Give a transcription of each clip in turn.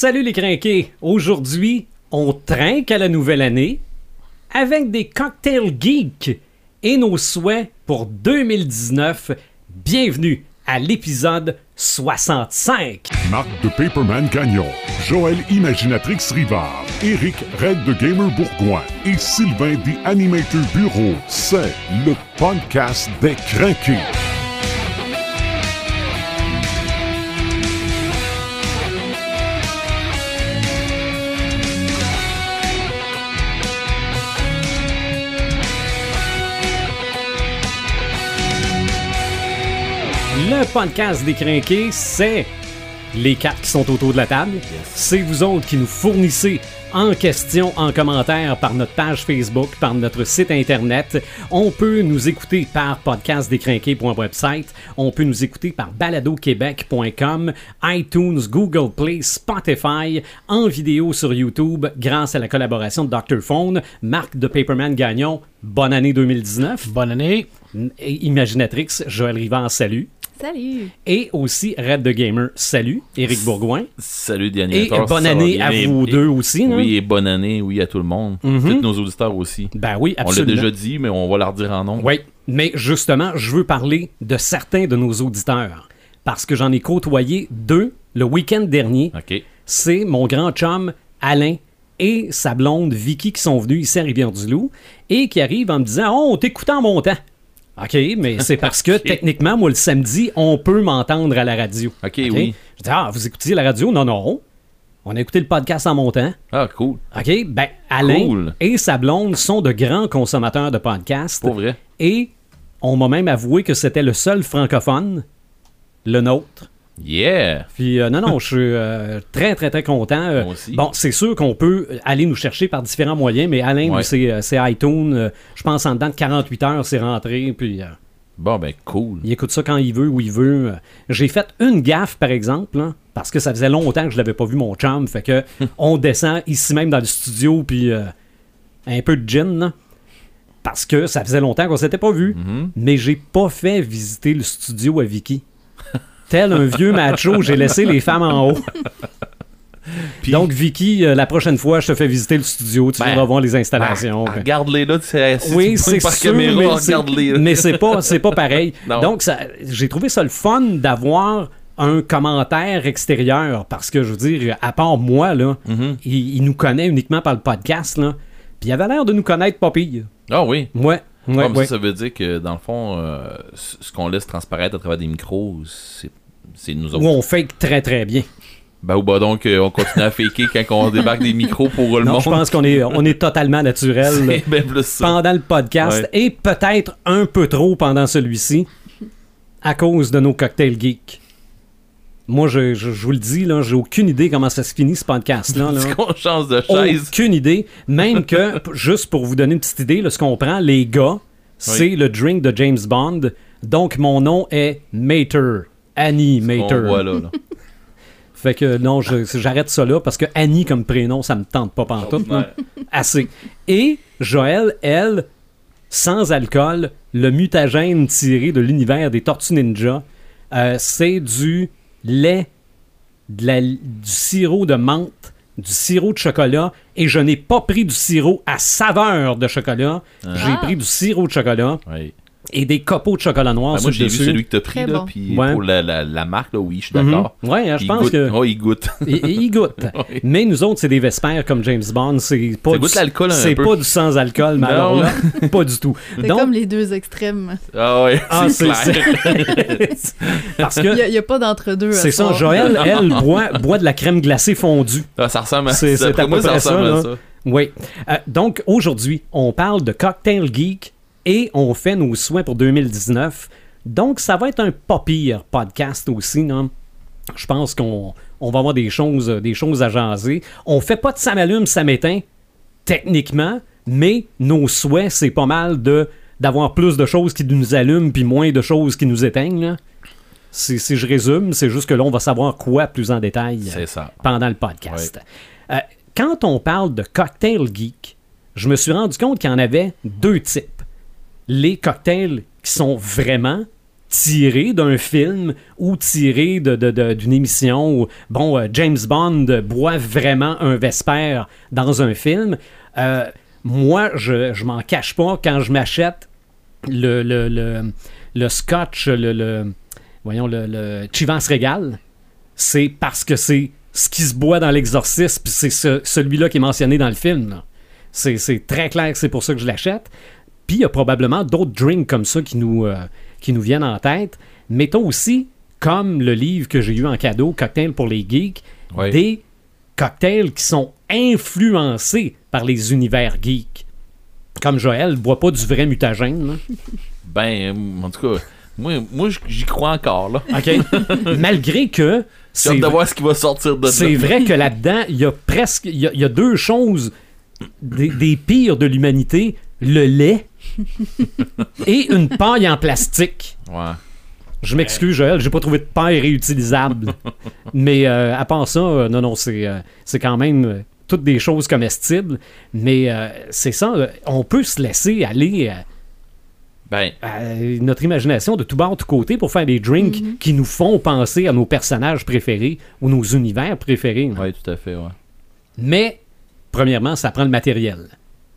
Salut les crinqués! Aujourd'hui, on trinque à la nouvelle année avec des cocktails geeks et nos souhaits pour 2019. Bienvenue à l'épisode 65. Marc de Paperman Gagnon, Joël Imaginatrix Rivard, Eric Red de Gamer Bourgoin et Sylvain des Animator Bureau. C'est le podcast des crinqués. Le podcast des crinqués, c'est les quatre qui sont autour de la table. C'est vous autres qui nous fournissez en question, en commentaire par notre page Facebook, par notre site internet. On peut nous écouter par podcastdécrinqués.website. On peut nous écouter par baladoquebec.com, iTunes, Google Play, Spotify, en vidéo sur YouTube grâce à la collaboration de Dr. Phone, Marc de Paperman Gagnon. Bonne année 2019. Bonne année. Imaginatrix, Joël Rivard, salut. Salut! Et aussi Red the Gamer, salut. Éric Bourgoin. Salut, Diane. Et bonne année à vous deux aussi. hein? Oui, et bonne année, oui, à tout le monde. Tous nos auditeurs aussi. Ben oui, On l'a absolument. déjà dit, mais on va leur dire en nom. Oui, mais justement, je veux parler de certains de nos auditeurs. Parce que j'en ai côtoyé deux le week-end dernier. OK. C'est mon grand chum Alain et sa blonde Vicky qui sont venus ici à Rivière-du-Loup et qui arrivent en me disant Oh, on t'écoute en montant. OK, mais c'est parce que techniquement, moi, le samedi, on peut m'entendre à la radio. OK, oui. Je dis Ah, vous écoutiez la radio? Non, non. On a écouté le podcast en montant. Ah, cool. OK? Ben, Alain Cool. et sa blonde sont de grands consommateurs de podcasts. Pour vrai. Et on m'a même avoué que c'était le seul francophone, le nôtre. Yeah! Puis euh, non, non, je suis euh, très, très, très content. Euh, Moi aussi. Bon, c'est sûr qu'on peut aller nous chercher par différents moyens, mais Alain, Ouais. lui, c'est, euh, c'est iTunes. Je pense en dedans de 48 heures, c'est rentré. Puis euh, Bon, ben, cool. il écoute ça quand il veut, où il veut. J'ai fait une gaffe, par exemple, hein, parce que ça faisait longtemps que je l'avais pas vu, mon chum. Fait que on descend ici même dans le studio, puis euh, un peu de gin, là, parce que ça faisait longtemps qu'on s'était pas vu. Mhm. Mais j'ai pas fait visiter le studio à Vicky. Tel un vieux macho, j'ai laissé les femmes en haut. Puis- Donc, Vicky, euh, la prochaine fois, je te fais visiter le studio, tu Ben, viendras voir les installations. Ah, Regarde-les là, si Oui, c'est par sûr, caméra, mais c'est- regarde-les mais c'est pas, pas pareil. Non. Donc, j'ai trouvé ça le fun d'avoir un commentaire extérieur parce que, je veux dire, à part moi, là, Mhm. il, il nous connaît uniquement par le podcast, là. Puis il avait l'air de nous connaître pas pire. Ah oui. Ouais, ouais, Ah, mais ouais. Ça, ça veut dire que, dans le fond, euh, ce ce qu'on laisse transparaître à travers des micros, c'est c'est nous autres. Où on fake très, très bien. Ben, ou bah donc, euh, on continue à faker quand on débarque des micros pour le Non, monde. je pense qu'on est, on est totalement naturel. plus ça. pendant le podcast Ouais. et peut-être un peu trop pendant celui-ci à cause de nos cocktails geeks. Moi, je, je- je vous le dis, là, j'ai aucune idée comment ça se finit ce podcast-là. là. Qu'on change de chaise? Aucune idée. Même que, juste pour vous donner une petite idée, là, ce qu'on prend, les gars, c'est le drink de James Bond. Donc, mon nom est Mater. Annie Mater. On voit là, là. Fait que non, j'arrête ça là parce que Annie comme prénom, ça me tente pas pantoute. Assez. Et Joël, elle, sans alcool, le mutagène tiré de l'univers des Tortues Ninja, euh, c'est du lait, de la- du sirop de menthe, du sirop de chocolat, et je n'ai pas pris du sirop à saveur de chocolat. J'ai Ah. pris du sirop de chocolat Ouais. Et des copeaux de chocolat noir Ben, sur moi, j'ai vu celui que t'as pris, là, bon. puis Ouais. pour la, la, la marque, là, oui, je suis Mhm. d'accord. Ouais, hein, je Il pense goûte. que... Oh, il goûte. Il goûte. Oui. Mais nous autres, c'est des Vespères comme James Bond. C'est pas, Ça du, goûte l'alcool un c'est pas du sans-alcool, mais Non. alors là, pas du tout. C'est Donc, comme les deux extrêmes. Ah ouais, ah, c'est parce Il que n'y a, pas d'entre-deux. c'est ça. Joël, elle, boit, boit de la crème glacée fondue. Ah, ça ressemble à C'est- ça. c'est à peu ça près ça. Oui. Euh, donc, aujourd'hui, on parle de Cocktail Geek et on fait nos soins pour 2019. Donc, ça va être un pas pire podcast aussi, non? Je pense qu'on on va avoir des choses, des choses à jaser. On fait pas de ça m'allume, ça m'éteint, techniquement, mais nos souhaits, c'est pas mal de d'avoir plus de choses qui nous allument puis moins de choses qui nous éteignent. là. Si, si je résume, c'est juste que là, on va savoir quoi plus en détail ça. pendant le podcast. Euh, quand on parle de cocktail geek, je me suis rendu compte qu'il y en avait deux types. Les cocktails qui sont vraiment tiré d'un film ou tiré de- de- de- d'une émission où, bon, euh, James Bond boit vraiment un Vesper dans un film. Euh, moi, je, je m'en cache pas quand je m'achète le, scotch, le, voyons, le, Chivas c'est parce que c'est ce qui se boit dans l'exorcisme, puis c'est ce- celui-là qui est mentionné dans le film. C'est c'est très clair que c'est pour ça que je l'achète. Puis il y a probablement d'autres drinks comme ça qui nous, euh, qui nous viennent en tête. Mettons aussi, comme le livre que j'ai eu en cadeau, Cocktail pour les geeks, des cocktails qui sont influencés par les univers geeks. Comme Joël, boit pas du vrai mutagène. là. Ben, euh, en tout cas, moi, moi j'y crois encore, là. OK? Malgré que J'ai hâte c'est de voir ce qui va sortir de c'est là. vrai que là-dedans, il y a presque il y a, il y a deux choses des, des pires de l'humanité, le lait et une paille en plastique. Ouais. Je m'excuse, Joël, j'ai pas trouvé de paille réutilisable. Mais euh, à part ça, euh, non, non, c'est euh, c'est quand même euh, toutes des choses comestibles. Mais euh, c'est ça, euh, on peut se laisser aller euh, Ben, à notre imagination de tout bord, de tout côté pour faire des drinks qui nous font penser à nos personnages préférés ou nos univers préférés. ouais, tout à fait, ouais. Mais, premièrement, ça prend le matériel.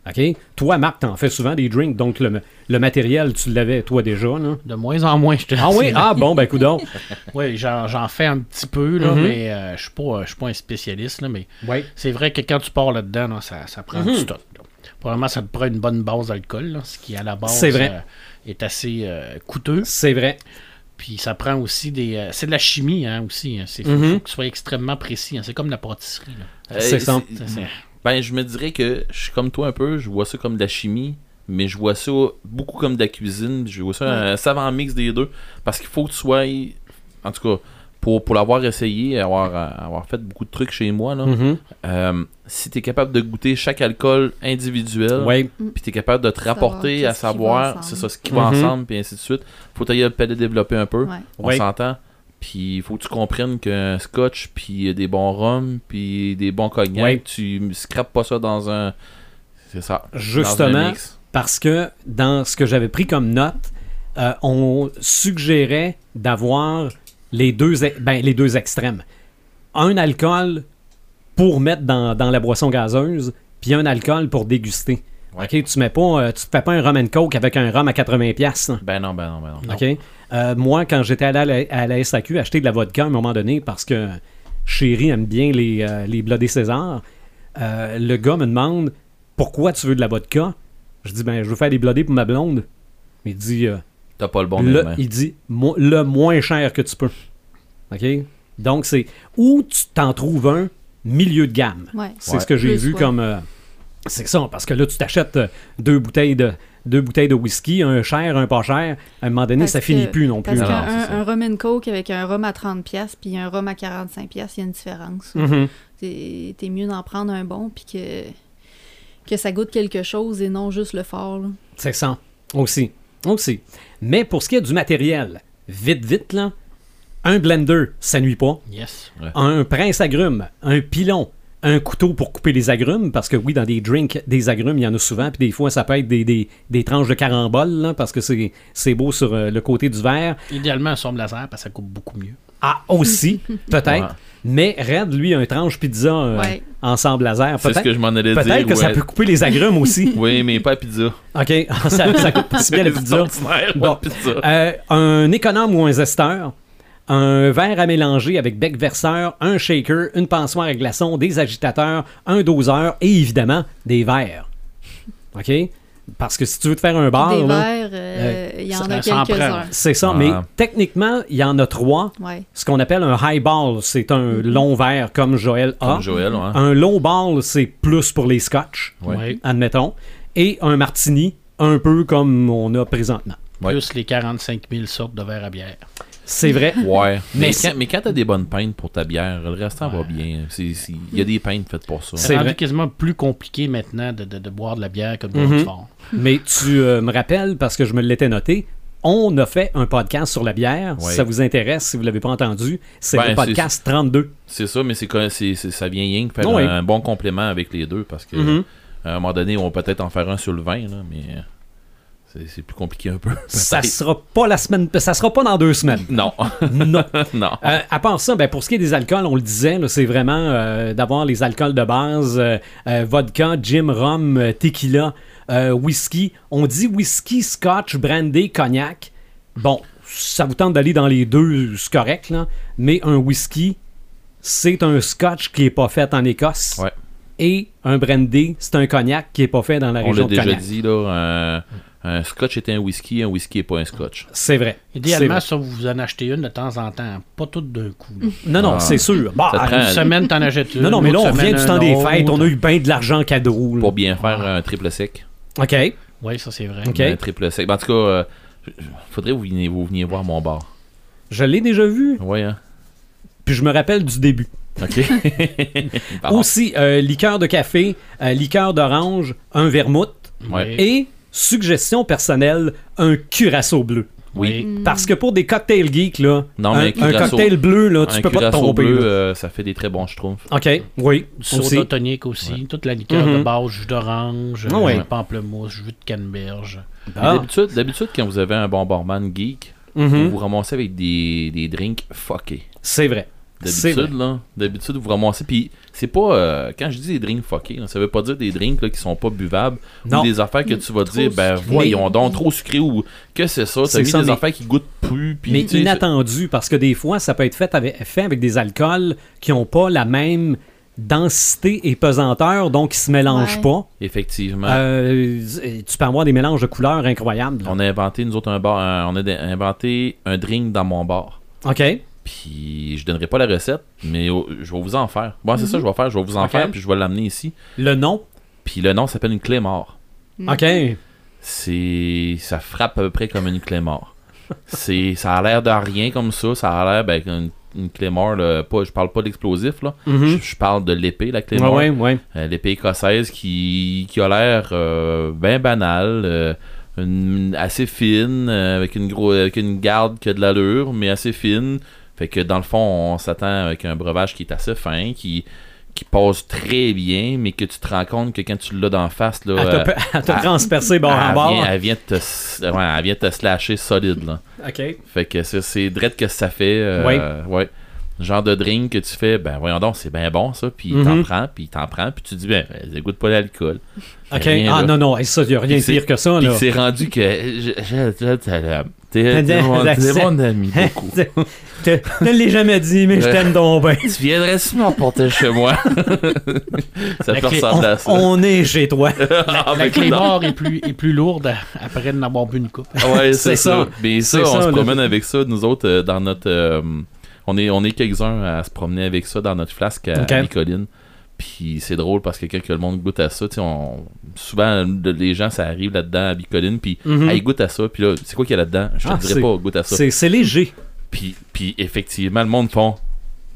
OK? Toi, Marc, t'en fais souvent des drinks, donc le, le matériel, tu l'avais toi déjà, là. De moins en moins, je te Ah oui? dis. Ah bon, ben coudonc. Oui, j'en, fais un petit peu, là, Mhm. mais euh, je suis pas, je suis pas un spécialiste, là, mais Oui. c'est vrai que quand tu pars là-dedans, là, ça, ça prend Mhm. du stock. là. Probablement, ça te prend une bonne base d'alcool, ce qui, à la base, C'est vrai. euh, est assez euh, coûteux. C'est vrai. Puis ça prend aussi des... euh, c'est de la chimie, hein, aussi. Il faut, Mhm. faut que tu sois extrêmement précis. hein. C'est comme la pâtisserie, là. Euh, C'est ça. Ben, je me dirais que je suis comme toi un peu, je vois ça comme de la chimie, mais je vois ça beaucoup comme de la cuisine. Je vois ça un savant mix des deux. Parce qu'il faut que tu sois. En tout cas, pour, pour l'avoir essayé, avoir, euh, avoir fait beaucoup de trucs chez moi, là, Mhm. euh, si tu es capable de goûter chaque alcool individuel, Oui. puis tu es capable de te rapporter à savoir, c'est ça, ce qui va Mhm. ensemble, puis ainsi de suite, faut t'ailler le palais développer un peu. Ouais. On s'entend. Puis il faut que tu comprennes qu'un scotch, puis des bons rums, puis des bons cognacs, Oui. tu scrapes pas ça dans un. C'est ça. Justement, mix. parce que dans ce que j'avais pris comme note, euh, on suggérait d'avoir les deux, e- ben, les deux extrêmes. Un alcool pour mettre dans, dans la boisson gazeuse, puis un alcool pour déguster. Ouais. OK, tu mets pas, euh, tu te fais pas un rum and coke avec un rhum à 80 pièces. Ben non, ben non, ben non. OK? Euh, moi, quand j'étais allé à la, à la SAQ acheter de la vodka à un moment donné, parce que Chéri aime bien les, euh, les Bloodés César, euh, le gars me demande pourquoi tu veux de la vodka? Je dis, ben, je veux faire des Bloodés pour ma blonde. Il dit, euh, T'as pas le bon le, il dit mo- le moins cher que tu peux. OK? Donc, c'est où tu t'en trouves un milieu de gamme. Ouais. C'est Ouais. ce que j'ai vu ouais. comme. euh, c'est ça, parce que là, tu t'achètes euh, deux bouteilles de deux bouteilles de whisky, un cher, un pas cher. À un moment donné, Parce ça que- finit plus non plus. Parce qu'un un rum and coke avec un rhum à 30$, piastres puis un rhum à 45$, piastres, il y a une différence. Mhm. T'es t'es mieux d'en prendre un bon, puis que, que ça goûte quelque chose et non juste le fort. C'est ça. Aussi. Aussi. Mais pour ce qui est du matériel, vite, vite, là, un blender, ça nuit pas. Yes. Un prince agrumes, un pilon, un couteau pour couper les agrumes, parce que oui, dans des drinks, des agrumes, il y en a souvent, puis des fois, ça peut être des, des, des tranches de carambole, là, parce que c'est c'est beau sur euh, le côté du verre. Idéalement, un sombre laser, parce que ça coupe beaucoup mieux. Ah, aussi, peut-être. Ouais. Mais Red, lui, un tranche pizza euh, Ouais. ensemble laser. C'est ce Peut-être que je m'en allais dire. peut-être que ça peut couper les agrumes aussi. Oui, mais pas à pizza. OK, ça, ça coupe pas si bien la pizza. Bon. pizza. Euh, un économe ou un zesteur, un verre à mélanger avec bec verseur, un shaker, une passoire à glaçons, des agitateurs, un doseur et évidemment des verres. OK? Parce que si tu veux te faire un bar, Des verres, euh, il y en a quelques-uns. c'est ça. Ah. Mais techniquement, il y en a trois. Ouais. Ce qu'on appelle un highball, c'est un long verre comme Joël a. Comme Joël, ouais. Un low ball, c'est plus pour les scotch, Ouais. Admettons. Et un martini, un peu comme on a présentement. Ouais. Plus les 45 000 sortes de verres à bière. C'est vrai. Ouais. Mais quand, mais quand t'as des bonnes peintes pour ta bière, le restant va Ouais. bien. C'est- c'est- Il y a des peintes faites pour ça. C'est rendu vrai. quasiment plus compliqué maintenant de, de- de boire de la bière que de boire du fort. Mais tu euh, me rappelles, parce que je me l'étais noté, on a fait un podcast sur la bière. Si ça vous intéresse, si vous ne l'avez pas entendu, c'est Ben, le podcast 32. C'est ça, mais c'est ça vient rien que faire un bon complément avec les deux parce que Mhm. à un moment donné, on va peut-être en faire un sur le vin, là, mais C'est plus compliqué un peu. Ça sera pas la semaine, ça sera pas dans deux semaines. Non. Non. non. Euh, à part ça, ben, pour ce qui est des alcools, on le disait, c'est vraiment euh, d'avoir les alcools de base, euh, vodka, gin, rhum, euh, tequila, whisky. On dit whisky, scotch, brandy, cognac. Bon, ça vous tente d'aller dans les deux, c'est correct, là. Mais un whisky, c'est un scotch qui est pas fait en Écosse. Ouais. Et un brandy, c'est un cognac qui est pas fait dans la On région l'a de déjà Cognac. dit, là. Un, scotch est un whisky, un whisky n'est pas un scotch. C'est vrai. Idéalement, ça, vous en achetez une de temps en temps. Pas toutes d'un coup. là. Non, non, Ah. c'est sûr. Bah, Ça te prend- Une semaine, t'en achètes une. non, non, mais là, on semaine, du temps des autre. fêtes. On a eu bien de l'argent cadeau. là. Pour bien faire un triple sec. OK. Oui, ça, c'est vrai. Ok. Un triple sec. Ben, en tout cas, euh, faudrait que vous veniez, vous veniez voir mon bar. Je l'ai déjà vu, Ouais, hein? puis je me rappelle du début. OK. Aussi, euh, liqueur de café, euh, liqueur d'orange, un vermouth Ouais. et, suggestion personnelle, un curaçao bleu. Oui. Mm. Parce que pour des cocktails geeks, là, Non, un, mais un curaçao- cocktail bleu, là, tu un peux pas te curaçao tromper. bleu, euh, ça fait des très bons schtroumpfs. OK, oui. Aussi. soda tonique aussi. Toute la liqueur Mhm. de base, jus d'orange, Ah ouais. euh, pamplemousse, jus de canneberge. Ah. D'habitude, d'habitude, quand vous avez un bon barman geek, Mhm. vous vous ramassez avec des, des drinks fuckés. C'est vrai. D'habitude, là, d'habitude, vous ramassez. Puis, c'est pas. euh, quand je dis des drinks fuckés, là, ça veut pas dire des drinks là, qui sont pas buvables Non. ou des affaires que tu vas Trop dire, ben voyons donc, trop sucré ou que c'est ça. C'est T'as mis ça, des mais- affaires qui goûtent plus. Puis, Mais inattendu, parce que des fois, ça peut être fait avec, fait avec des alcools qui n'ont pas la même densité et pesanteur, donc ils se mélangent Ouais. pas. Effectivement. Euh, tu peux avoir des mélanges de couleurs incroyables. On a inventé, nous autres, un bar. un- on a inventé un drink dans mon bar. OK. Puis, je donnerai pas la recette, mais je vais vous en faire. Bon, c'est ça, je vais faire. Je vais vous en faire, puis je vais l'amener ici. Le nom? Puis, le nom s'appelle une clé mort. OK. c'est ça frappe à peu près comme une clé mort. c'est ça a l'air de rien comme ça, ça a l'air ben une, une clé mort là, pas je parle pas d'explosif là. Mhm. Je, je parle de l'épée la clé mort. ouais, ouais. Euh, l'épée écossaise qui qui a l'air euh, bien banale, euh, une- assez fine euh, avec une gros avec une garde qui a de l'allure mais assez fine. Fait que dans le fond, on s'attend avec un breuvage qui est assez fin, qui qui passe très bien, mais que tu te rends compte que quand tu l'as d'en face là, Elle euh, t'a elle t'a ah, transpercé bord en elle, bord. vient, elle vient te, ouais, elle vient te slasher solide, là. OK. Fait que c'est, drette que ça fait. euh, ouais. Genre de drink que tu fais, ben voyons donc, c'est bien bon ça, puis Mhm. t'en prends, puis t'en prends, puis tu dis, ben, ça goûte pas l'alcool. OK. Rien, ah là. non, non, ça, il n'y a rien de pire que ça. Puis Là. c'est rendu que. je- je- je- t'es- mon, t'es mon ami beaucoup. Je ne l'ai jamais dit, mais je t'aime donc bien. tu viendrais si m'emporter chez moi? ça peut ressembler à On, ça. on est chez toi. Ah, La clé est plus, est plus lourde après d'en avoir bu une coupe. Ouais, C'est c'est ça. ça. Mais ça, C'est on ça, se le- promène avec ça, nous autres, euh, dans notre. euh, on est, on est quelques-uns à se promener avec ça dans notre flasque à, Ok. à Bicoline. Puis c'est drôle parce que quand le monde goûte à ça, on, souvent les gens, ça arrive là-dedans à Bicoline, puis Mhm. ah, ils goûtent à ça, puis là, c'est quoi qu'il y a là-dedans? Je te Ah, dirais pas, goûte à ça. C'est léger. Puis, puis effectivement, le monde font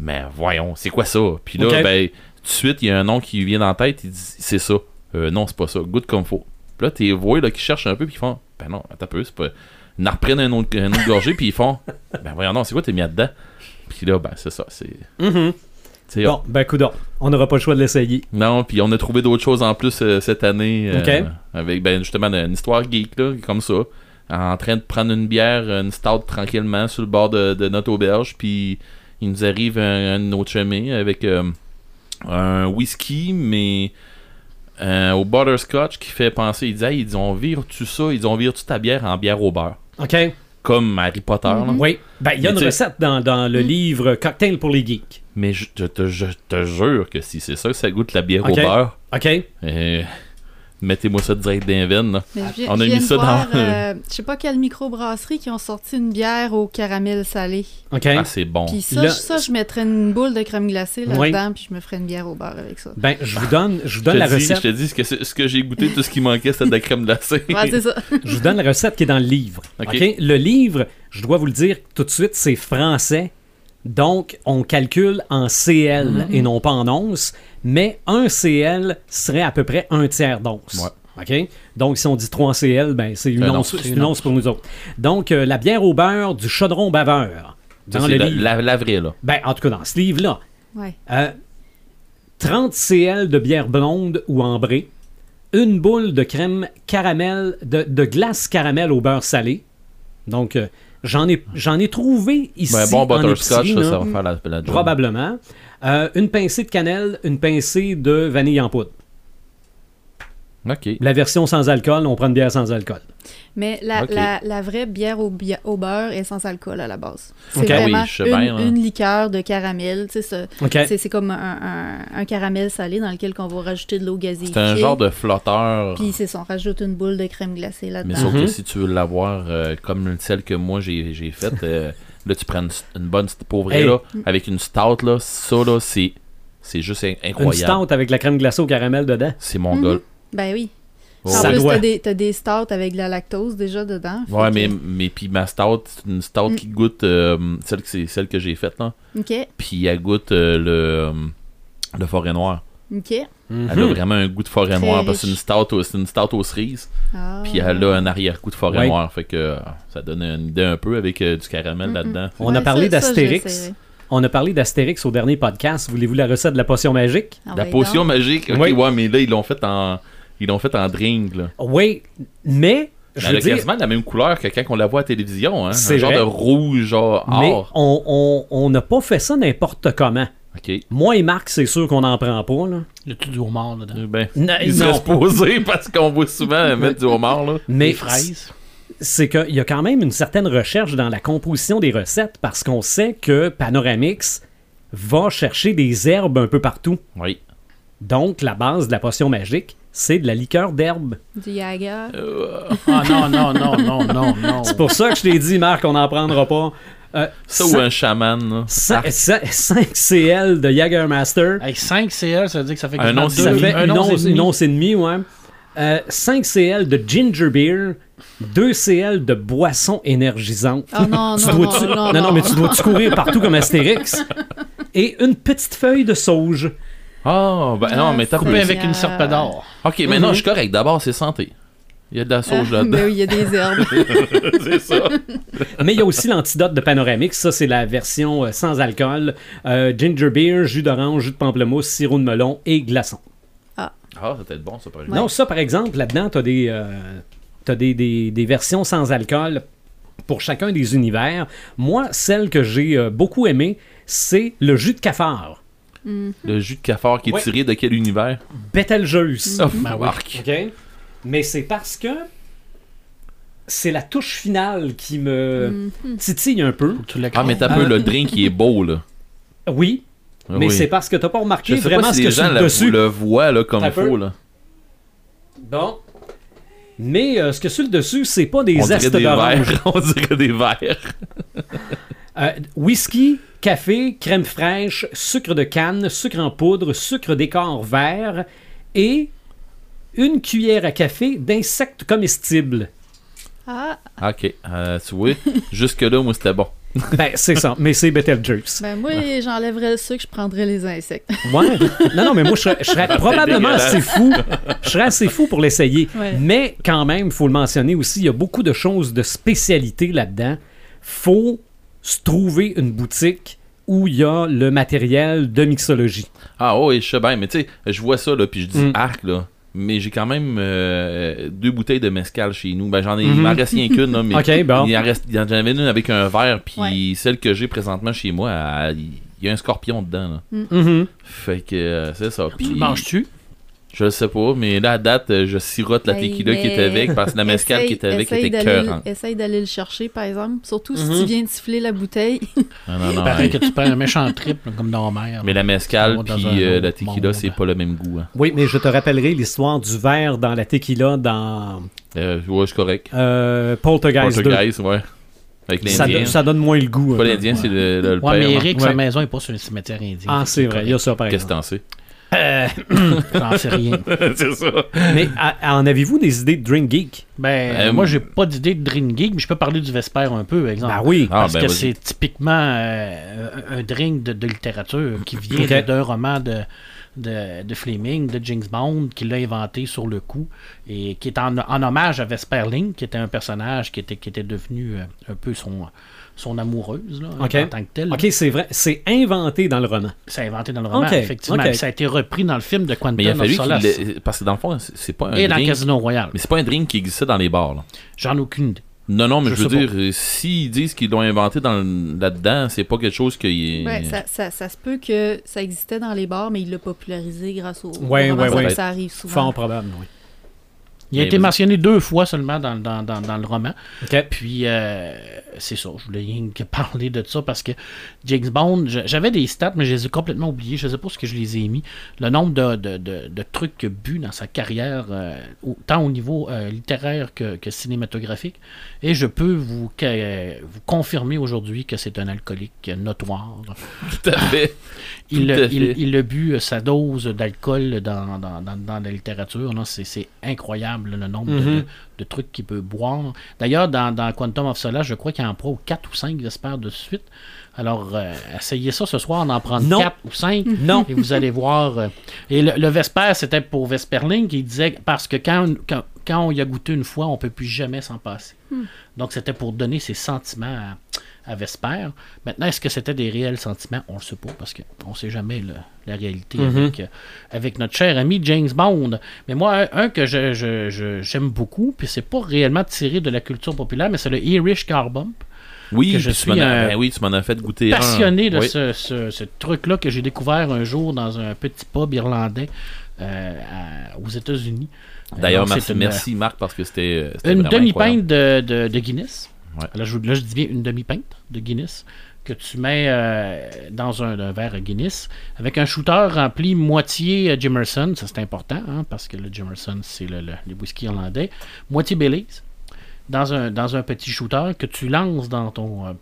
Mais voyons, c'est quoi ça? Puis là, ben, tout de suite, il y a un nom qui vient dans la tête, il dit C'est ça. Euh, non, c'est pas ça. Goûte comme faut. Puis là, t'es voix là, qui cherchent un peu, puis ils font Ben non, attends un peu, c'est pas. Ils en reprennent un autre, un autre gorgée, puis ils font Ben voyons, non, c'est quoi t'es mis là-dedans? Puis là, ben, c'est ça. C'est. Mhm. Bon, ben, coudonc. On n'aura pas le choix de l'essayer. Non, puis on a trouvé d'autres choses en plus euh, cette année. euh. Avec, ben, justement, une histoire geek, là, comme ça. En train de prendre une bière, une stout tranquillement sur le bord de, de notre auberge. Puis il nous arrive un, un autre chemin avec euh, un whisky, mais euh, au butterscotch qui fait penser. Il dit, hey, ils dit, on vire tout ça, ils ont vire toute ta bière en bière au beurre? OK? Comme Harry Potter, là. Oui. Ben, il y a Mais une recette dans, dans le livre Cocktail pour les geeks. Mais je, te, je te jure que si c'est ça, ça goûte la bière au beurre. OK? euh, Mettez-moi ça direct dans je viens, On a je mis ça dans- voir, euh, je sais pas quelle microbrasserie qui ont sorti une bière au caramel salé. OK? Ah, c'est bon. Puis ça, Là- je- ça, je mettrais une boule de crème glacée Oui. là-dedans, puis je me ferais une bière au beurre avec ça. Ben, je vous donne, je vous Je donne te, la dis, recette. je te dis ce que, ce que j'ai goûté, tout ce qui manquait, c'était de la crème glacée. Ouais, c'est ça. Je vous donne la recette qui est dans le livre. Ok. OK? Le livre, je dois vous le dire tout de suite, c'est français. Donc, on calcule en CL et non pas en once. Mais un CL serait à peu près un tiers d'once. OK? Donc, si on dit 3 CL, ben, c'est une, Un once, une une once pour nous autres. Donc, euh, la bière au beurre du chaudron baveur. Dans le la, livre. la, la vraie, là. Ben, en tout cas, dans ce livre-là. Ouais. Euh, 30 CL de bière blonde ou ambrée, une boule de crème caramel, de, de glace caramel au beurre salé. Donc, euh, j'en ai, j'en ai trouvé ici. Ben, bon en butterscotch, ça, là. ça va faire la, la job. Probablement. Euh, une pincée de cannelle, une pincée de vanille en poudre. Ok. La version sans alcool, on prend une bière sans alcool. Mais la, Ok. la, la vraie bière au, bia- au beurre est sans alcool à la base. C'est Ok. vraiment Oui, je sais une, bien, là. une liqueur de caramel. Tu sais, ça- OK? c'est, comme un, un- un caramel salé dans lequel on va rajouter de l'eau gazéifiée. C'est un genre de flotteur. Puis c'est ça, on rajoute une boule de crème glacée Mais là-dedans. sauf Mhm. que si tu veux l'avoir euh, comme celle que moi j'ai faite, euh, là tu prends une, une bonne pour vrai, Hey. là, avec une stout là, ça là c'est c'est juste in- Une incroyable. stout avec la crème glacée au caramel dedans? C'est mon Mhm. gars. Ben oui. Oh. En Ça plus, t'as des, t'as des stouts avec de la lactose déjà dedans. Ouais, que- mais mais puis ma stout, c'est une stout Mm. qui goûte euh, celle que c'est celle que j'ai faite là, OK, puis elle goûte euh, le euh, le forêt noire. OK. Elle a vraiment un goût de forêt noire parce que c'est une stout c'est une stout aux cerises, Ah. puis elle a un arrière-goût de forêt Ouais. noire, fait que ça donne une idée un peu avec euh, du caramel là-dedans. On a parlé d'Astérix. On a parlé d'Astérix au dernier podcast. Voulez-vous la recette de la potion magique? Ah La potion magique, ok, Oui. ouais, mais là, ils l'ont fait en. Ils l'ont fait en drink, là. Oui, mais je Elle veux a dire, quasiment la même couleur que quand on la voit à la télévision, hein. C'est un genre vrai. de rouge, genre mais or. on on- on n'a pas fait ça n'importe comment. Ok. Moi et Marc, c'est sûr qu'on n'en prend pas. Là. Le tout du homard dedans. Eh Ben, Non, supposés parce qu'on voit souvent mettre du homard, là. Mais Les fraises. c'est qu'il y a quand même une certaine recherche dans la composition des recettes parce qu'on sait que Panoramix va chercher des herbes un peu partout. Oui. Donc, la base de la potion magique, c'est de la liqueur d'herbe. Du Yaga. Ah non, non, non, non, non, non. C'est pour ça que je t'ai dit, Marc, on n'en prendra pas. Euh, Ça ou un chaman, là. cin- cin- 5 CL de Jagermaster. Avec 5 CL, ça veut dire que ça fait Un once Ça demi. fait un une once et et demie, ouais. Euh, 5 CL de ginger beer, 2 CL de boisson énergisante. Ah non, Tu non, non, non, non, non. mais tu dois-tu courir partout comme Astérix? Et une petite feuille de sauge. Ah, ben non, mais t'as Coupé avec une serpe d'or. Ok, mais non, je suis correct. D'abord, c'est santé. Il y a de la sauge Ah, là-dedans. ben oui, il y a des herbes. c'est ça. Mais il y a aussi l'antidote de Panoramix. Ça, c'est la version euh, sans alcool. Euh, ginger beer, jus d'orange, jus de pamplemousse, sirop de melon et glaçon. Ah, ça peut être bon, ça, par exemple. Non, ça, par exemple, là-dedans, tu as, des, euh, t'as des, des- des versions sans alcool pour chacun des univers. Moi, celle que j'ai euh, beaucoup aimée, c'est le jus de cafard. Le jus de cafard qui est Ouais. tiré de quel univers? Betelgeuse. Oh, Ben. OK? Mais c'est parce que c'est la touche finale qui me titille un peu. Ah, mais t'as Ah. peu le drink qui est beau, là. Oui, mais Oui. c'est parce que t'as pas Je remarqué sais vraiment pas ce si que les gens la- dessus. le voient là, comme il faut. peu. Là. Bon. Mais euh, ce que sur le dessus, c'est pas des On dirait zestes des d'orange. verres. On dirait des verres. Euh, whisky, café, crème fraîche, sucre de canne, sucre en poudre, sucre d'écart vert et une cuillère à café d'insectes comestibles. Ah, Ok, euh, tu vois, jusque-là, moi, c'était bon. Ben, c'est ça, mais c'est Betelgeuse. ben moi, j'enlèverais le sucre, je prendrais les insectes. Ouais. Non, non, mais moi, je serais, je serais probablement assez fou. Je serais assez fou pour l'essayer. Ouais. Mais quand même, il faut le mentionner aussi, il y a beaucoup de choses de spécialité là-dedans. faut se trouver une boutique où il y a le matériel de mixologie. Ah oui, je sais bien, mais tu sais, je vois ça, là, puis je dis Mm. arc, là. Mais j'ai quand même euh, deux bouteilles de mescal chez nous. Ben, j'en ai, il Mhm. m'en reste rien qu'une, là, mais OK, bon. il en reste, il y en avait une avec un verre, puis Ouais. celle que j'ai présentement chez moi, il y a un scorpion dedans, là. Mhm. Fait que euh, c'est ça. Tu manges-tu? Je le sais pas, mais là, à date, euh, je sirote la Hey, tequila qui était avec, parce que la mescal qui était avec était d'aller- cœurante. Essaye d'aller le chercher, par exemple. Surtout si Mhm. tu viens de siffler la bouteille. Ah, non, non, Pareil que tu prends un méchant trip, comme dans mer. Mais la mescal Dans puis euh, la tequila, c'est pas le même goût. Hein. Oui, mais je te rappellerai l'histoire du verre dans la tequila dans Euh, ouais, je suis correct. euh, Poltergeist 2. Poltergeist, ouais. Avec Ça, l'Indien. do- ça donne moins le goût. Pas hein. l'Indien, c'est le, le, le Ouais, mais père. Eric, Ouais. sa maison est pas sur le cimetière indien. Ah, c'est vrai, il y a ça par Qu'est-ce que t'en sais? J'en sais rien. c'est ça. Mais à- en avez-vous des idées de Drink Geek? Ben, Euh, moi, j'ai pas d'idée de drink geek, mais je peux parler du Vesper un peu, par exemple. Ben oui. Ah, Parce ben, que vas-y. c'est typiquement euh, un drink de, de littérature qui vient d'un roman de, de, de Fleming, de James Bond, qui l'a inventé sur le coup, et qui est en, en hommage à Vesperling, qui était un personnage qui était, qui était devenu euh, un peu son, son amoureuse, là, Ok. en tant que tel. Ok, c'est vrai. C'est inventé dans le roman. C'est inventé dans le roman, Ok, effectivement. Ça a été repris dans le film de Quantum Mais il a fallu qu'il Parce que dans le fond, c'est pas un Et dans drink. Casino Royale. Mais c'est pas un drink qui existait dans les bars. là. J'en ai aucune idée. Non, non, mais Je je, veux dire, euh, s'ils disent qu'ils l'ont inventé dans là-dedans, c'est pas quelque chose qui est. Ouais, ça, ça, ça se peut que ça existait dans les bars, mais il l'a popularisé grâce au. Ouais, ça, ouais. Ça arrive souvent. Fort probable, oui. Il a Mais été mentionné deux fois seulement dans, dans, dans, dans le roman. Puis, euh, c'est ça, je voulais rien que parler de ça parce que James Bond, j'avais des stats, mais je les ai complètement oubliés. Je sais pas ce que je les ai mis. Le nombre de, de, de, de trucs a bu dans sa carrière, euh, tant au niveau euh, littéraire que, que cinématographique. Et je peux vous, que- vous confirmer aujourd'hui que c'est un alcoolique notoire. Tout à fait. Il, Tout à a- fait. il, il a bu sa dose d'alcool dans, dans, la littérature. C'est, c'est incroyable le nombre de- Mhm. de, de trucs qu'il peut boire. D'ailleurs, dans, dans Quantum of Solace, je crois qu'il en prend 4 ou 5, j'espère, de suite. Alors, euh, essayez ça ce soir, d'en prendre Non. 4 ou 5. Non. Et vous allez voir. euh, et le, le Vesper, c'était pour Vesperling qui disait parce que quand, quand, quand on y a goûté une fois, on peut plus jamais s'en passer. Donc, c'était pour donner ses sentiments à, à Vesper. Maintenant, est-ce que c'était des réels sentiments? On ne le sait pas parce qu'on ne sait jamais le- la réalité Mhm. avec, euh, avec notre cher ami James Bond. Mais moi, un, que je- je- je- j'aime beaucoup, puis c'est pas réellement tiré de la culture populaire, mais c'est le Irish Car Bump. Oui, Que je tu suis m'en as- un ben oui, tu m'en as fait goûter un. passionné de Oui. ce, ce- ce truc-là que j'ai découvert un jour dans un petit pub irlandais euh, à- aux États-Unis. D'ailleurs, Donc, merci, c'est une- merci Marc parce que c'était. euh, Une demi-pinte de, de- de Guinness. Ouais. Là, je, là, je dis bien une demi-pinte de Guinness que tu mets euh, dans un, un verre Guinness avec un shooter rempli moitié euh, Jamerson. Ça, c'est important hein, parce que le Jamerson, c'est le, le- les whisky irlandais. Moitié Baileys dans un, dans un petit shooter que tu lances dans ton. euh,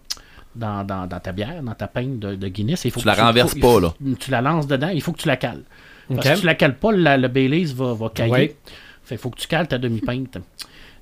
dans, dans- dans ta bière, dans ta pinte de, de Guinness. Il faut Tu que la renverses pas, là. Tu la lances dedans, il faut que tu la cales. Parce Ok. que si tu la cales pas, la- le Baileys va, va cailler. Ouais. Fait faut que tu cales ta demi-pinte.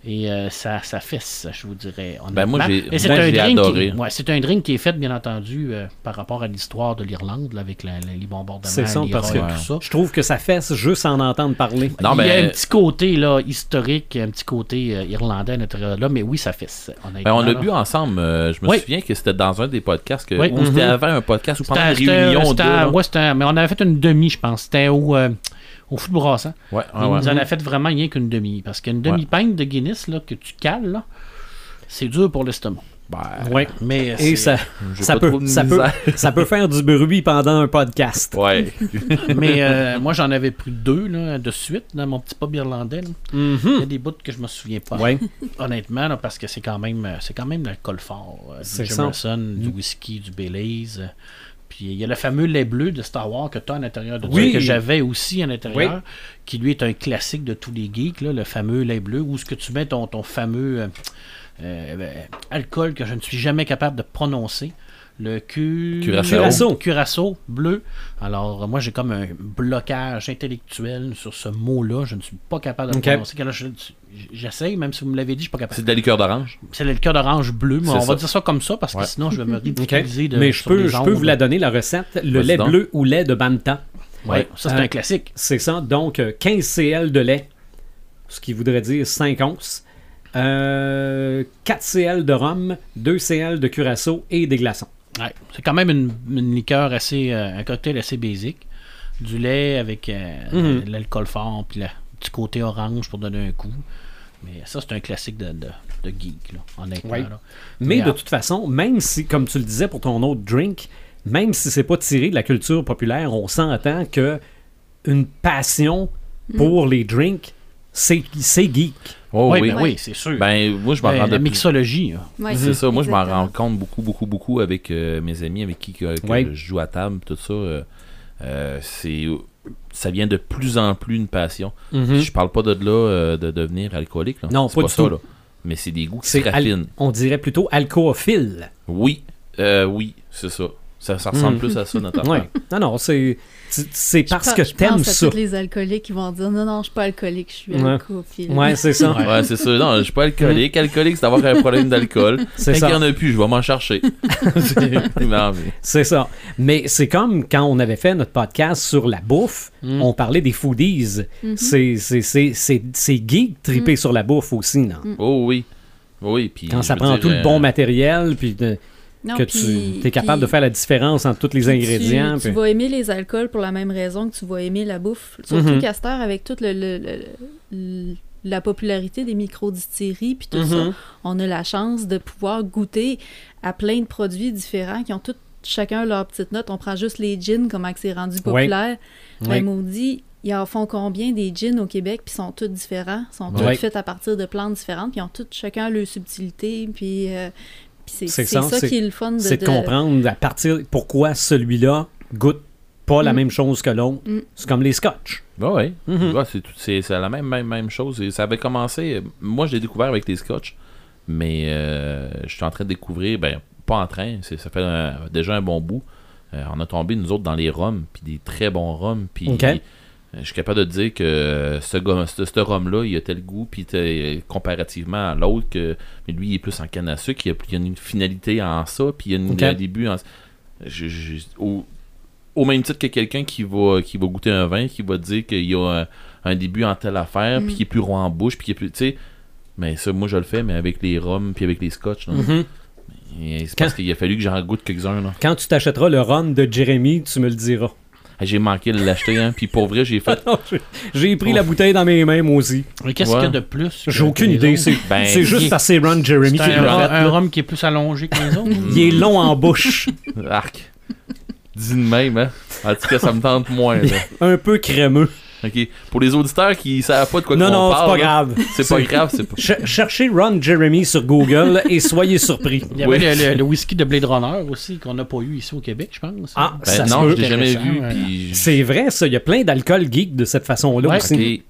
Et euh, ça, ça fesse, je vous dirais. Ben, moi, j'ai- adoré. Qui, ouais, c'est un drink qui est fait, bien entendu, euh, par rapport à l'histoire de l'Irlande, avec la- la- les bombardements, C'est ça, parce que tout ça. je trouve que ça fesse juste en entendre parler. Non, Il y a mais- un petit côté là, historique, un petit côté euh, irlandais à l'intérieur là, mais oui, ça fesse. Ben, on l'a là. bu ensemble. euh, je me Oui. souviens que c'était dans un des podcasts que, Oui. ou c'était Mhm. avant un podcast ou pendant une réunion. c'était- de, ouais, c'était- mais on avait fait une demi, je pense. C'était au, euh, au foot brassant. Ouais, Il ouais, ouais. nous en a fait vraiment rien qu'une demi. Parce qu'une demi-pinte de Guinness là, que tu cales, c'est dur pour l'estomac. Ben, Ouais. Mais Et ça, ça, peut, ça, peut, ça peut faire du bruit pendant un podcast. Ouais. Mais euh, moi, j'en avais pris deux là, de suite dans mon petit pub irlandais. Mhm. Il y a des bouts que je me souviens pas. Ouais. Honnêtement, là, parce que c'est quand même euh, c'est quand même l'alcool fort. euh, C'est du ça. Jameson, du whisky, du Baileys. euh, Puis il y a le fameux lait bleu de Star Wars que tu as à l'intérieur de Oui. ça, que j'avais aussi à l'intérieur, Oui. qui lui est un classique de tous les geeks, là, le fameux lait bleu, où ce que tu mets ton, ton fameux euh, euh, alcool que je ne suis jamais capable de prononcer. Le cu... Curaçao. Bleu. Alors, euh, moi, j'ai comme un blocage intellectuel sur ce mot-là. Je ne suis pas capable de le Ok. prononcer. J'essaye, même si vous me l'avez dit, je suis pas capable. C'est de la liqueur d'orange. C'est le cœur d'orange bleu, mais on va dire ça comme ça parce que Ouais. sinon je vais me ridiculiser de Mais je peux, je peux vous la donner, la recette. Le lait donc. bleu ou lait de Bantam. Ouais, ça c'est Euh, un classique. C'est ça. Donc, euh, 15 CL de lait, ce qui voudrait dire 5 onces. Euh, 4 CL de rhum, 2 CL de curaçao et des glaçons. Ouais. C'est quand même une, une liqueur assez, euh, un cocktail assez basique. Du lait avec euh, Mhm. de l'alcool fort, puis le petit côté orange pour donner un coup. Mais ça c'est un classique de, de, de geek, là, honnêtement. Ouais. là. Mais Mais, de ah. toute façon, même si, comme tu le disais pour ton autre drink, même si c'est pas tiré de la culture populaire, on s'entend que une passion pour les drinks, c'est c'est geek. Oh, oui, oui. ben oui, c'est sûr. Ben, moi, je m'en Ben, rends la plus- mixologie. Ouais, C'est ça, moi je m'en rends compte beaucoup, beaucoup, beaucoup avec euh, mes amis avec qui que, que Ouais. je joue à table, tout ça. euh, euh, c'est ça vient de plus en plus une passion. Je parle pas de là euh, de devenir alcoolique. là. Non, C'est pas du ça, tout. là. Mais c'est des goûts qui C'est se al- raffinent. on dirait plutôt alcoophile. Oui, euh, oui, c'est ça. Ça, ça ressemble Mhm. plus à ça, notre Ouais. Non, non, c'est parce Je que je t'aimes ça. tous les alcooliques qui vont dire non, non, je suis pas alcoolique, je suis Ouais. alcophile. Ouais, c'est ça. Ouais, c'est ça. Non, je suis pas alcoolique. Alcoolique, c'est d'avoir un problème d'alcool. C'est ça. il y en a plus, je vais m'en chercher. Non, C'est ça. Mais c'est comme quand on avait fait notre podcast sur la bouffe, Mm. on parlait des foodies. C'est- c'est- C'est c'est- c'est geek triper sur la bouffe aussi, là. Oh oui. Oui, puis. Quand ça prend dire, tout le euh, bon matériel, puis de- Non, que tu es capable de faire la différence entre tous les ingrédients. Tu, vas aimer les alcools pour la même raison que tu vas aimer la bouffe. Surtout qu'à cette heure, avec toute le, le- le- le- la popularité des micro-distilleries puis tout ça, Mhm. on a la chance de pouvoir goûter à plein de produits différents qui ont tous chacun leur petite note. On prend juste les gins, comment c'est rendu populaire. Ouais. Ben, maudit, ils en font combien des gins au Québec, puis sont tous différents, sont tous Ouais. faits à partir de plantes différentes, puis ont tous chacun leur subtilité, puis, euh, c'est ça, qui est le fun de... C'est de de- comprendre à partir pourquoi celui-là goûte pas la Mm. même chose que l'autre. Mm. C'est comme les scotch. Ouais, ouais. Mhm. Ouais, c'est tout- c'est c'est la même, même, même chose. Et ça avait commencé. Moi, je l'ai découvert avec les scotch. Mais euh, je suis en train de découvrir. Ben, pas en train. c'est- Ça fait un- déjà un bon bout. Euh, on a tombé, nous autres, dans les rums. Puis des très bons rums. Puis. Ok. Euh, Je suis capable de dire que ce, gars- ce, ce rhum-là, il a tel goût, puis t'es- comparativement à l'autre, que mais lui, il est plus en canne à sucre, il y a, il y a une finalité en ça, puis il y a une- un début en... je- je- au, au même titre que quelqu'un qui va, qui va goûter un vin, qui va dire qu'il y a un, un début en telle affaire, Mm. puis qui est plus rond en bouche, puis qui est plus... Tu sais, mais ça, moi, je le fais, mais avec les rhums, puis avec les scotch. C'est parce qu'il a fallu que j'en goûte quelques-uns. là. Quand tu t'achèteras le rhum de Jeremy, tu me le diras. J'ai manqué de l'acheter, hein, puis pour vrai, j'ai fait... J'ai- pris la bouteille dans mes mains, moi aussi. Mais qu'est-ce Ouais. qu'il y a de plus? J'ai aucune idée. C'est Ben, c'est juste parce que c'est Ron Jeremy C'est qui un, fait. un rhum qui est plus allongé que les autres? Il est long en bouche, Arc. Dis de même, hein. En tout cas, ça me tente moins, là. un peu crémeux. OK? Pour les auditeurs qui savent pas de quoi Non, qu'on non, c'est parle, pas grave. C'est pas grave, c'est pas... Ch- cherchez Ron Jeremy sur Google et soyez surpris. Il y avait Oui. le, le- le whisky de Blade Runner aussi, qu'on n'a pas eu ici au Québec, je pense. Ah, Ben ça se non, je l'ai jamais vu, puis... C'est vrai, ça. Il y a plein d'alcool geek de cette façon-là Ouais. aussi.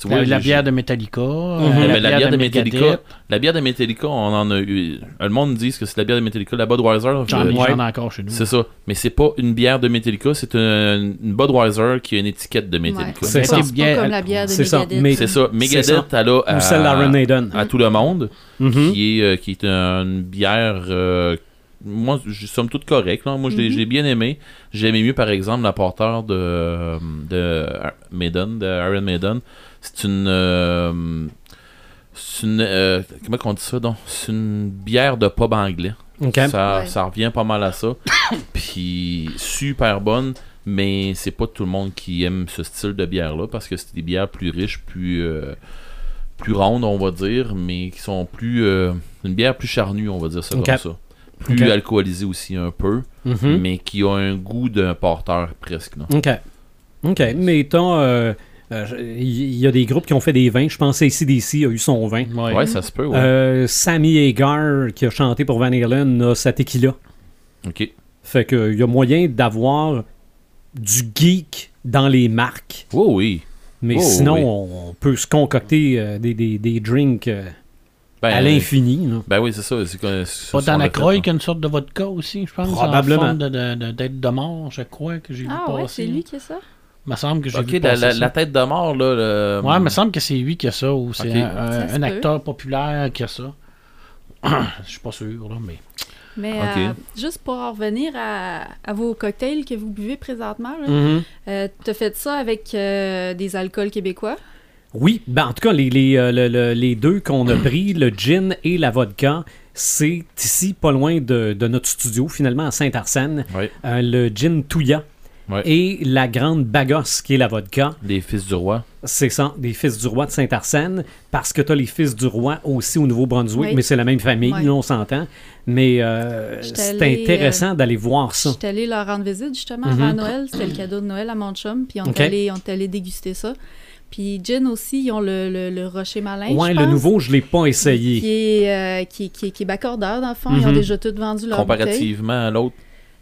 Tu La, la bière de Metallica. euh, Mhm. Mais la bière de Metallica, la bière de Metallica, on en a eu. Le monde dit que c'est la bière de Metallica, la Budweiser. J'en euh, ai, Ouais. j'en ai encore chez nous. C'est ça. Mais c'est pas une bière de Metallica, c'est une, une Budweiser qui a une étiquette de Ouais. Metallica. C'est C'est ça. pas, c'est pas comme la bière de Megadeth. C'est ça. Megadeth, elle a à, Ou celle d'Iron Maiden. à tout le monde, Mhm. qui, est, euh, qui est une bière. euh, moi, je somme toute correcte. Moi, je l'ai- Mhm. je l'ai bien aimé. J'aimais mieux, par exemple, la porteur de, de Maiden, de Iron Maiden. C'est une. euh, c'est une. euh, comment on dit ça donc? C'est une bière de pub anglais. Ça, Ouais. ça revient pas mal à ça. Puis super bonne, mais c'est pas tout le monde qui aime ce style de bière-là parce que c'est des bières plus riches, plus, euh, plus rondes, on va dire, mais qui sont plus. euh, une bière plus charnue, on va dire ça comme ça. Plus Ok. alcoolisée aussi un peu, Mhm. mais qui a un goût d'un porteur presque. là. OK. OK. Euh, euh, il y a des groupes qui ont fait des vins. Je pense que ACDC a eu son vin. Ouais. Ouais, ça se peut. Ouais. Euh, Sammy Hagar, qui a chanté pour Van Halen, a sa tequila. Ok. Fait que il y a moyen d'avoir du geek dans les marques. Oui, oui. Mais Oh, sinon, oui. on peut se concocter euh, des, des, des drinks euh, Ben, à l'infini. Ben oui, c'est ça. C'est Pas dans la croix là. qu'il y a une sorte de vodka aussi, je pense. Probablement. En forme de, de, de- d'être de mort, je crois, que j'ai vu Ah ouais, passer. c'est lui qui a ça? Il me semble que j'ai Ok, vu la, tête de mort, là. le- Ouais, il me semble que c'est lui qui a ça, ou c'est un, un- Ça se un peut. acteur populaire qui a ça. Je suis pas sûr, là, mais... Mais euh, juste pour en revenir à, à vos cocktails que vous buvez présentement, Mhm. euh, t'as fait ça avec euh, des alcools québécois? Oui, ben en tout cas, les, les, euh, le- le- les deux qu'on a pris, le gin et la vodka, c'est ici, pas loin de, de notre studio, finalement, à Saint-Arsène. Euh, le gin Touya Ouais. et la grande Bagos, qui est la vodka. Des fils du roi. C'est ça, des fils du roi de Saint-Arsène, parce que tu as les fils du roi aussi au Nouveau-Brunswick, Oui. mais c'est la même famille, là, on s'entend. Mais euh, c'est intéressant d'aller voir ça. J'étais allée leur rendre visite justement Mhm. avant Noël. C'était le cadeau de Noël à mon chum. Puis on est allé, on est allé déguster ça. Puis gin aussi, ils ont le, le, le rocher malin. Ouais, je le nouveau, je l'ai pas essayé. Qui est, euh, qui, est- qui, est- qui est baccordeur, dans le fond. Ils ont Mhm. déjà tout vendu leur bouteille. Comparativement à l'autre.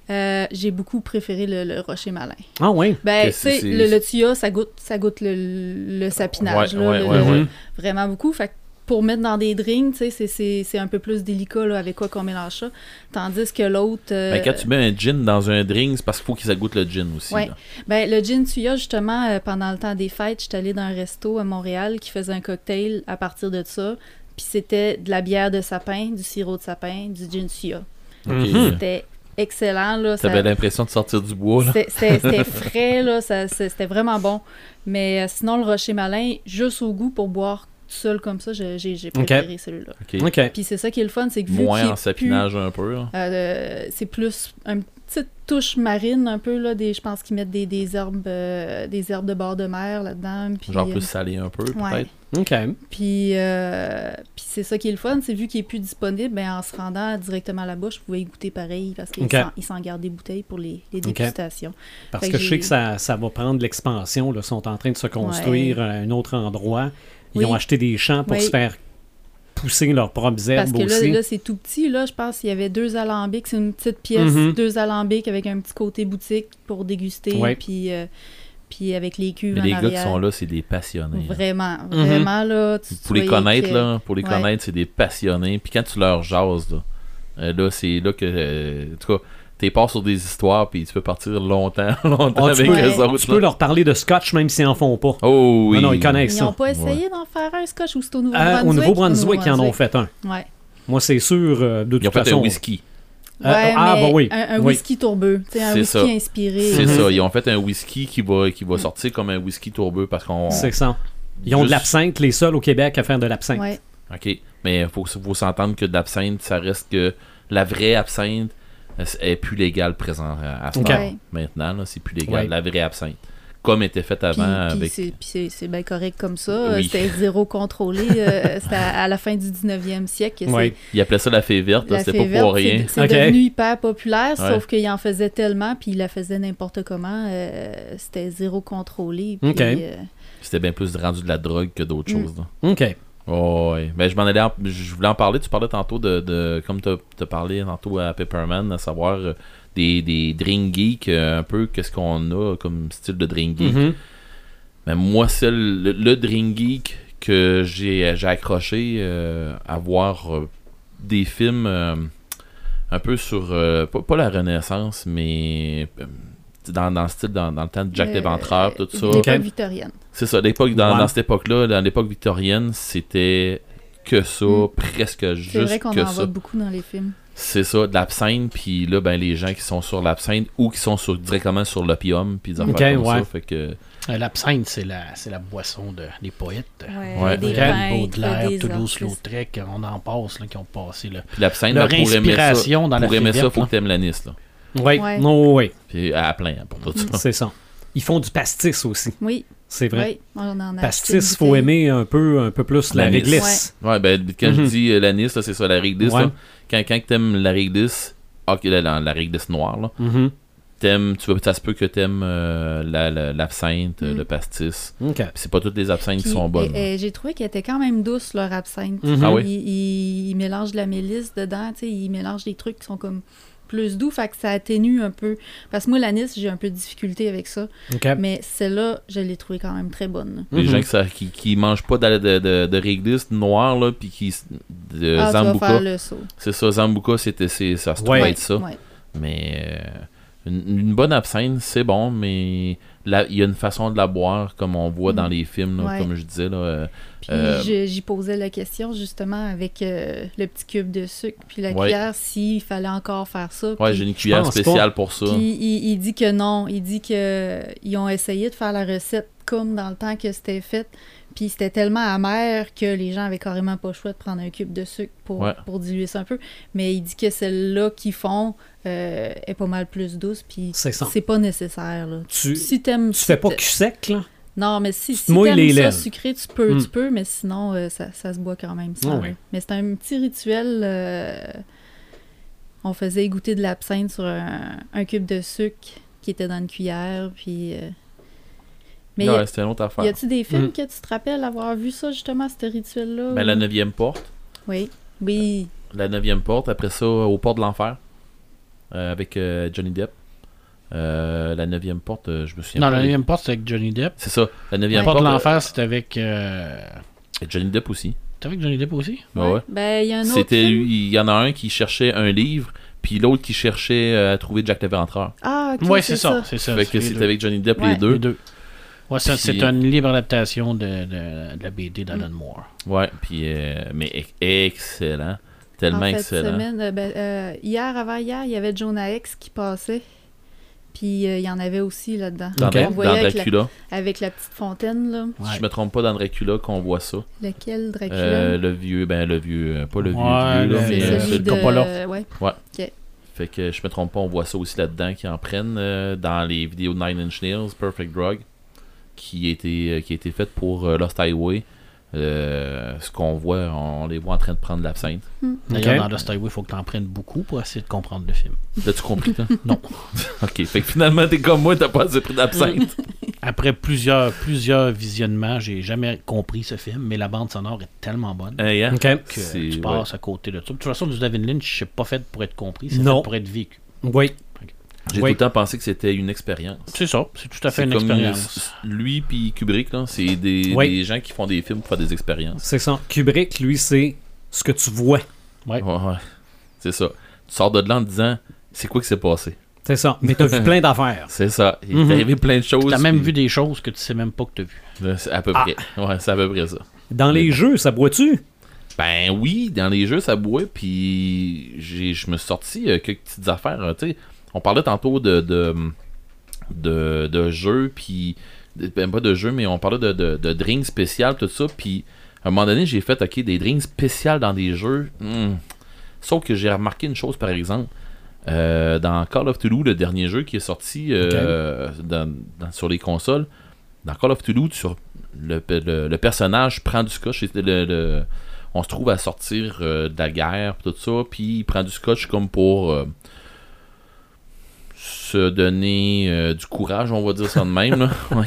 Euh, J'ai beaucoup préféré le, le rocher malin. Ah ouais? Ben, Que tu sais, le, le tuya, ça goûte, ça goûte le, le sapinage. Ouais, là, ouais, le- ouais, le- ouais. Vraiment beaucoup. Fait que pour mettre dans des drinks, tu sais, c'est- un peu plus délicat là, avec quoi qu'on mélange ça. Tandis que l'autre. euh, Ben, quand tu mets un gin dans un drink, c'est parce qu'il faut qu'il ça goûte le gin aussi. Ouais. Ben, le gin Tuya, justement, euh, pendant le temps des fêtes, j'étais allée dans un resto à Montréal qui faisait un cocktail à partir de ça. Puis c'était de la bière de sapin, du sirop de sapin, du gin Tuya. C'était excellent, là. ça- T'avais l'impression de sortir du bois, là. C'était- frais, là, ça- c'est- c'était vraiment bon. Mais euh, sinon, le Rocher Malin, juste au goût pour boire tout seul comme ça, j'ai j'ai- préféré celui-là. Puis c'est ça qui est le fun, c'est que vu Moins qu'il en sapinage un peu. euh, c'est plus une petite touche marine un peu là, des, je pense qu'ils mettent des, des herbes, euh, des herbes de bord de mer là-dedans. Puis, Genre euh, plus salé un peu, ouais. peut-être? OK. Puis, euh, puis c'est ça qui est le fun, c'est vu qu'il est plus disponible, ben en se rendant directement là-bas, je pouvais y goûter pareil parce qu'ils Ok. s'en- ils s'en gardent des bouteilles pour les, les dégustations. Parce que que je sais que ça, ça va prendre l'expansion. Ils sont en train de se construire à un autre endroit. Ils Oui. ont acheté des champs pour Oui. se faire pousser leurs propres Parce que là, aussi. là c'est tout petit. Là, je pense qu'il y avait deux alambics. C'est une petite pièce, Mhm. deux alambics avec un petit côté boutique pour déguster. Ouais. Puis, euh, puis avec les cuves Mais en les gars qui sont là, c'est des passionnés. hein. Vraiment, Mhm. vraiment, là. tu- Pour les connaître, que- là, pour les Ouais. connaître, c'est des passionnés. Puis quand tu leur jases, là, euh, là c'est là que, euh, en tout cas, t'es pas sur des histoires, puis tu peux partir longtemps, longtemps Ah, tu avec peux, eux Ouais. autres. tu là. peux leur parler de scotch même s'ils en font pas. Oh oui. Non, non, ils connaissent Ils ça. n'ont pas essayé d'en faire un scotch ou c'est au Euh, Nouveau-Brunswick? au Nouveau-Brunswick, ils en ont fait un. Ouais. Moi, c'est sûr, euh, de Ils toute ont fait façon. un whisky. Euh, Ouais, ah, bah oui. Un, un oui. whisky tourbeux. Un C'est whisky ça. inspiré. C'est Mhm. ça. Ils ont fait un whisky qui va, qui va sortir comme un whisky tourbeux parce qu'on. C'est ça. Ils ont de l'absinthe, les seuls au Québec à faire de l'absinthe. Ouais. OK. Mais il faut, faut s'entendre que de l'absinthe, ça reste que la vraie absinthe euh, est plus légale présent à, à ce. Ouais. Maintenant, là, c'est plus légal. Ouais. La vraie absinthe. Comme était fait Puis, avant puis avec. c'est- puis c'est c'est bien correct comme ça. Oui. C'était zéro contrôlé. euh, C'était à, à la fin du 19e siècle. Ouais. Ils appelaient ça la fée verte, c'était fée pas verte, pour rien. c'est- devenu hyper populaire, Ouais. sauf qu'il en faisait tellement, puis il la faisait n'importe comment. euh, C'était zéro contrôlé. euh, C'était bien plus rendu de la drogue que d'autres Mm. choses. là. OK. Oh, ouais. Ben, je m'en allais en- je voulais en parler. Tu parlais tantôt de, de comme tu as parlé tantôt à Pepperman, à savoir euh, des, des drink geeks, euh, un peu qu'est-ce qu'on a comme style de drink geek? Mais moi, c'est le, le drink geek que j'ai j'ai accroché euh, à voir euh, des films euh, un peu sur, pas, pas la Renaissance, mais dans, dans le style, dans, dans le temps de Jack euh, l'Éventreur, tout ça. L'époque victorienne. C'est ça, l'époque, dans, Ouais. dans cette époque-là, dans l'époque victorienne, c'était que ça, Mm. presque C'est juste vrai qu'on que en ça. voit beaucoup dans les films. C'est ça, de l'absinthe, puis là, ben, les gens qui sont sur l'absinthe ou qui sont sur, directement sur l'opium, puis des affaires Ok, comme ouais. ça, fait que... Euh, L'absinthe, c'est la, c'est la boisson de, des poètes. Ouais. des Baudelaire, des Toulouse, artistes. Lautrec, on en passe, là, qui ont passé. Là. Puis l'absinthe, pour aimer ça, dans la pour aimer ça, faut que t'aimes l'anis, là. Oui, Ouais. non, oui, Puis à plein, hein, pour tout ça. c'est ça. Ils font du pastis aussi, Oui, c'est vrai. oui, on en a acheté Pastis, une faut aimer un peu, un peu plus la L'anis. réglisse. Ouais, ben, quand je Mhm. dis euh, l'anis, là, c'est ça, la réglisse, Ouais. là. Quand, quand t'aimes la réglisse, ok, la, la, la réglisse noire, là, Mhm. t'aimes, tu, ça se peut que t'aimes euh, la- la- l'absinthe, Mm. le pastis. OK. Puis c'est pas toutes les absinthes qui sont bonnes. et- et J'ai trouvé qu'elle était quand même douce, leur absinthe. Mhm. Ah oui? Ils mélangent de la mélisse dedans, tu sais, ils mélangent des trucs qui sont comme plus doux, fait que ça atténue un peu. Parce que moi, l'anis, j'ai un peu de difficulté avec ça. Mais celle-là, je l'ai trouvée quand même très bonne. Les Mhm. gens qui, ça- qui, qui mangent pas de, de, de, de réglisse noire, là, puis qui. De ah, Zambuca. C'est ça, Zambuca, c'était, ça se trouve Ouais. être ça. Ouais. Mais euh, une, une bonne absinthe, c'est bon, mais il y a une façon de la boire, comme on voit dans les films, là, Ouais. comme je disais. Là, euh, Puis Euh, j'y posais la question justement avec euh, le petit cube de sucre puis la Ouais. cuillère s'il fallait encore faire ça. ouais, j'ai une cuillère spéciale pour ça. Puis il, il dit que non, il dit que ils ont essayé de faire la recette comme dans le temps que c'était fait, puis c'était tellement amer que les gens avaient carrément pas le choix de prendre un cube de sucre pour, Ouais. pour diluer ça un peu. Mais il dit que celle-là qu'ils font euh, est pas mal plus douce, puis C'est pas nécessaire. Là. Tu, Si t'aimes, tu fais pas cul sec, là? non, mais si, si t'aimes les ça lèvres. sucré, tu peux, Mm. tu peux, mais sinon, euh, ça, ça se boit quand même oui. Mais c'est un petit rituel. euh, on faisait goûter de l'absinthe sur un, un cube de sucre qui était dans une cuillère, puis... Mais ouais, c'était une autre y affaire. a-tu des films Mm. que tu te rappelles avoir vu ça, justement, ce rituel-là? Ben, ou- la neuvième porte. Oui, oui. La neuvième porte, après ça, au port de l'enfer, euh, avec euh, Johnny Depp. Euh, la neuvième porte, euh, je me souviens Non, pas. la neuvième porte, c'est avec Johnny Depp. C'est ça, la neuvième porte. de l'enfer, c'est avec. euh, et Johnny Depp aussi. Vu que Johnny Depp aussi? Ben ouais. Ben, il y a un autre. C'était film. lui, il y en a un qui cherchait un livre, puis l'autre qui cherchait euh, à trouver Jack l'Éventreur. Ah, ok. ouais, c'est ça. C'est ça. Fait c'est que les c'était deux. avec Johnny Depp Ouais. les deux. Les deux. Ouais, ça, c'est une libre adaptation de, de, de la BD d'Alan Moore. Ouais, puis euh, mais ex- excellent, tellement En fait, excellent. semaine, euh, ben, euh, hier, avant hier, il y avait Jonah X qui passait. Puis euh, il y en avait aussi là-dedans. Dans, Ok. Dra- On voyait dans avec la, avec la petite fontaine, là. Ouais. si je me trompe pas, dans Dracula qu'on voit ça. Lequel, Dracula? Euh, le vieux, ben le vieux, euh, pas le vieux, Ouais, vieux, là, mais euh, Celui c'est de... Coppola. Ouais. fait que je me trompe pas, on voit ça aussi là-dedans qui en prennent euh, dans les vidéos de Nine Inch Nails, Perfect Drug, qui a été euh, qui a été faite pour euh, Lost Highway. Euh, ce qu'on voit, on les voit en train de prendre de l'absinthe. D'ailleurs, Ok. dans Lost Highway, il faut que tu en prennes beaucoup pour essayer de comprendre le film. L'as-tu compris, toi? Non. ok, fait que finalement, t'es comme moi, t'as pas assez pris d'absinthe. Après plusieurs, plusieurs visionnements, j'ai jamais compris ce film, mais la bande sonore est tellement bonne Hey, hein? OK. que tu passes à côté de ça. De toute façon, du David Lynch, c'est pas fait pour être compris, c'est fait pour être vécu. Oui. J'ai Oui. tout le temps pensé que c'était une expérience. C'est ça, c'est tout à fait une comme expérience. Lui puis Kubrick, là, c'est des, Oui. des gens qui font des films pour faire des expériences. C'est ça. Kubrick, lui, c'est ce que tu vois. Ouais. Ouais, ouais. C'est ça. Tu sors de là en te disant, c'est quoi qui s'est passé? C'est ça. Mais t'as vu plein d'affaires. C'est ça. Il Mhm. est arrivé plein de choses. T'as même puis- vu des choses que tu sais même pas que t'as vu. C'est à peu Ah. près. Ouais, c'est à peu près ça. Dans les jeux, ça boit-tu? Ben oui, dans les jeux, ça boit, puis j'ai, je me suis sorti euh, quelques petites affaires. euh, tu sais, on parlait tantôt de, de, de, de jeux, puis. Ben, pas de jeux, mais on parlait de, de, de drinks spéciales, tout ça, puis à un moment donné, j'ai fait, ok, des drinks spéciales dans des jeux. hmm. Sauf que j'ai remarqué une chose, par exemple. euh, dans Call of Duty, le dernier jeu qui est sorti euh, dans- dans- sur les consoles, dans Call of Duty, sur le, le- le personnage prend du scotch. et le- le- on se trouve à sortir euh, de la guerre, tout ça, puis il prend du scotch comme pour se donner euh, du courage, on va dire ça de même. là.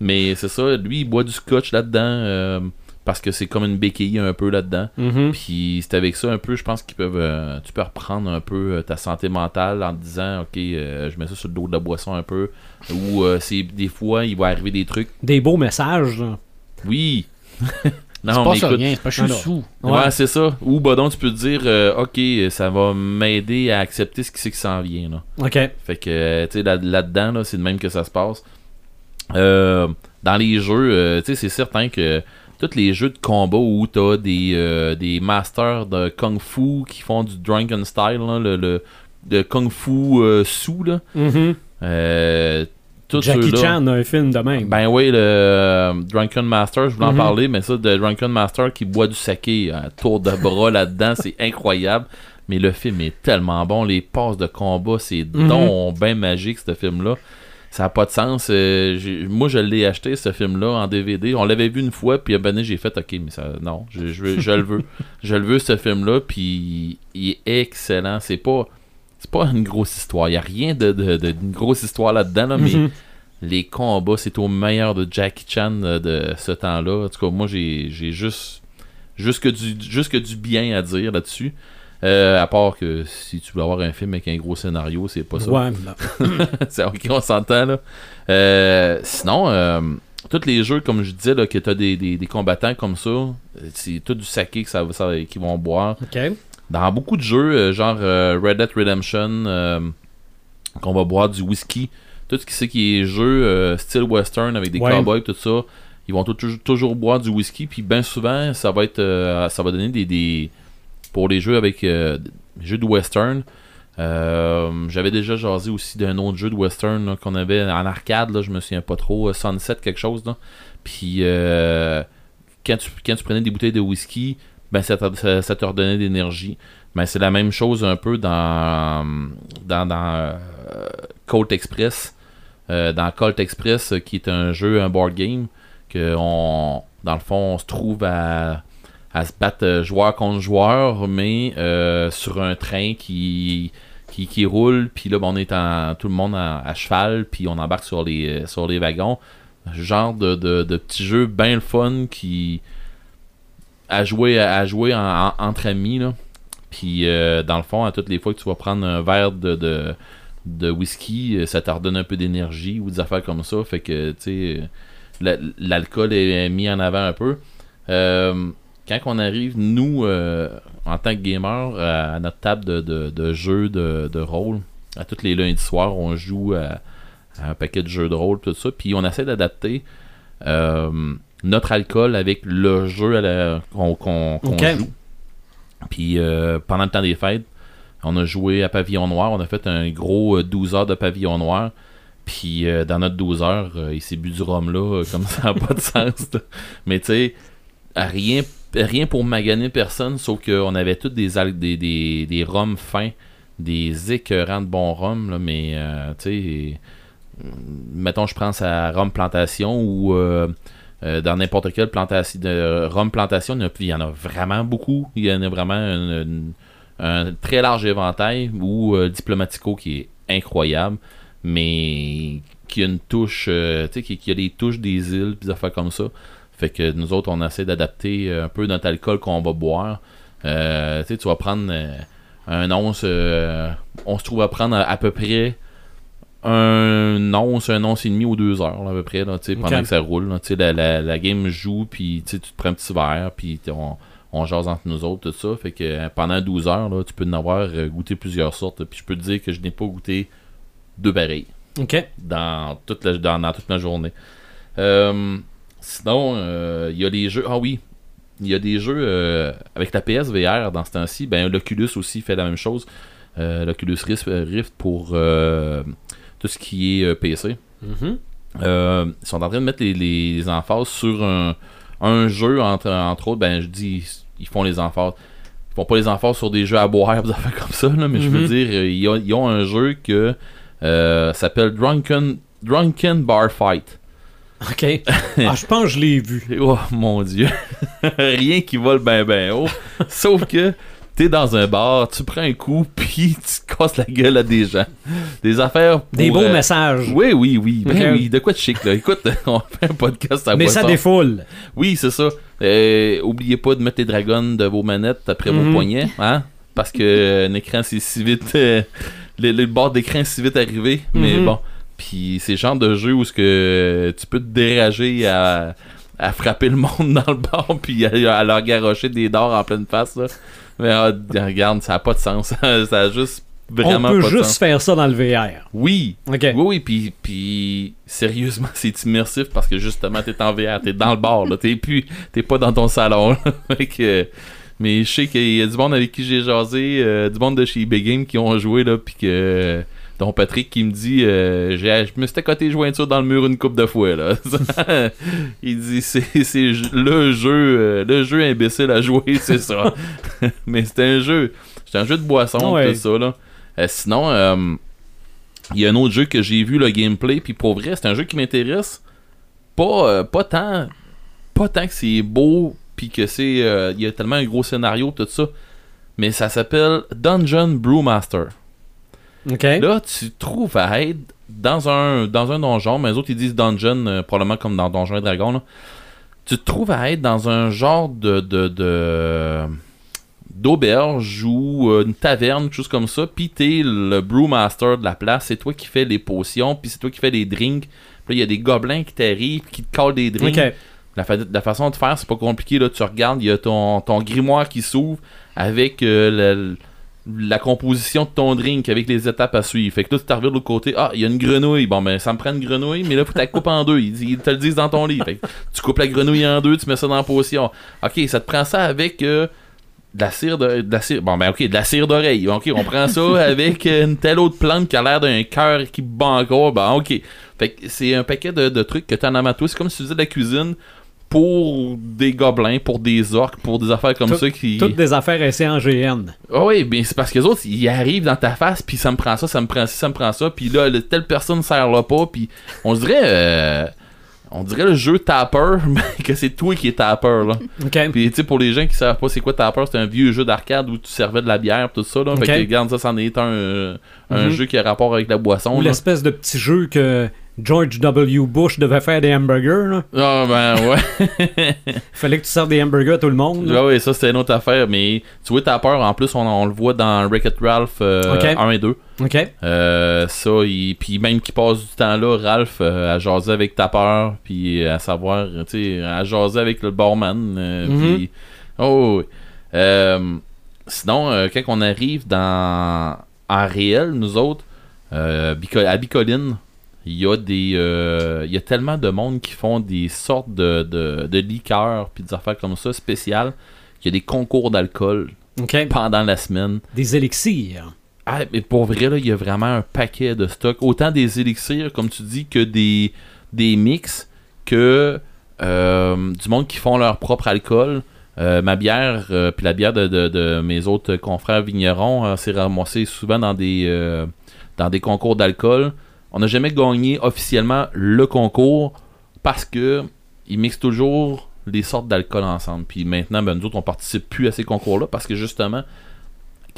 Mais c'est ça, lui, il boit du scotch là-dedans euh, parce que c'est comme une béquille un peu là-dedans. Mhm. Puis c'est avec ça un peu, je pense qu'ils peuvent, euh, tu peux reprendre un peu euh, ta santé mentale en te disant, ok, je mets ça sur le dos de la boisson un peu. Ou c'est des fois, il va arriver des trucs. Des beaux messages, là. Oui. C'est non, pas mais ça écoute, rien, c'est pas je suis sous. Ouais, Ouais. c'est ça. Ou bah donc tu peux te dire, euh, ok, ça va m'aider à accepter ce qui c'est qui s'en vient. Là. OK. Fait que, euh, tu sais, là- là-dedans, là, c'est de même que ça se passe. Euh, dans les jeux, euh, tu sais, c'est certain que tous les jeux de combat où t'as des, euh, des masters de kung fu qui font du drunken style, là, le, le, de kung fu euh, sous, là, Mhm. euh, Jackie Chan a un film de même. ben oui, le euh, Drunken Master, je voulais Mhm. en parler, mais ça, de Drunken Master qui boit du saké à tour de bras là-dedans, c'est incroyable. Mais le film est tellement bon, les passes de combat, c'est Mhm. donc bien magique, ce film-là. Ça n'a pas de sens. euh, moi, je l'ai acheté, ce film-là, en DVD. On l'avait vu une fois, puis à donné, j'ai fait, OK, mais ça, non, je, je le veux. Je le veux, ce film-là, puis il est excellent. C'est pas, c'est pas une grosse histoire. Il n'y a rien de, de, grosse histoire là-dedans, là, mais Mhm. les combats, c'est au meilleur de Jackie Chan euh, de ce temps-là. En tout cas, moi, j'ai j'ai juste, juste, que du, bien à dire là-dessus. Euh, à part que si tu veux avoir un film avec un gros scénario, c'est pas ça. Ouais, c'est ok, on s'entend là. Euh, sinon, euh, tous les jeux, comme je disais, là, que tu as des, des- des combattants comme ça, c'est tout du saké que ça, ça- qu'ils vont boire. Dans beaucoup de jeux, euh, genre euh, Red Dead Redemption, euh, qu'on va boire du whisky, tout ce qui c'est qui est jeu style western avec des Ouais. cowboys, tout ça, ils vont tou- toujours boire du whisky, puis bien souvent, ça va être, euh, ça va donner des, des pour les jeux avec euh, des jeux de western. euh, J'avais déjà jasé aussi d'un autre jeu de western qu'on avait en arcade, là, je me souviens pas trop, Sunset quelque chose là. Puis euh, quand tu quand tu prenais des bouteilles de whisky, ben ça, ça, ça te d'énergie. Ben c'est la même chose un peu dans dans, dans euh, Colt Express. Euh, dans Colt Express, euh, qui est un jeu, un board game, que on, dans le fond, on se trouve à, à se battre joueur contre joueur, mais sur un train qui, qui, roule, puis là, ben, on est en, tout le monde à, cheval, puis on embarque sur les, sur les wagons. Genre de, de, de petit jeu bien le fun qui à jouer à jouer en- en- entre amis là. Puis euh, dans le fond, à toutes les fois que tu vas prendre un verre de, de, whisky, euh, ça te redonne un peu d'énergie ou des affaires comme ça. Fait que tu sais, la- l'alcool est mis en avant un peu. Euh, quand on arrive, nous, euh, en tant que gamer, à, notre table de, de, de jeux de, de rôle, à tous les lundis soirs, on joue à, un paquet de jeux de rôle, tout ça, puis on essaie d'adapter euh, notre alcool avec le jeu à la- qu'on qu'on- qu'on Ok. joue. Puis euh, pendant le temps des fêtes, on a joué à Pavillon Noir. On a fait un gros euh, 12 heures de Pavillon Noir. Puis euh, dans notre 12 heures, euh, il s'est bu du rhum là, euh, comme ça n'a pas de sens. là. Mais tu sais, rien, rien pour maganer personne, sauf qu'on avait tous des, al- des, des, des rhums fins, des écœurants de bons rhums, là, mais euh, tu sais, euh, mettons, je pense à Rhum Plantation ou euh, dans n'importe quelle plantation de Rhum Plantation, il y en a- vraiment beaucoup. Il y en a vraiment un, très large éventail ou euh, Diplomatico qui est incroyable, mais qui a une touche, euh, tu sais, qui, a les touches des îles, puis des affaires comme ça. Fait que nous autres, on essaie d'adapter un peu notre alcool qu'on va boire. Tu sais, tu vas prendre un once, on se trouve à prendre à peu près un once, un once et demi ou deux heures là, à peu près, là, tu sais, pendant que ça roule. là. La, la, la game joue, puis tu te prends un petit verre, puis on, on jase entre nous autres, tout ça. Fait que euh, pendant 12 heures, là, tu peux en avoir euh, goûté plusieurs sortes. Puis je peux te dire que je n'ai pas goûté deux pareils OK. dans toute la, dans, dans toute la journée. Euh, sinon, euh, il y a les jeux. Ah oui, il y a des jeux euh, avec la PSVR dans ce temps-ci. Ben, l'Oculus aussi fait la même chose. L'Oculus Rift, Rift pour tout ce qui est euh, PC. Mhm. Euh, ils sont en train de mettre les, les emphases sur un, un jeu, entre, entre autres. Ben, je dis, ils font les emphases. Ils font pas les emphases sur des jeux à boire, des affaires comme ça, là, mais je veux Mhm. dire, euh, ils ont, ils ont un jeu que euh, s'appelle Drunken, Drunken Bar Fight. OK. Ah, je pense que je l'ai vu. Oh mon dieu. Rien qui vole ben ben haut. Sauf que t'es dans un bar, tu prends un coup, puis tu casses la gueule à des gens. Des affaires pour, Des beaux euh, messages. Oui, oui, oui. Ben oui, de quoi de chic, là? Écoute, on fait un podcast à Mais ça défoule. Oui, c'est ça. Euh, oubliez pas de mettre les dragons de vos manettes après Mhm. vos poignets, hein? Parce que euh, un écran, c'est si vite. le, le bord d'écran est si vite arrivé. Mais Mhm. bon. Puis c'est le genre de jeu où ce que tu peux te dérager à, à frapper le monde dans le bar puis à, à leur garocher des dards en pleine face. Là. Mais ah, regarde, ça a pas de sens. ça a juste vraiment On peut pas de juste sens. faire ça dans le VR. Oui, oui, oui, puis, puis sérieusement, c'est immersif parce que justement, t'es en VR, t'es dans le bar, là, t'es plus, t'es pas dans ton salon. que, mais je sais qu'il y a du monde avec qui j'ai jasé, euh, du monde de chez eBay Game qui ont joué, là, puis que, dont Patrick qui me dit, euh, j'ai, je me suis côté jointure dans le mur une coupe de fois, là. Il dit, c'est, le jeu, euh, le jeu imbécile à jouer, c'est ça. mais c'est un jeu, c'est un jeu de boisson, Ouais. tout ça, là. Euh, sinon, euh, il y a un autre jeu que j'ai vu le gameplay, puis pour vrai, c'est un jeu qui m'intéresse. Pas, pas tant. Pas tant que c'est beau, puis que c'est. euh, Il y a tellement un gros scénario, tout ça. Mais ça s'appelle Dungeon Brewmaster. OK. Là, tu trouves à être dans un, dans un donjon, mais les autres ils disent dungeon, euh, probablement comme dans Donjon et Dragon. là. Tu te trouves à être dans un genre de. de, de- d'auberge ou euh, une taverne, quelque chose comme ça, puis t'es le brewmaster de la place, c'est toi qui fais les potions, puis c'est toi qui fais les drinks. Puis là, il y a des gobelins qui t'arrivent, qui te collent des drinks. OK. La, fa- la façon de faire, c'est pas compliqué. Là. Tu regardes, il y a ton, ton grimoire qui s'ouvre avec euh, le- la composition de ton drink, avec les étapes à suivre. Fait que là, tu t'arrives de l'autre côté. Ah, il y a une grenouille. Bon, ben, ça me prend une grenouille, mais là, faut que tu la coupes en deux. Ils, ils te le disent dans ton livre. Fait que tu coupes la grenouille en deux, tu mets ça dans la potion. Ok, ça te prend ça avec. euh, de la cire de, de la cire bon ben ok de la cire d'oreille ok on prend ça avec une telle autre plante qui a l'air d'un cœur qui bat encore ben ok fait que c'est un paquet de, de trucs que t'as en amateur c'est comme si tu faisais de la cuisine pour des gobelins pour des orques pour des affaires comme Tout- ça qui Toutes des affaires essais en GN. ah oui, ben c'est parce que les autres, ils arrivent dans ta face, puis ça me prend ça, ça me prend ci, ça me prend ça, puis là, le- telle personne sert là pas, puis on dirait, euh, on dirait le jeu Tapper, mais que c'est toi qui es Tapper, là. OK. Puis tu sais, pour les gens qui savent pas c'est quoi Tapper, c'est un vieux jeu d'arcade où tu servais de la bière, tout ça, là. Ok. Fait que regarde, ça, c'en est un, euh, un Mhm. jeu qui a rapport avec la boisson, Ou l'espèce de petit jeu que George W. Bush devait faire des hamburgers. Ah, ben ouais. Fallait que tu serves des hamburgers à tout le monde. là. Ouais, ouais, ça c'était une autre affaire, mais tu vois Tapper, en plus, on, on le voit dans Wreck-It Ralph euh, Ok. 1 et 2. OK. Euh, ça, puis même qu'il passe du temps là, Ralph, euh, à jaser avec Tapper, puis à savoir, tu sais, à jaser avec le barman, euh, Mhm. puis Oh, oui. Euh, sinon, euh, quand on arrive dans en réel, nous autres, euh, à Bicoline, il y a des euh, il y a tellement de monde qui font des sortes de, de, de liqueurs puis des affaires comme ça spéciales qu'il y a des concours d'alcool pendant la semaine. Des élixirs. Ah, mais pour vrai, là, il y a vraiment un paquet de stocks. Autant des élixirs, comme tu dis, que des, des mix, que euh, du monde qui font leur propre alcool. Euh, ma bière, euh, puis la bière de, de- de mes autres confrères vignerons, s'est ramassée souvent dans des, dans des concours d'alcool. On n'a jamais gagné officiellement le concours parce que ils mixent toujours les sortes d'alcool ensemble. Puis maintenant, ben, nous autres, on participe plus à ces concours-là parce que justement,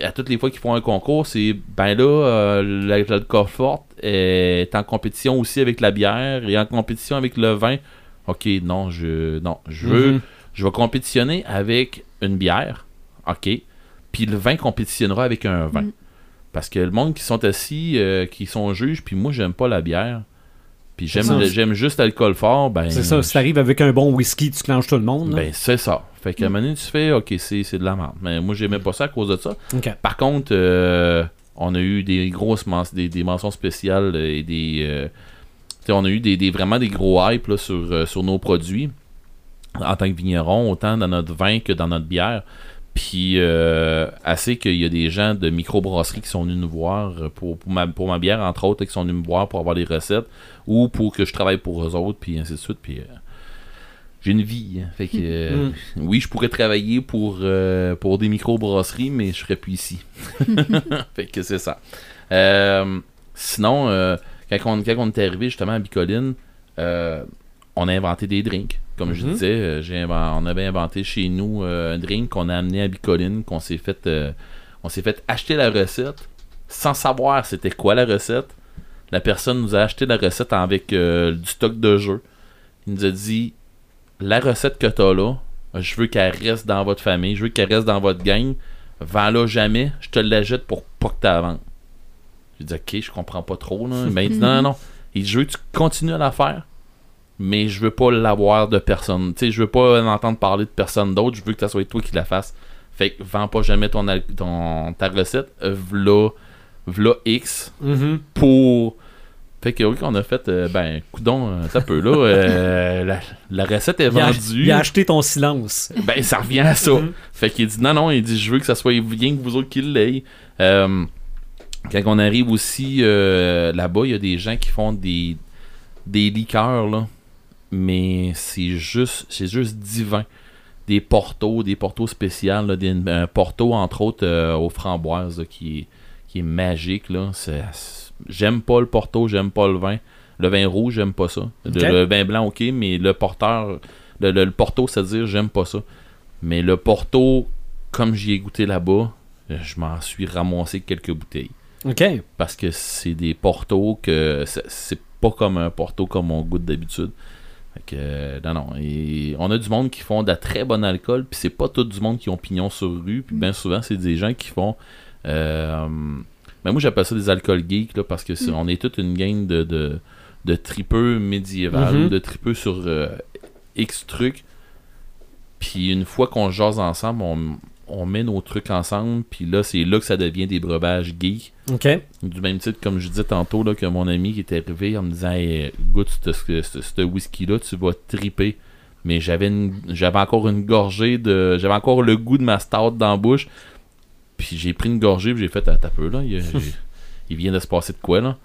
à toutes les fois qu'ils font un concours, c'est ben là, euh, la- l'alcool forte est en compétition aussi avec la bière et en compétition avec le vin. Ok, non, je non, je veux, Mhm. je vais compétitionner avec une bière. Ok, puis le vin compétitionnera avec un vin. Mhm. Parce que le monde qui sont assis, euh, qui sont juges, puis moi j'aime pas la bière. Puis j'aime juste l'alcool fort, ben C'est ça, si t'arrives avec un bon whisky, tu clenches tout le monde. là. ben c'est ça. Fait qu'à un moment donné, tu fais ok, c'est c'est de la merde. Mais moi j'aimais pas ça à cause de ça. Par contre, euh, on a eu des grosses des, des mentions spéciales et des. euh, tu sais, on a eu des, des- vraiment des gros hype là, sur, euh, sur nos produits en tant que vigneron, autant dans notre vin que dans notre bière. Puis, euh, assez qu'il y a des gens de microbrasserie qui sont venus nous voir pour, pour, ma, pour ma bière, entre autres, qui sont venus me voir pour avoir des recettes ou pour que je travaille pour eux autres, puis ainsi de suite. Puis, euh, j'ai une vie. hein. Fait que, euh, oui, je pourrais travailler pour, euh, pour des microbrasseries, mais je serais plus ici. fait que c'est ça. Sinon, euh, quand, on, quand on est arrivé justement à Bicoline, euh, on a inventé des drinks. Comme je Mhm. disais, euh, j'ai on avait inventé chez nous euh, un drink qu'on a amené à Bicoline, qu'on s'est fait, euh, on s'est fait acheter la recette sans savoir c'était quoi la recette. La personne nous a acheté la recette avec euh, du stock de jeu. Il nous a dit la recette que t'as là, je veux qu'elle reste dans votre famille, je veux qu'elle reste dans votre gang. Vends-la jamais, je te la jette pour pas que tu la vendes. J'ai dit ok, je comprends pas trop. Là. Il dit non, non, non. Il dit, je veux que tu continues à la faire, mais je veux pas l'avoir de personne. Tu sais, je veux pas en entendre parler de personne d'autre, je veux que ça soit toi qui la fasse. Fait que vends pas jamais ton, ton ta recette, euh, v'là, v'là X Mhm. pour. Fait que oui, qu'on a fait, euh, ben, coudon, euh, ça peut là, euh, la, la recette est Il, a, vendue. il a acheté ton silence. Ben, ça revient à ça. Mhm. Fait qu'il dit non, non, il dit je veux que ça soit bien que vous autres qui l'ayez. Euh, quand on arrive aussi euh, là-bas, il y a des gens qui font des, des liqueurs, là. Mais c'est juste, c'est juste divin. Des portos, des portos spéciales, des- un porto entre autres euh, aux framboises là, qui, est, qui est magique. Là. C'est- j'aime pas le porto, j'aime pas le vin. Le vin rouge, j'aime pas ça. Le, vin blanc, ok, mais le porteur, le, le- le porto, c'est-à-dire, j'aime pas ça. Mais le porto, comme j'y ai goûté là-bas, je m'en suis ramassé quelques bouteilles. OK. Parce que c'est des portos que c'est- c'est pas comme un porto comme on goûte d'habitude. Que, euh, non, non. Et on a du monde qui font de la très bonne alcool, puis c'est pas tout du monde qui ont pignon sur rue, puis bien souvent, c'est des gens qui font. Euh, ben moi, j'appelle ça des alcools geeks, là, parce que c'est- on est toute une gang de, de, de tripeux médiéval, Mhm. ou de tripeux sur euh, X trucs. Puis une fois qu'on jase ensemble, on, on met nos trucs ensemble, puis là, c'est là que ça devient des breuvages geeks. OK. Du même titre, comme je disais tantôt, là, que mon ami qui était arrivé en me disant hey, goûte ce, whisky-là, tu vas triper. Mais j'avais encore une gorgée de. J'avais encore le goût de ma stout dans la bouche. Puis j'ai pris une gorgée puis j'ai fait à peu là. Il, vient de se passer de quoi là?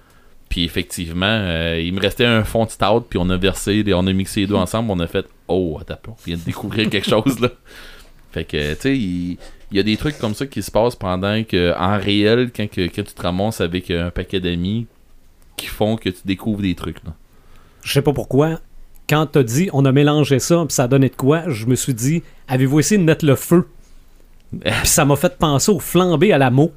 Puis effectivement, euh, il me restait un fond de stout, puis on a versé, on a mixé les deux ensemble, on a fait Oh, attends, on vient de découvrir quelque chose là. Fait que, tu sais, il, il y a des trucs comme ça qui se passent pendant que, en réel, quand, que, quand tu te ramasses avec un paquet d'amis qui font que tu découvres des trucs. Là. Je sais pas pourquoi. Quand t'as dit on a mélangé ça, puis ça a donné de quoi, je me suis dit avez-vous essayé de mettre le feu? Ça m'a fait penser au flambé à la mot.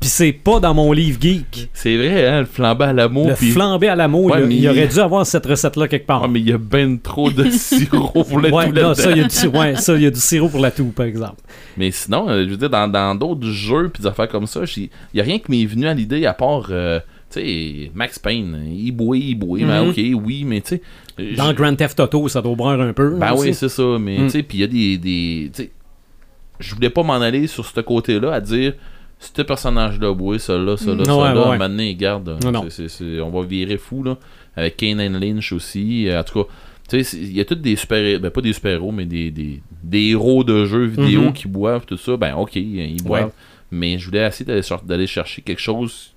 Puis c'est pas dans mon livre geek. C'est vrai, hein, le flambé à l'amour. le flambé à la mot, Ouais, il, mais aurait dû avoir cette recette-là quelque part. Ouais, mais il y a ben trop de sirop pour le Ouais, tout là, là-dedans. ça, il y a du, ouais, ça, il y a du sirop pour la toux, par exemple. Mais sinon, euh, je veux dire, dans d'autres jeux puis des affaires comme ça, il y a rien qui m'est venu à l'idée à part euh, Tu sais, Max Payne, il boit, il Mhm. ben ok, oui, mais tu sais. Dans Grand Theft Auto, ça doit boire un peu. Ben oui, c'est ça, mais Mm. tu sais, puis il y a des. des je voulais pas m'en aller sur ce côté-là à dire ce personnage-là, oui, ça là, ça là, Mm. ça Ouais, là, ouais. maintenant, il garde. C'est- on va virer fou, là. Avec Kane Lynch aussi. euh, En tout cas, tu sais, il y a tous des super. Ben, pas des super-héros, mais des, des, des héros de jeux vidéo Mhm. qui boivent, tout ça. Ben, ok, ils boivent. Ouais. Mais je voulais essayer d'aller chercher quelque chose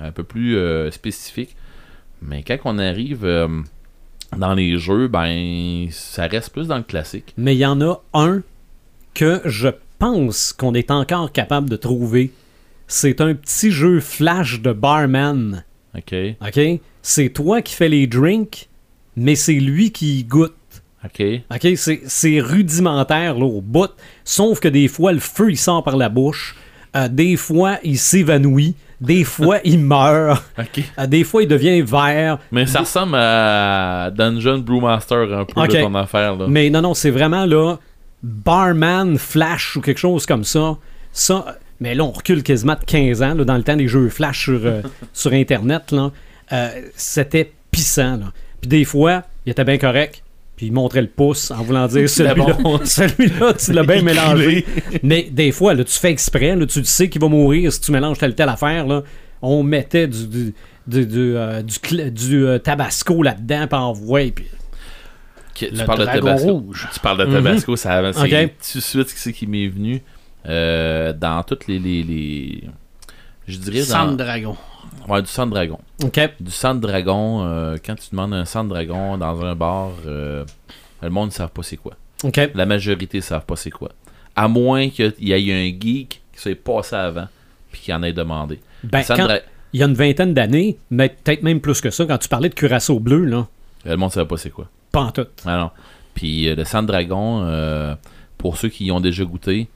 un peu plus euh, spécifique. Mais quand on arrive euh, dans les jeux, ben, ça reste plus dans le classique. Mais il y en a un que je pense qu'on est encore capable de trouver. C'est un petit jeu flash de barman. Ok, OK? C'est toi qui fais les drinks, mais c'est lui qui y goûte. ok. OK? C'est rudimentaire là, au bout. Sauf que des fois, le feu, il sort par la bouche. Euh, des fois, il s'évanouit. Des fois, il meurt. Ok. Euh, des fois, il devient vert. Mais ça ressemble à Dungeon Brewmaster un peu de ton affaire là. Mais non, non, c'est vraiment là, Barman Flash ou quelque chose comme ça. Ça, mais là, on recule quasiment de 15 ans, là, dans le temps des jeux Flash sur, euh, sur Internet. là. Euh, C'était pissant. Là. Puis des fois, il était bien correct. Puis il montrait le pouce en voulant dire celui-là, celui-là tu l'as bien mélangé. Mais des fois, là, tu fais exprès, là, tu le sais qu'il va mourir si tu mélanges telle telle affaire. Là. On mettait du, du, du, du, euh, du cl- du, tabasco là-dedans, puis envoie. Puis... Tu Le parles de dragon Tabasco. rouge. Tu parles de Tabasco, ça c'est Ok. tout de suite ce qui m'est venu euh, dans toutes les, les, les- je dirais dans Sang de dragon. ouais, du sang de dragon. OK. Du sang de dragon, euh, quand tu demandes un sang de dragon dans un bar, euh, le monde ne savent pas c'est quoi. OK. La majorité ne savent pas c'est quoi. À moins qu'il y ait un geek qui soit passé avant puis qui en ait demandé. Ben, de quand- dra- il y a une vingtaine d'années, mais peut-être même plus que ça, quand tu parlais de curaçao bleu, là, Le monde ne savait pas c'est quoi. Pas en tout. Ah non. Puis euh, le sang de dragon, euh, pour ceux qui y ont déjà goûté,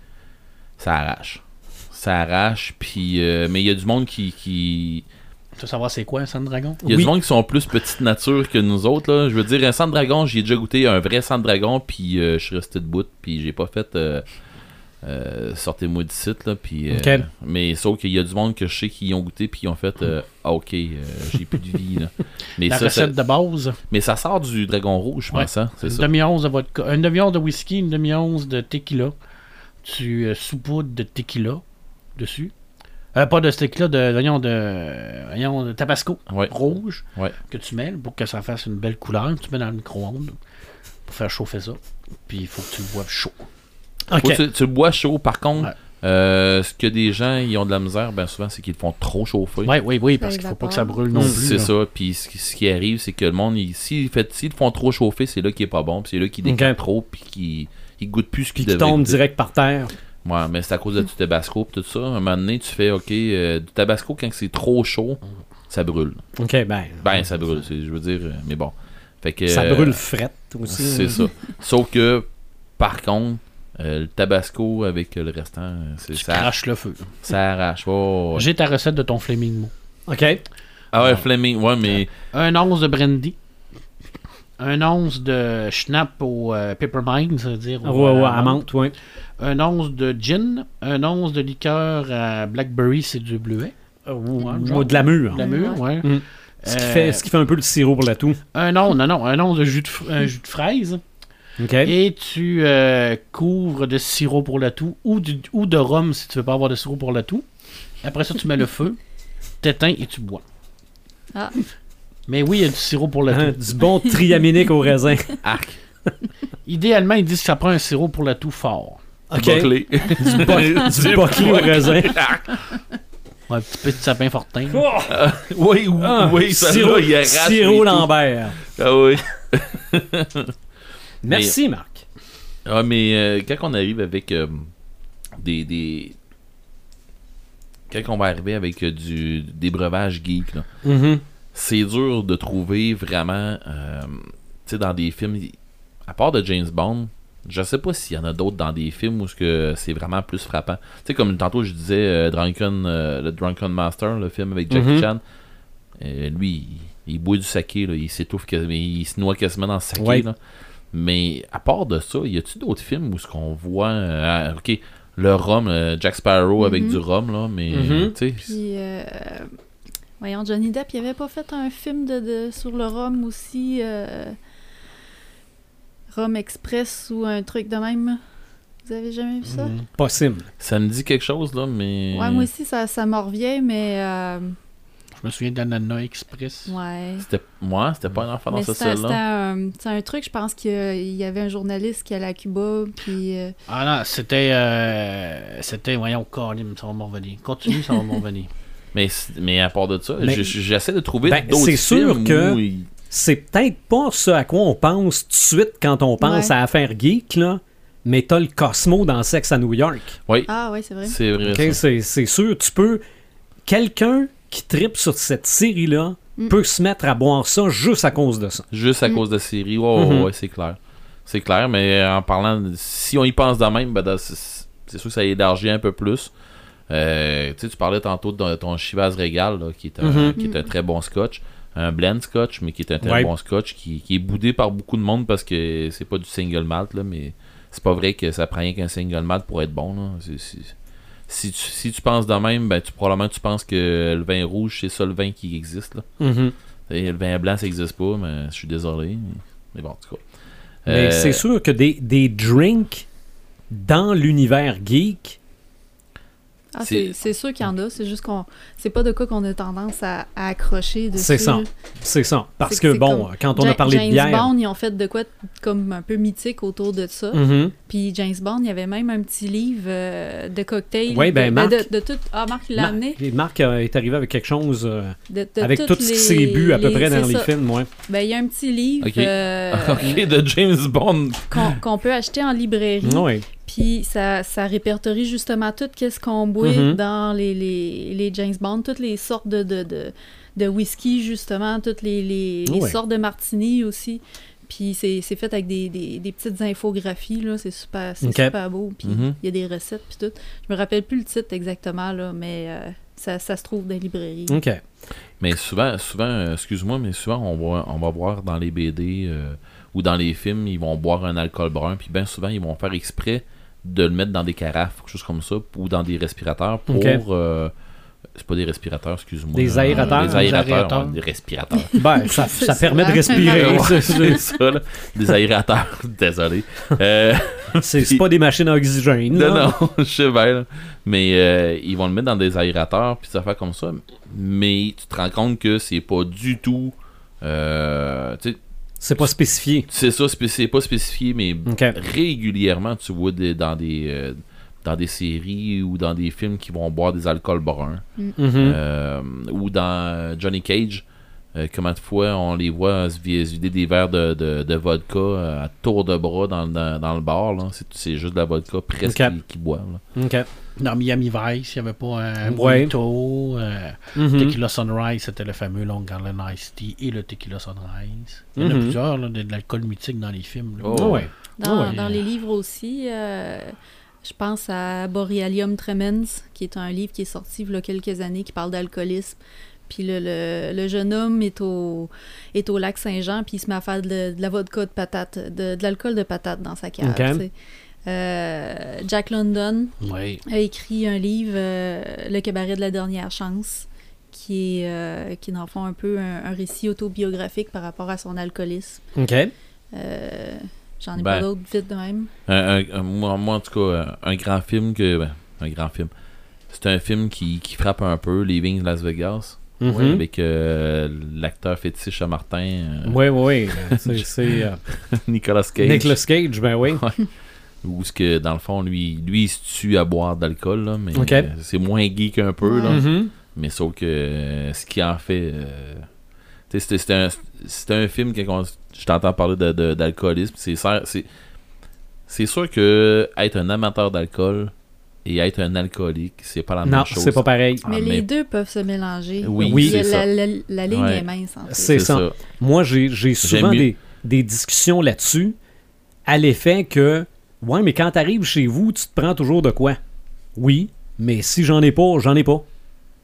ça arrache. Ça arrache, puis... euh, mais il y a du monde qui... qui... Tu veux savoir c'est quoi un sang de dragon? Il y a Oui. du monde qui sont plus petite nature que nous autres, là. Je veux dire, un sang de dragon, j'ai déjà goûté un vrai sang de dragon, puis euh, je suis resté debout, puis j'ai pas fait... euh, euh, sortez-moi du site, là, puis... euh. Mais sauf qu'il y a du monde que je sais qui y ont goûté, puis ils ont fait... euh, ah, ok, euh, j'ai plus de vie, là. Mais La ça, ça- recette de base, mais ça sort du dragon rouge, je Ouais. pense, hein, c'est une ça. demi-once de vodka, une demi-once de whisky, une demi-once de tequila. Tu saupoudres de tequila dessus. Pas de tequila, de, voyons, de, voyons, de tabasco Ouais. rouge Ouais. que tu mets pour que ça fasse une belle couleur. Tu mets dans le micro-ondes pour faire chauffer ça. Puis il faut que tu le boives chaud. Faut tu, tu le bois chaud. Par contre, Ouais. euh, ce que des gens ils ont de la misère, ben souvent, c'est qu'ils le font trop chauffer. Oui, oui, oui, parce qu'il faut pas que ça brûle non plus. c'est ça. Puis ce, qui- ce qui arrive, c'est que le monde, il- s'ils le font trop chauffer, c'est là qu'il est pas bon. Puis c'est là qu'il décale trop. Puis qu'il il goûte plus ce qu'il qui devait tombe goûter. direct par terre. Ouais, mais c'est à cause de du tabasco pis tout ça. Un moment donné, tu fais, OK, euh, du tabasco, quand c'est trop chaud, ça brûle. OK, ben. Ben, ça brûle, je veux dire, euh, mais bon. Fait que, ça euh, brûle frette aussi. C'est ça. Sauf que, par contre, euh, le tabasco avec le restant, euh, c'est Tu ça, craches le feu. ça arrache. Oh, ouais. J'ai ta recette de ton flaming mot. OK. Ah ouais, Fleming, ouais, mais Un once de brandy. Un once de schnapp au euh, peppermint, c'est-à-dire Ouais, au, ouais, euh, à menthe, ouais. Un once de gin. Un once de liqueur à blackberry, c'est du bleuet. Ou genre. de la mûre. La mûre, ouais. Mm. Ce qui, Euh, fait, ce qui fait un peu le sirop pour la toux. Un once, non, non, un once de jus de, fr- un jus de fraise. Et tu euh, couvres de sirop pour la toux ou, du- ou de rhum si tu veux pas avoir de sirop pour la toux. Après ça, tu mets le feu, t'éteins et tu bois. Ah. Mais oui, il y a du sirop pour la Hein, toux. du bon triaminique au raisin. arc, Idéalement, ils disent que ça prend un sirop pour la toux fort. OK. boclé. Du, bo- du boclé au raisin. Ouais, un petit peu de sapin fortin. oui, oui, Ah, oui, ça sirop, là, il sirop Lambert. Ah oui. Merci, Marc. Ah, mais euh, quand on arrive avec euh, des, des. Quand on va arriver avec euh, du, des breuvages geeks, là, Mhm. c'est dur de trouver vraiment. euh, tu sais, dans des films. À part de James Bond, je sais pas s'il y en a d'autres dans des films où c'est vraiment plus frappant. Tu sais, comme tantôt je disais, euh, Drunken, euh, le Drunken Master, le film avec Jackie Mhm. Chan. euh, lui, il, il boit du saké, là, il s'étouffe, il se noie quasiment dans le saké. Ouais. là. Mais à part de ça, y a-tu d'autres films où ce qu'on voit, euh, ok, le rhum, euh, Jack Sparrow avec Mhm. du rhum là, mais tu sais, Puis, euh, Voyons, Johnny Depp, il avait pas fait un film de, de- sur le rhum aussi. euh, Rhum Express ou un truc de même? Vous avez jamais vu ça? Mhm. Possible. Ça me dit quelque chose, là, mais. Ouais, moi aussi, ça, ça m'en revient, mais. Je me souviens d'Anana Express. ouais. C'était moi, c'était pas un enfant dans Mais ce c'était c'était style-là. un, c'est un truc, je pense qu'il y a- il y avait un journaliste qui allait à Cuba, puis. euh, Ah non, c'était. euh, c'était. Voyons, Colin, ça va m'en revenir. Continue, ça va m'en revenir. Mais, c'est- mais à part de ça, j'essaie de trouver Ben, d'autres c'est sûr que- où il- C'est peut-être pas ce à quoi on pense tout de suite quand on pense Ouais. à Affaire Geek, là, mais t'as le Cosmo dans Sex à New York. Oui, Ah, ouais, c'est vrai. c'est vrai. Ok, ça. C'est c'est sûr, tu peux. Quelqu'un qui tripe sur cette série-là Mm. peut se mettre à boire ça juste à cause de ça. Juste à Mm. cause de la série. Ouais, ouais, Mhm. ouais, c'est clair. C'est clair, mais en parlant. Si on y pense de même, ben, c'est sûr que ça élargit un peu plus. Euh, tu sais, tu parlais tantôt de ton Chivas Régal, là, qui, est un, Mhm. qui est un très bon scotch. Un blend scotch, mais qui est un très Ouais. bon scotch, qui, qui est boudé par beaucoup de monde parce que c'est pas du single malt, là, mais c'est pas vrai que ça prend rien qu'un single malt pour être bon. Là. Si, tu, si tu penses de même, ben, tu, probablement tu penses que le vin rouge, c'est ça le vin qui existe. Là. Mhm. Et le vin blanc, ça n'existe pas, mais je suis désolé. Mais, mais bon, en tout cas. Mais Euh, c'est sûr que des, des drinks dans l'univers geek, Ah, c'est- sûr qu'il y en a, c'est juste qu'on. C'est pas de quoi qu'on a tendance à, à accrocher dessus. C'est ça. c'est ça. Parce que, bon, comme quand on a parlé James de bière. Bond, ils ont fait de quoi comme un peu mythique autour de ça. Mhm. Puis James Bond, il y avait même un petit livre euh, de cocktails. Ouais, ben, de, Marc- de, de tout. Ah, Marc, il l'a Mar- amené. Marc euh, est arrivé avec quelque chose euh, De, de avec toutes tous les- ses buts à peu les- près dans les ça. films, ouais. Ben, il y a un petit livre Ok. euh, de James Bond. qu'on peut acheter en librairie. Ouais. Puis ça, ça répertorie justement tout ce qu'on boit Mhm. dans les, les, les James Bond, toutes les sortes de, de, de, de whisky, justement, toutes les, les, les Ouais. sortes de martini aussi. Puis c'est c'est fait avec des, des, des petites infographies, là. C'est super, super beau. Puis il Mhm. y a des recettes, puis tout. Je me rappelle plus le titre exactement, là, mais euh, ça, ça se trouve dans les librairies. OK. Mais souvent, souvent euh, excuse-moi, mais souvent, on va, on va voir dans les BD euh, ou dans les films, ils vont boire un alcool brun, puis bien souvent, ils vont faire exprès de le mettre dans des carafes, quelque chose comme ça, ou dans des respirateurs pour. Euh, c'est pas des respirateurs, excuse-moi. Des aérateurs? Des Des aérateurs, aérateurs. ouais, des respirateurs. Ben, ça, permet de respirer. C'est- ça, là. Des aérateurs, désolé. Euh, C'est pas des machines à oxygène. Non, là. non, je sais bien. là. Mais euh, ils vont le mettre dans des aérateurs, puis ça fait comme ça. Mais tu te rends compte que c'est pas du tout. euh, tu sais, C'est pas spécifié. c'est ça, c'est pas spécifié, mais régulièrement, tu vois des- dans des. euh, dans des séries ou dans des films qui vont boire des alcools bruns. Mhm. Euh, ou dans Johnny Cage, euh, comment de fois on les voit se vi- se vider des verres de, de- de vodka euh, à tour de bras dans, dans- dans le bar. là. C'est, c'est juste de la vodka presque Ok. qu'ils qu'ils boivent. là. Dans Miami Vice, il n'y avait pas un Ouais. euh, Mhm. Tequila Sunrise, c'était le fameux Long Island Iced Tea et le Tequila Sunrise. Il y en a Mhm. plusieurs, là, de, de l'alcool mythique dans les films. Oh, ouais. Dans, ouais. dans les livres aussi, euh, je pense à Borealium Tremens, qui est un livre qui est sorti il y a quelques années, qui parle d'alcoolisme. Puis le, le- le jeune homme est au, est au lac Saint-Jean, puis il se met à faire de, de la vodka de patate, de, de l'alcool de patate dans sa cave. Euh, Jack London Oui. a écrit un livre, euh, Le cabaret de la dernière chance, qui est, euh, qui est dans le fond un peu un, un récit autobiographique par rapport à son alcoolisme. OK. J'en ai Ben, pas d'autres vite de même. Un- un- un- moi, moi, en tout cas, un, un grand film que. ben, un grand film. C'est un film qui, qui frappe un peu, Leaving Las Vegas. Mhm. Avec euh, l'acteur fétiche à Martin, euh, Oui, oui, oui. C'est- C'est euh, Nicolas Cage. Nicolas Cage, ben oui. Où ce que, dans le fond, lui, lui il se tue à boire d'alcool, là, mais c'est moins geek un peu, là. Mhm. Mais sauf que euh, ce qui en fait. c'était un, un film que quand je t'entends parler de- de- d'alcoolisme. C'est sûr- c'est c'est sûr que être un amateur d'alcool et être un alcoolique, c'est pas la Non, même chose. c'est pas pareil. Ah, Mais les mais- deux peuvent se mélanger. Oui, Oui, Il y a c'est ça. la, la- la ligne Ouais. est mince, en fait. C'est ça. Moi, j'ai j'ai souvent des, des discussions là-dessus à l'effet que, ouais, mais quand t'arrives chez vous, tu te prends toujours de quoi? Oui, mais si j'en ai pas, j'en ai pas.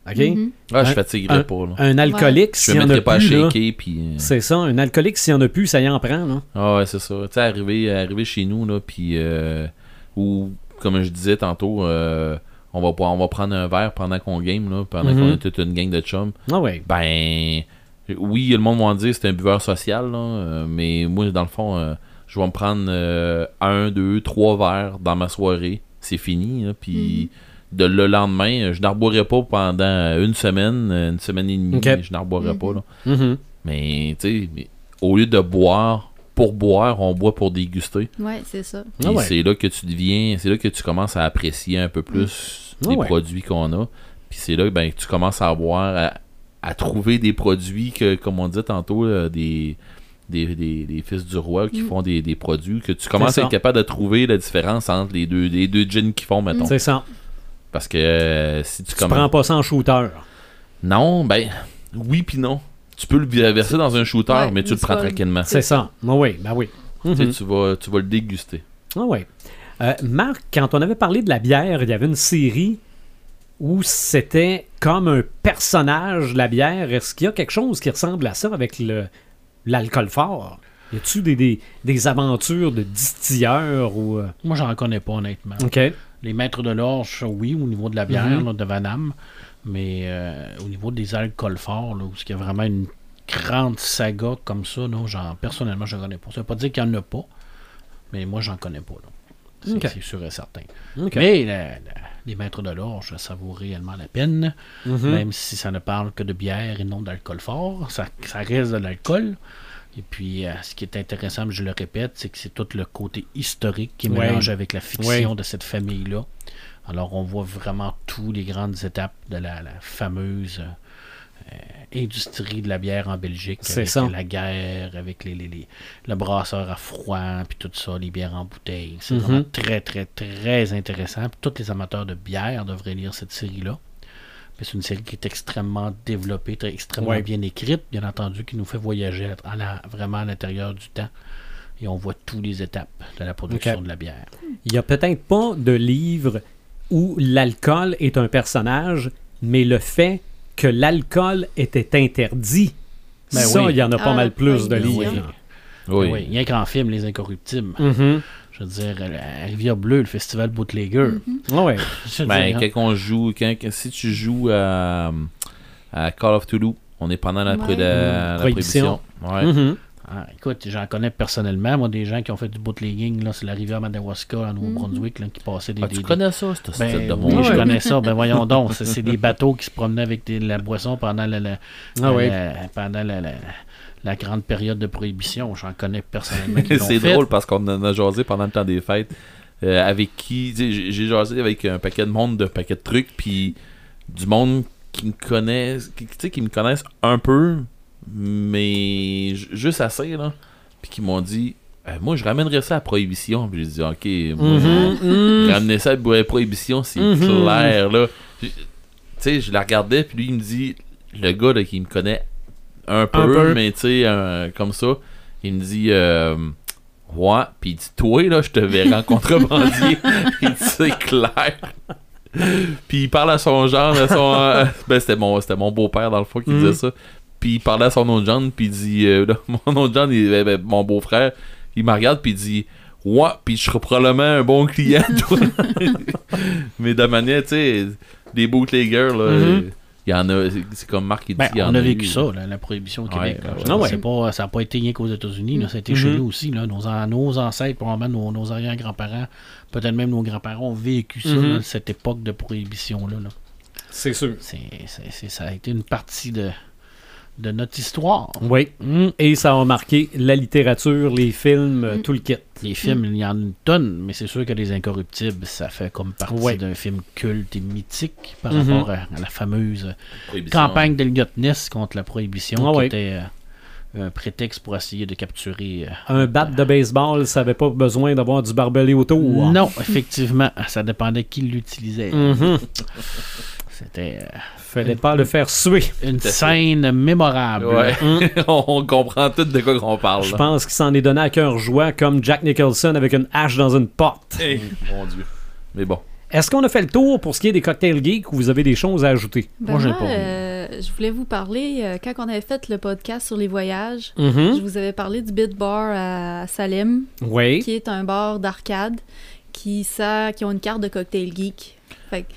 OK? Mhm. Ah, je Un- fatiguerais pas, là. Un alcoolique, Je s'il me y en a mettrais pas à plus, shaker, puis... euh, c'est ça, un alcoolique, s'il y en a plus, ça y en prend, là. Ah ouais, c'est ça. Tu sais, arriver, arriver chez nous, là, puis... euh, ou, comme je disais tantôt, euh, on va, on va prendre un verre pendant qu'on game, là, pendant Mhm. qu'on est toute une gang de chums. Ah ouais. Ben, oui, le monde va dire que c'est un buveur social, là, euh, mais moi, dans le fond, euh, je vais me prendre euh, un, deux, trois verres dans ma soirée. C'est fini, là, puis de le lendemain, je n'arborerai pas pendant une semaine, une semaine et demie, je n'arborerai pas, là. Mhm. Mais, tu sais, mais au lieu de boire pour boire, on boit pour déguster. Ouais, c'est ça. Puis Ah ouais. c'est là que tu deviens, c'est là que tu commences à apprécier un peu plus Ah les ouais. produits qu'on a. Puis c'est là ben, que tu commences à avoir, à, à trouver des produits que, comme on dit tantôt, là, des, des, des, des fils du roi qui Mm. font des, des produits, que tu commences à être capable de trouver la différence entre les deux, les deux gins qu'ils font, mettons. C'est ça. Parce que euh, si tu, Tu commences. prends pas ça en shooter. Non, ben, oui puis non. Tu peux le verser dans un shooter, Ouais, mais tu le prends tranquillement. C'est ça. Ah oui, ben oui. Mhm. tu, vas, tu vas le déguster. Ah ouais. Euh, Marc, quand on avait parlé de la bière, il y avait une série où c'était comme un personnage, la bière. Est-ce qu'il y a quelque chose qui ressemble à ça avec le l'alcool fort? Y a-tu des, des, des aventures de distilleurs ou... euh, Moi, j'en connais pas, honnêtement. OK. Les maîtres de l'orge, oui, au niveau de la bière, Mhm. là, de Vanam. Mais euh, au niveau des alcools forts, là, où il y a vraiment une grande saga comme ça, non, genre, personnellement, je ne connais pas. Ça veut pas dire qu'il n'y en a pas, mais moi, j'en connais pas. C'est sûr et certain. Mais la- la- les maîtres de l'orge, ça vaut réellement la peine, Mhm. même si ça ne parle que de bière et non d'alcool fort. Ça, ça reste de l'alcool. Et puis, euh, ce qui est intéressant, je le répète, c'est que c'est tout le côté historique qui est Ouais. mélangé avec la fiction Ouais. de cette famille-là. Alors, on voit vraiment toutes les grandes étapes de la, la fameuse euh, industrie de la bière en Belgique. C'est ça. la guerre, avec les, les, les- le brasseur à froid, puis tout ça, les bières en bouteille. C'est Mhm. vraiment très, très, très intéressant. Puis tous les amateurs de bière devraient lire cette série-là. C'est une série qui est extrêmement développée, très, extrêmement Ouais. bien écrite, bien entendu, qui nous fait voyager à la- vraiment à l'intérieur du temps. Et on voit toutes les étapes de la production de la bière. Il y a peut-être pas de livre où l'alcool est un personnage, mais le fait que l'alcool était interdit, Ben ça, oui. il y en a pas Ah, mal plus oui, de livres. Oui. Oui, il y a qu'en film, Les Incorruptibles. Mhm. Je veux dire, la Rivière Bleue, le festival Bootlegger. Ah ouais. Je veux Ben, dire, hein. quand on joue, quand, quand- si tu joues à, à Call of Toulouse, on est pendant la, pré- Ouais. la- la Prohibition. prohibition. Ouais. Mhm. Ah, écoute, j'en connais personnellement, moi, des gens qui ont fait du bootlegging, là, c'est la rivière Madawaska, en Nouveau-Brunswick, là, qui passaient des... Ah, des- tu connais ça, ce Ben, style de oui, je Ouais. connais ça. Ben voyons donc, c'est des bateaux qui se promenaient avec des- la boisson pendant la, la- Ah la- ouais. la- pendant la, la- grande période de prohibition. J'en connais personnellement c'est drôle parce qu'on en a jasé pendant le temps des fêtes. euh, avec qui j'ai jasé avec un paquet de monde de paquets de trucs puis du monde qui me connaissent qui, tu sais, qui me connaissent un peu mais ju- juste assez là puis qui m'ont dit Euh, moi je ramènerais ça à prohibition puis j'ai dit ok moi, Mhm. Mhm. ramener ça à prohibition c'est Mhm. clair là tu sais je la regardais puis lui il me dit le gars là, qui me connaît un peu, peu. mais tu sais euh, comme ça il me dit euh, ouais puis il dit toi là je te verrai en contrebandier il dit c'est clair puis il parle à son genre à son euh, ben c'était mon mon beau-père dans le fond qui Mhm. disait ça puis il parlait à son autre John puis il dit euh, là, mon autre John il- ben, ben, mon beau-frère il me regarde puis il dit ouais puis je serai probablement un bon client toi mais de manière tu sais des bootleggers là Mhm. il y en a c'est- comme Marc il dit Ben, il y en on a eu. vécu ça, là, la prohibition au Québec. là. ouais. Pas, ça n'a pas été rien qu'aux États-Unis, ça a été chez nous aussi. Là. Nos, nos ancêtres, probablement nos, nos arrière-grands-parents, peut-être même nos grands-parents ont vécu ça, Mhm. là, cette époque de prohibition-là. là. C'est sûr. C'est- ça a été une partie de, de notre histoire. Oui. Et ça a marqué la littérature, les films, euh, tout le kit. Les films, il y en a une tonne, mais c'est sûr que Les Incorruptibles, ça fait comme partie Ouais. d'un film culte et mythique par Mhm. rapport à, à la fameuse Prohibition. campagne d'Eliot Ness contre la prohibition, Ah qui ouais. était euh, un prétexte pour essayer de capturer. euh, Un bat de baseball, ça n'avait pas besoin d'avoir du barbelé autour. Non, effectivement, ça dépendait qui l'utilisait. Mhm. C'était euh, Fallait pas le faire suer. une scène mémorable. ouais on comprend tout de quoi qu'on parle Je pense qu'il s'en est donné à cœur joie comme Jack Nicholson avec une hache dans une porte. Hey, mon dieu mais bon Est-ce qu'on a fait le tour pour ce qui est des cocktails geeks ou vous avez des choses à ajouter? Ben Moi, j'ai pas euh, je voulais vous parler, euh, quand on avait fait le podcast sur les voyages, Mhm. je vous avais parlé du Bit Bar à Salem, Oui. qui est un bar d'arcade qui, ça, qui ont une carte de cocktail geek. Fait que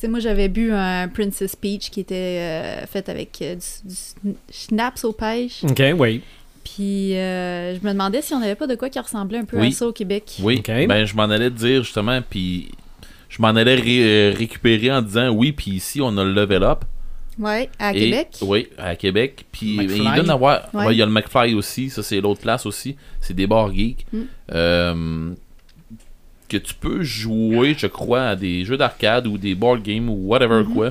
Fait que, moi, j'avais bu un Princess Peach qui était euh, fait avec euh, du, du schnapps aux pêches. OK, oui. Puis euh, je me demandais si on n'avait pas de quoi qui ressemblait un peu Oui. à ça au Québec. Oui, Ok. ben je m'en allais dire justement, puis je m'en allais ré- récupérer en disant oui, puis ici on a le level up. Ouais, à Et- Québec. Oui, à Québec. Puis il donne à voir. Ouais. ouais, il y a le McFly aussi, ça c'est l'autre place aussi. C'est des bars geeks. Mm. Que tu peux jouer, je crois, à des jeux d'arcade ou des board games ou whatever Mm-hmm. quoi.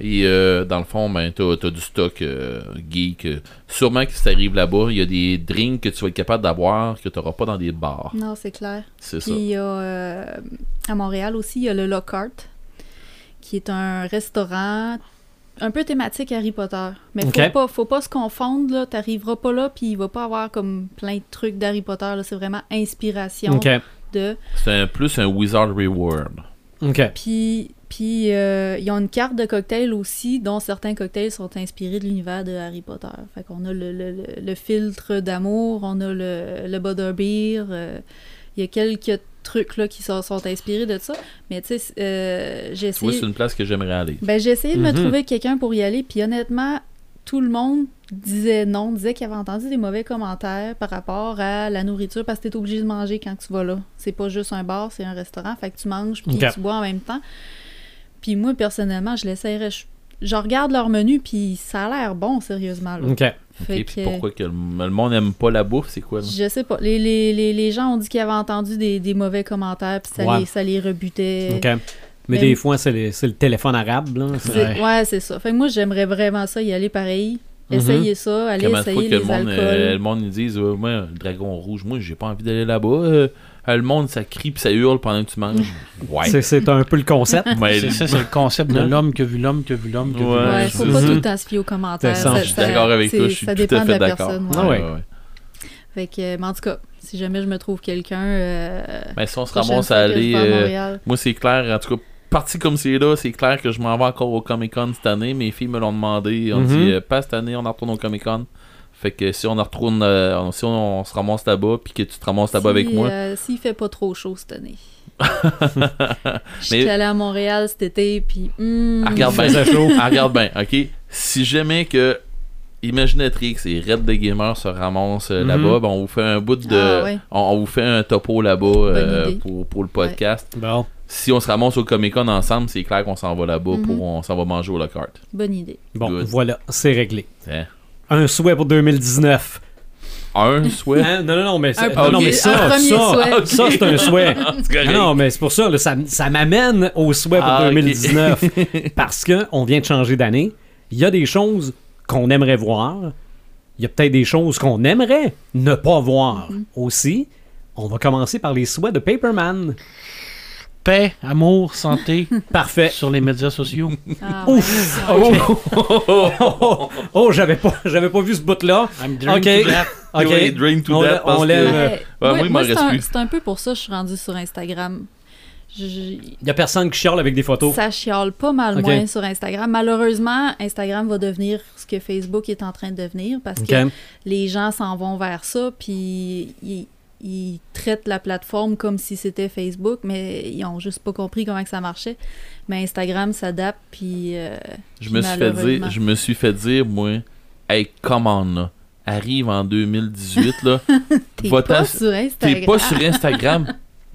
Et euh, dans le fond, ben, t'as, t'as du stock euh, geek. Sûrement que si t'arrives là-bas, il y a des drinks que tu vas être capable d'avoir que t'auras pas dans des bars. Non, c'est clair. C'est Puis ça. il y a euh, à Montréal aussi, il y a le Lockhart, qui est un restaurant un peu thématique Harry Potter. Mais faut pas, faut pas se confondre, là. T'arriveras pas là, puis il va pas avoir comme plein de trucs d'Harry Potter, là. C'est vraiment inspiration OK. De. C'est un, plus un Wizardry World. OK. Puis, puis euh, ils ont une carte de cocktails aussi, dont certains cocktails sont inspirés de l'univers de Harry Potter. Fait qu'on a le, le- le- le filtre d'amour, on a le, le butterbeer, euh, il y a quelques trucs là qui sont, sont inspirés de ça. Mais tu sais, euh, j'ai essayé, c'est une place que j'aimerais aller. ben, j'ai essayé de me Mhm. trouver quelqu'un pour y aller, puis honnêtement, tout le monde disait non, disait qu'il avait entendu des mauvais commentaires par rapport à la nourriture parce que t'es obligé de manger quand tu vas là. C'est pas juste un bar, c'est un restaurant, fait que tu manges puis Ok. tu bois en même temps. Puis moi, personnellement, je l'essayerais. Je, je regarde leur menu, puis ça a l'air bon, sérieusement. Là. OK. Fait Et puis que, pourquoi que le, le monde n'aime pas la bouffe, c'est quoi? là? Je sais pas. Les, les, les, les gens ont dit qu'ils avaient entendu des, des mauvais commentaires, puis ça, Ouais. les, ça les rebutait. OK. Mais Mais- des fois, c'est le, téléphone arabe, là. Ouais, c'est ça. Fait que moi, j'aimerais vraiment ça, y aller pareil. Mhm. Essayer ça, aller Comment de essayer que les le monde, alcools. euh, le monde ils disent ouais, moi, le dragon rouge, moi j'ai pas envie d'aller là-bas. Euh, euh, le monde ça crie puis ça hurle pendant que tu manges. Ouais. C'est- un peu le concept. Mais- C'est ça, c'est le concept de Ouais. l'homme qui a vu l'homme, qui a vu l'homme, qui a vu Ouais, l'homme. Ouais, faut pas tout le temps se fier aux commentaires. Ça. je suis d'accord avec toi, je suis Ça tout à dépend de fait la d'accord. personne. Ah ouais. ouais. Fait que, mais en tout cas, si jamais je me trouve quelqu'un. Euh, Mais si on se ramasse à que aller, à euh, moi c'est clair, en tout cas, parti comme c'est là, c'est clair que je m'en vais encore au Comic Con cette année. Mes filles me l'ont demandé. On Mhm. dit euh, pas cette année, on en retourne au Comic Con. Fait que si on en retourne, euh, si on, on se ramasse là-bas, puis que tu te ramasses là-bas Si, avec moi, euh, S'il fait pas trop chaud cette année. Je suis allée à Montréal cet été, puis. hmm, Ah, regarde bien. chaud. Ah, regarde bien, ok. Si jamais que Imaginatrix et Red the Gamer se ramassent euh, Mhm. là-bas, ben, on vous fait un bout de. Ah, ouais. on, on vous fait un topo là-bas euh, pour, pour le podcast. Bon. Si on se ramasse au Comic Con ensemble, c'est clair qu'on s'en va là-bas Mhm. pour on s'en va manger au Lockhart. Bonne idée. Bon, Good. voilà, c'est réglé. Hein? Un souhait pour 2019. Un souhait? Hein? Non, non, non, mais, c'est- Un non, non, mais premier- ça, un ça, ça, c'est un souhait. Non, mais c'est pour ça, là, ça, ça m'amène au souhait pour Ah, ok. 2019. parce que on vient de changer d'année. Il y a des choses qu'on aimerait voir. Il y a peut-être des choses qu'on aimerait ne pas voir Mm-hmm. aussi. On va commencer par les souhaits de Paperman. Paix, amour, santé Parfait. sur les médias sociaux. Ah, Ouf! ouais. Oh, oh, oh, oh, j'avais pas, j'avais pas vu ce bout-là. I'm Ok. that. Ok. Drain to On parce on que- lève, Ouais. euh, Ouais, moi, moi, c'est un, plus. c'est un peu pour ça que je suis rendue sur Instagram. Je- je- Il y a personne qui chiale avec des photos. Ça chiale pas mal moins sur Instagram. Malheureusement, Instagram va devenir ce que Facebook est en train de devenir parce que les gens s'en vont vers ça, puis ils, ils traitent la plateforme comme si c'était Facebook, mais ils ont juste pas compris comment que ça marchait. Mais Instagram s'adapte, puis euh, Je me suis fait dire, je me suis fait dire, moi, hey, come on, là. Arrive en 2018, là. t'es pas sur Instagram. T'es pas sur Instagram?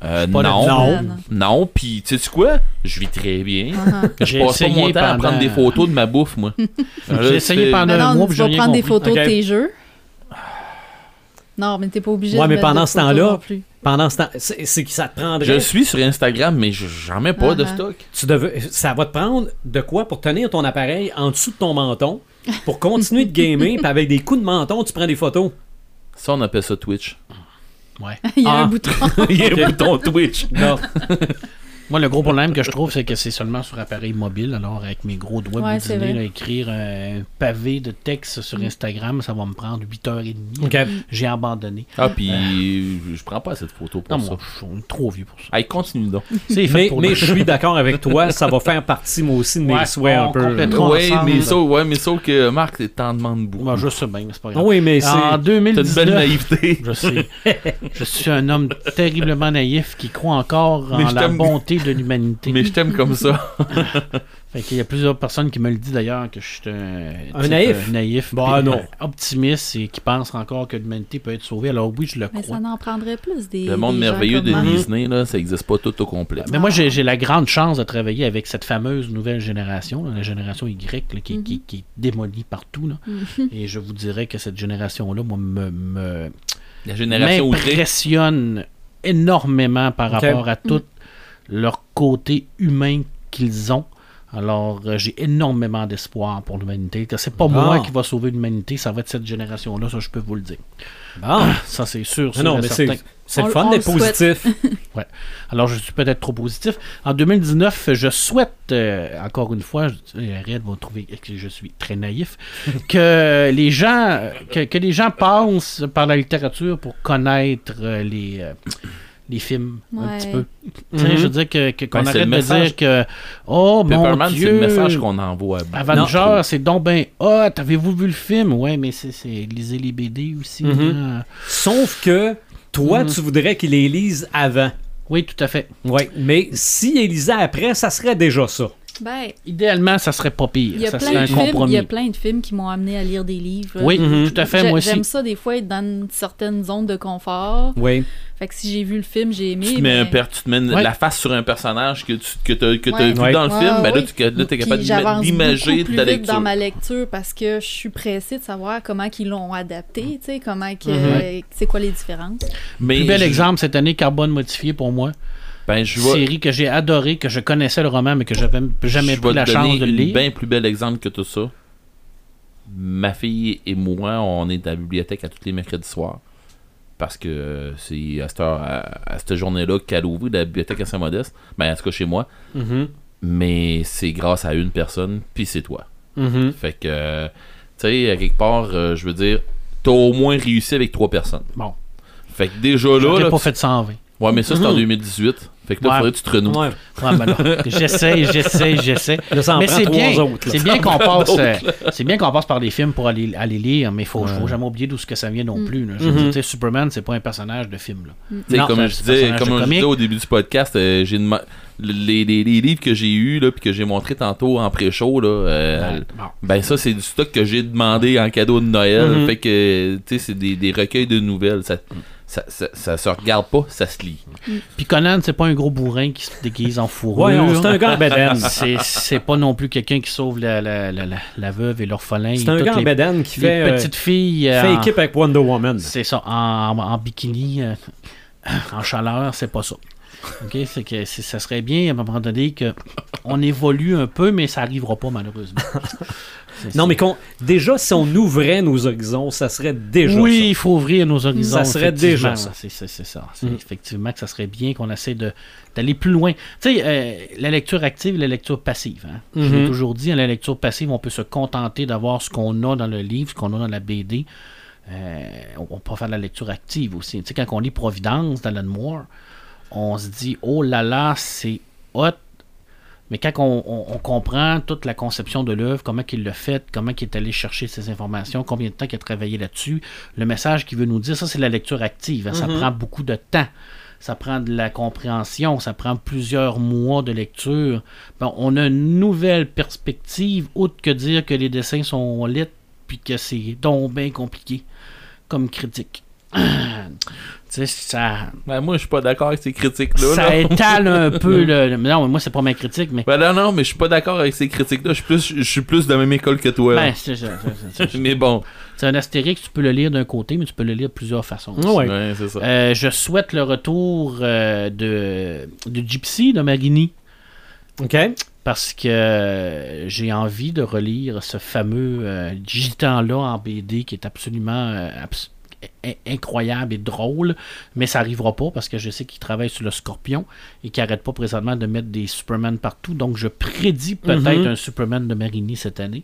Euh, non. Non. non. Non, pis tu sais quoi? Je vis très bien. Uh-huh. Je J'ai passe pas mon temps à prendre des photos de ma bouffe, moi. J'ai essayé pendant un mois, puis vas rien prendre des photos Ok. de tes jeux. Non, mais t'es pas obligé Ouais, de mais pendant de ce temps-là, non plus. Pendant ce temps, c'est c'est que ça te prendrait. Je suis sur Instagram, mais je- j'en mets pas de Uh-huh. stock. Tu devais- ça va te prendre de quoi pour tenir ton appareil en dessous de ton menton pour continuer de gamer, puis avec des coups de menton, tu prends des photos. Ça, on appelle ça Twitch. Ouais. Il y a Ah. un bouton. Il y a un bouton Twitch. Non. Moi, le gros problème que je trouve, c'est que c'est seulement sur appareil mobile. Alors, avec mes gros doigts Ouais, boudinés, là, écrire un pavé de texte sur Instagram, ça va me prendre 8h30. OK. J'ai abandonné. Ah, puis je prends pas cette photo pour Non, ça. moi, je suis trop vieux pour ça. Allez, continue donc. C'est fait Mais, pour mais je suis d'accord avec toi, ça va faire partie, moi aussi, de mes Ouais, souhaits un peu. Oui, mais sauf, ouais, mais sauf que Marc, t'en demandes beaucoup. Moi, je sais bien, c'est pas grave. oui, mais c'est. En T'as une 2019, belle naïveté. je sais. je suis un homme terriblement naïf qui croit encore Mais en la bonté de l'humanité. Mais je t'aime comme ça. Fait qu'il y a plusieurs personnes qui me le disent d'ailleurs que je suis un, Un type, naïf? euh, naïf Bah, puis, non. euh, optimiste et qui pense encore que l'humanité peut être sauvée. Alors oui, je le Mais crois. ça n'en prendrait plus des. Le monde des merveilleux de. Disney, là, ça existe pas tout au complet. Mais moi, j'ai la grande chance de travailler avec cette fameuse nouvelle génération, là, la génération Y, là, qui, qui- qui est démolie partout. là. Et je vous dirais que cette génération-là, moi, me, me- La génération m'impressionne énormément par rapport à tout leur côté humain qu'ils ont. Alors, euh, j'ai énormément d'espoir pour l'humanité. Que C'est pas moi qui va sauver l'humanité, ça va être cette génération-là, ça je peux vous le dire. Bon. Ça c'est sûr. Ah non, mais c'est c'est le fun d'être positif. Alors, je suis peut-être trop positif. En 2019, je souhaite, euh, encore une fois, euh, Red va trouver que je suis très naïf, que les gens, que, que les gens passent par la littérature pour connaître euh, les, euh, les films un petit peu. Mhm. Je veux dire que- que- qu'on Ben, c'est arrête le de message. dire que oh mon Pepperman, c'est Dieu, le message qu'on envoie. Avengers, c'est donc ben hot. Avez-vous vu le film? Ouais, mais c'est c'est- lisez les BD aussi. Mhm. là. Sauf que toi, Mhm. tu voudrais qu'ils les lisent avant. Oui, tout à fait. Oui, mais s'ils les lisaient après, ça serait déjà ça. Ben, Idéalement, ça serait pas pire. il y a ça plein serait de un films. Il compromis. y a plein de films qui m'ont amené à lire des livres. Oui, Mhm. tout à fait. Moi aussi. J'aime ça des fois être dans une certaine zone de confort. Oui. Fait que si j'ai vu le film, j'ai aimé. Tu te mets, un per- tu te mets Ouais. la face sur un personnage que tu que as, que t'as Ouais. vu Ouais. dans le Ouais, film, ben là, oui. tu là, t'es Puis capable j'avance d'imager beaucoup plus ta vite lecture. dans ma lecture parce que je suis pressée de savoir comment ils l'ont adapté, tu sais, comment que, Mhm. c'est quoi les différences. Mais Plus bel je- exemple cette année, Carbone modifié pour moi. Ben, je Série que j'ai adorée, que je connaissais le roman, mais que j'avais jamais je pris la chance de le lire. bien plus bel exemple que tout ça. Ma fille et moi, on est à la bibliothèque à tous les mercredis soirs. Parce que euh, c'est à cette, heure- à, à cette journée-là qu'elle a ouvert la bibliothèque à Saint-Modeste. Ben, en tout cas chez moi. Mhm. Mais c'est grâce à une personne, puis c'est toi. Mhm. Fait que, tu sais, à quelque part, euh, je veux dire, t'as au moins réussi avec trois personnes. Bon. Fait que déjà là, pas fait 120. Ouais, mais ça c'est en Mhm. 2018. Fait que là, Ouais. faudrait que tu te renoues. Ouais. Ouais, ben là, j'essaie, j'essaie, j'essaie. Mais c'est bien, c'est bien qu'on passe, euh, c'est bien qu'on passe par les films pour aller, aller lire, mais il faut, Ouais. faut jamais oublier d'où ce que ça vient non Mm. plus. là. Je veux Mhm. dire, tu sais, Superman, c'est pas un personnage de film. Là. Sais, Non, comme je disais, comme je au début du podcast, euh, j'ai les, les- les livres que j'ai eus là, puis que j'ai montré tantôt en pré-show là, euh, ben ça c'est du stock que j'ai demandé en cadeau de Noël. Mhm. Fait que tu sais c'est des, des recueils de nouvelles. Ça, ça, ça, ça se regarde pas, ça se lit. Puis Conan, c'est pas un gros bourrin qui se déguise en fourrure. Ouais, c'est un gars en bedaine. C'est pas non plus quelqu'un qui sauve la, la, la, la, la veuve et l'orphelin. C'est un gars en bedaine qui fait, euh, petites filles. euh, fait en- équipe avec Wonder Woman. C'est ça, en, en bikini, euh, en chaleur, c'est pas ça. OK? C'est que ça serait bien à un moment donné que on évolue un peu, mais ça arrivera pas malheureusement. Non, mais qu'on- déjà, si on ouvrait nos horizons, ça serait déjà oui, ça. il faut ouvrir nos horizons. Ça serait déjà ça. C'est ça. Mm. effectivement que ça serait bien qu'on essaie d'aller plus loin. Tu sais, euh, la lecture active et la lecture passive. hein. Je l'ai Mhm. toujours dit, à la lecture passive, on peut se contenter d'avoir ce qu'on a dans le livre, ce qu'on a dans la BD. Euh, on on peut faire de la lecture active aussi. Tu sais, quand on lit Providence d'Alan Moore, on se dit, oh là là, c'est hot. Mais quand on, on- on comprend toute la conception de l'œuvre, comment il l'a fait, comment il est allé chercher ces informations, combien de temps il a travaillé là-dessus, le message qu'il veut nous dire, ça c'est la lecture active. hein. Ça Mhm. prend beaucoup de temps. Ça prend de la compréhension, ça prend plusieurs mois de lecture. Bon, on a une nouvelle perspective, autre que dire que les dessins sont lits puis que c'est donc bien compliqué comme critique. Tu sais, ça, Ben, moi je suis pas d'accord avec ces critiques là. ça étale un peu le. Non, mais moi, c'est pas ma critique, mais. Ben non, non, mais je suis pas d'accord avec ces critiques-là. Je suis plus, je suis plus de la même école que toi. Ben, c'est mais bon, c'est un astérix, tu peux le lire d'un côté, mais tu peux le lire de plusieurs façons. Ouais. ouais, c'est ça. Euh, je souhaite le retour euh, de, de Gypsy, de Marini, OK? parce que euh, j'ai envie de relire ce fameux euh, gitan-là en BD qui est absolument euh, abs- incroyable et drôle, mais ça arrivera pas parce que je sais qu'il travaille sur le Scorpion et qu'il arrête pas présentement de mettre des Superman partout. Donc je prédis peut-être Mhm. un Superman de Marini cette année.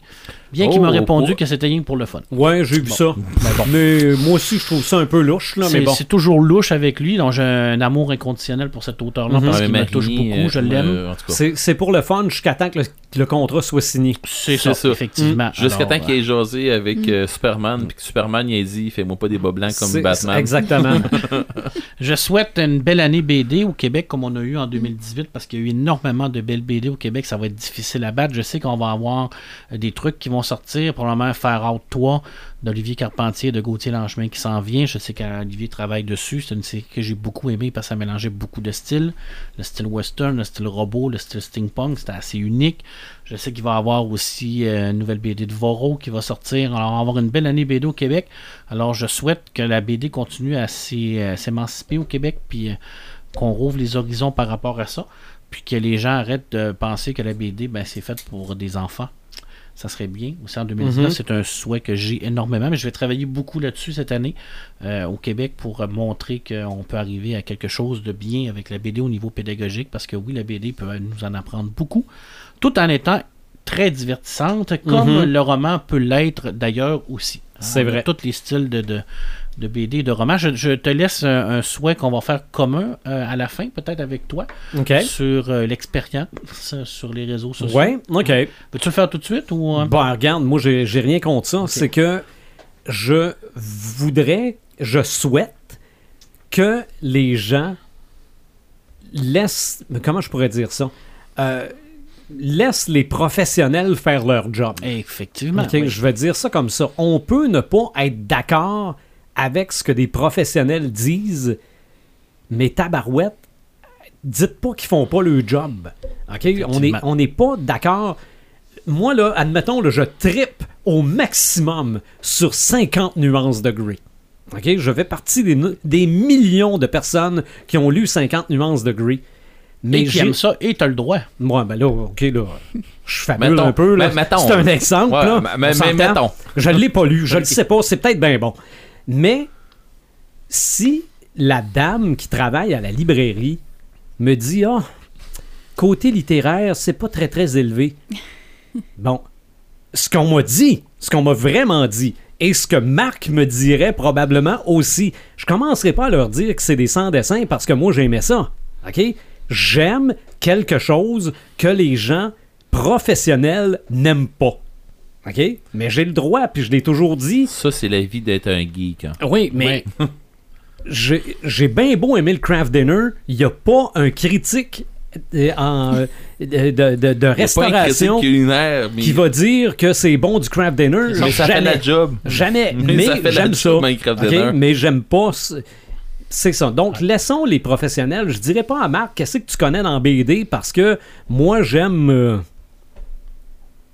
Bien qu'il m'a répondu oh. que c'était rien que pour le fun. Ouais, j'ai vu Bon. ça. Mais moi aussi, je trouve ça un peu louche, là, mais C'est bon. c'est toujours louche avec lui, donc j'ai un amour inconditionnel pour cet auteur-là Mhm. parce qu'il me touche beaucoup, je euh, l'aime. euh, en tout cas. C'est pour le fun jusqu'à temps que le, que le contrat soit signé. C'est ça, ça. effectivement. Jusqu'à Alors, temps qu'il ait jasé avec Mm. euh, Superman, puis que Superman il a dit Fais-moi pas des bas blancs comme Batman. Exactement. Je souhaite une belle année BD au Québec comme on a eu en 2018 parce qu'il y a eu énormément de belles BD au Québec. Ça va être difficile à battre. Je sais qu'on va avoir des trucs qui vont sortir. Probablement Faire Out 3 d'Olivier Carpentier de Gauthier Langemin qui s'en vient. Je sais qu'Olivier travaille dessus. C'est une série que j'ai beaucoup aimé parce que ça mélangeait beaucoup de styles. Le style western, le style robot, le style steampunk. C'était assez unique. Je sais qu'il va y avoir aussi euh, une nouvelle BD de Voro qui va sortir. Alors, on va avoir une belle année BD au Québec. Alors, je souhaite que la BD continue à à s'émanciper au Québec, puis euh, qu'on rouvre les horizons par rapport à ça, puis que les gens arrêtent de penser que la BD, ben, c'est fait pour des enfants. Ça serait bien. Aussi en 2019, Mhm. c'est un souhait que j'ai énormément, mais je vais travailler beaucoup là-dessus cette année euh, au Québec pour euh, montrer qu'on peut arriver à quelque chose de bien avec la BD au niveau pédagogique, parce que oui, la BD peut nous en apprendre beaucoup, tout en étant très divertissante, comme Mhm. le roman peut l'être d'ailleurs aussi. Hein, C'est vrai. Tous les styles de, de, de BD de romans. Je, je te laisse un, un souhait qu'on va faire commun euh, à la fin, peut-être avec toi, sur euh, l'expérience euh, sur les réseaux sociaux. Ouais, OK. Peux-tu le faire tout de suite ou euh? Bon, regarde, moi, j'ai j'ai rien contre ça. C'est que je voudrais, je souhaite que les gens laissent. Comment je pourrais dire ça? Laissent les professionnels faire leur job. Effectivement. Oui. Je vais dire ça comme ça. On peut ne pas être d'accord avec ce que des professionnels disent, mais tabarouette, dites pas qu'ils font pas le job. Ok, On n'est on pas d'accord. Moi, là, admettons, là, je trippe au maximum sur 50 nuances de gris. Ok, Je fais partie des, millions de personnes qui ont lu 50 nuances de gris. Mais et qui j'ai- aime ça, et t'as le droit. moi, ben là, OK, là, je fabule un peu, là. C'est un exemple, Ouais, là. mais- mais- mettons. Je ne l'ai pas lu, je ne le sais pas, c'est peut-être bien bon. Mais si la dame qui travaille à la librairie me dit, ah, côté littéraire, c'est pas très, très élevé. Bon, ce qu'on m'a dit, ce qu'on m'a vraiment dit, et ce que Marc me dirait probablement aussi, je commencerai pas à leur dire que c'est des sans-dessins parce que moi j'aimais ça. OK? J'aime quelque chose que les gens professionnels n'aiment pas. OK? Mais j'ai le droit, puis je l'ai toujours dit. Ça, c'est la vie d'être un geek. hein. Oui, mais j'ai j'ai bien beau aimer le craft dinner, il n'y a pas un critique euh, en, euh, de, de- restauration critique culinaire, mais, qui va dire que c'est bon du craft dinner. mais ça fait Jamais. la job. Jamais. Mais Mais, ça fait j'aime ça. Mais j'aime pas. ce- C'est ça. Donc, laissons les professionnels. Je dirais pas à Marc, qu'est-ce que tu connais dans BD parce que moi, j'aime. euh,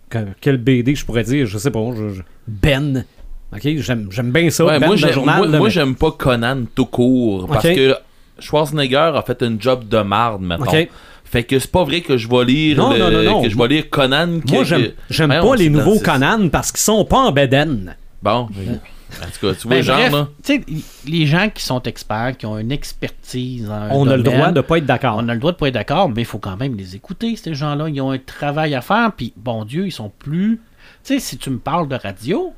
que- Quel BD je pourrais dire Je sais pas. je- je- Ben. OK? J'aime j'aime bien ça. Ouais, ben, moi, j'aime, mais- pas Conan tout court. Parce que Schwarzenegger a fait un job de marde, maintenant. Fait que c'est pas vrai que je vais lire, Non, le- non, non, non. que je vais lire Conan. Moi, j'aime que- pas les nouveaux Conan parce qu'ils sont pas en bedaine. Bon. En tout cas, tu vois, Ben, genre, bref, là. tu sais, les gens qui sont experts, qui ont une expertise un On a le droit de pas être d'accord. On a le droit de pas être d'accord, mais il faut quand même les écouter, ces gens-là. Ils ont un travail à faire, puis bon Dieu, ils sont plus. Tu sais, si tu me parles de radio,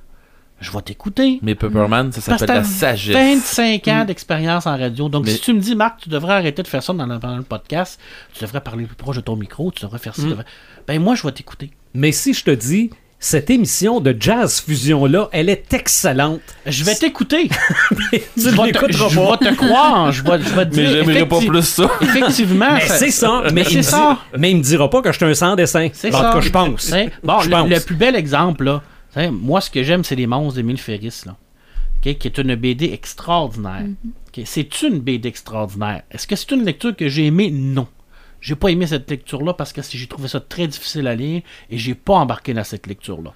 je vais t'écouter. Mais Pepperman, ça s'appelle la sagesse. 25 ans d'expérience en radio. Donc, Mais- si tu me dis, Marc, tu devrais arrêter de faire ça dans le, dans le podcast, tu devrais parler plus proche de ton micro, tu devrais faire ça. devrais- Ben, moi, je vais t'écouter. Mais si je te dis, cette émission de Jazz Fusion-là, elle est excellente. Je vais t'écouter. tu je ne vais te, je pas. vais te croire. Je vais, je vais te Mais dire. j'aimerais pas plus ça. Effectivement. Mais c'est ça. Mais, c'est il me ça. dit- mais il me dira pas que je suis un sans-dessin. C'est En ça. tout cas, je pense. Ouais. Bon, Je le, pense. le plus bel exemple, là, sais, moi, ce que j'aime, c'est les monstres d'Émile Ferris, là. Qui est une BD extraordinaire. OK, C'est une BD extraordinaire. Est-ce que c'est une lecture que j'ai aimée? Non. J'ai pas aimé cette lecture-là parce que j'ai trouvé ça très difficile à lire et j'ai pas embarqué dans cette lecture-là.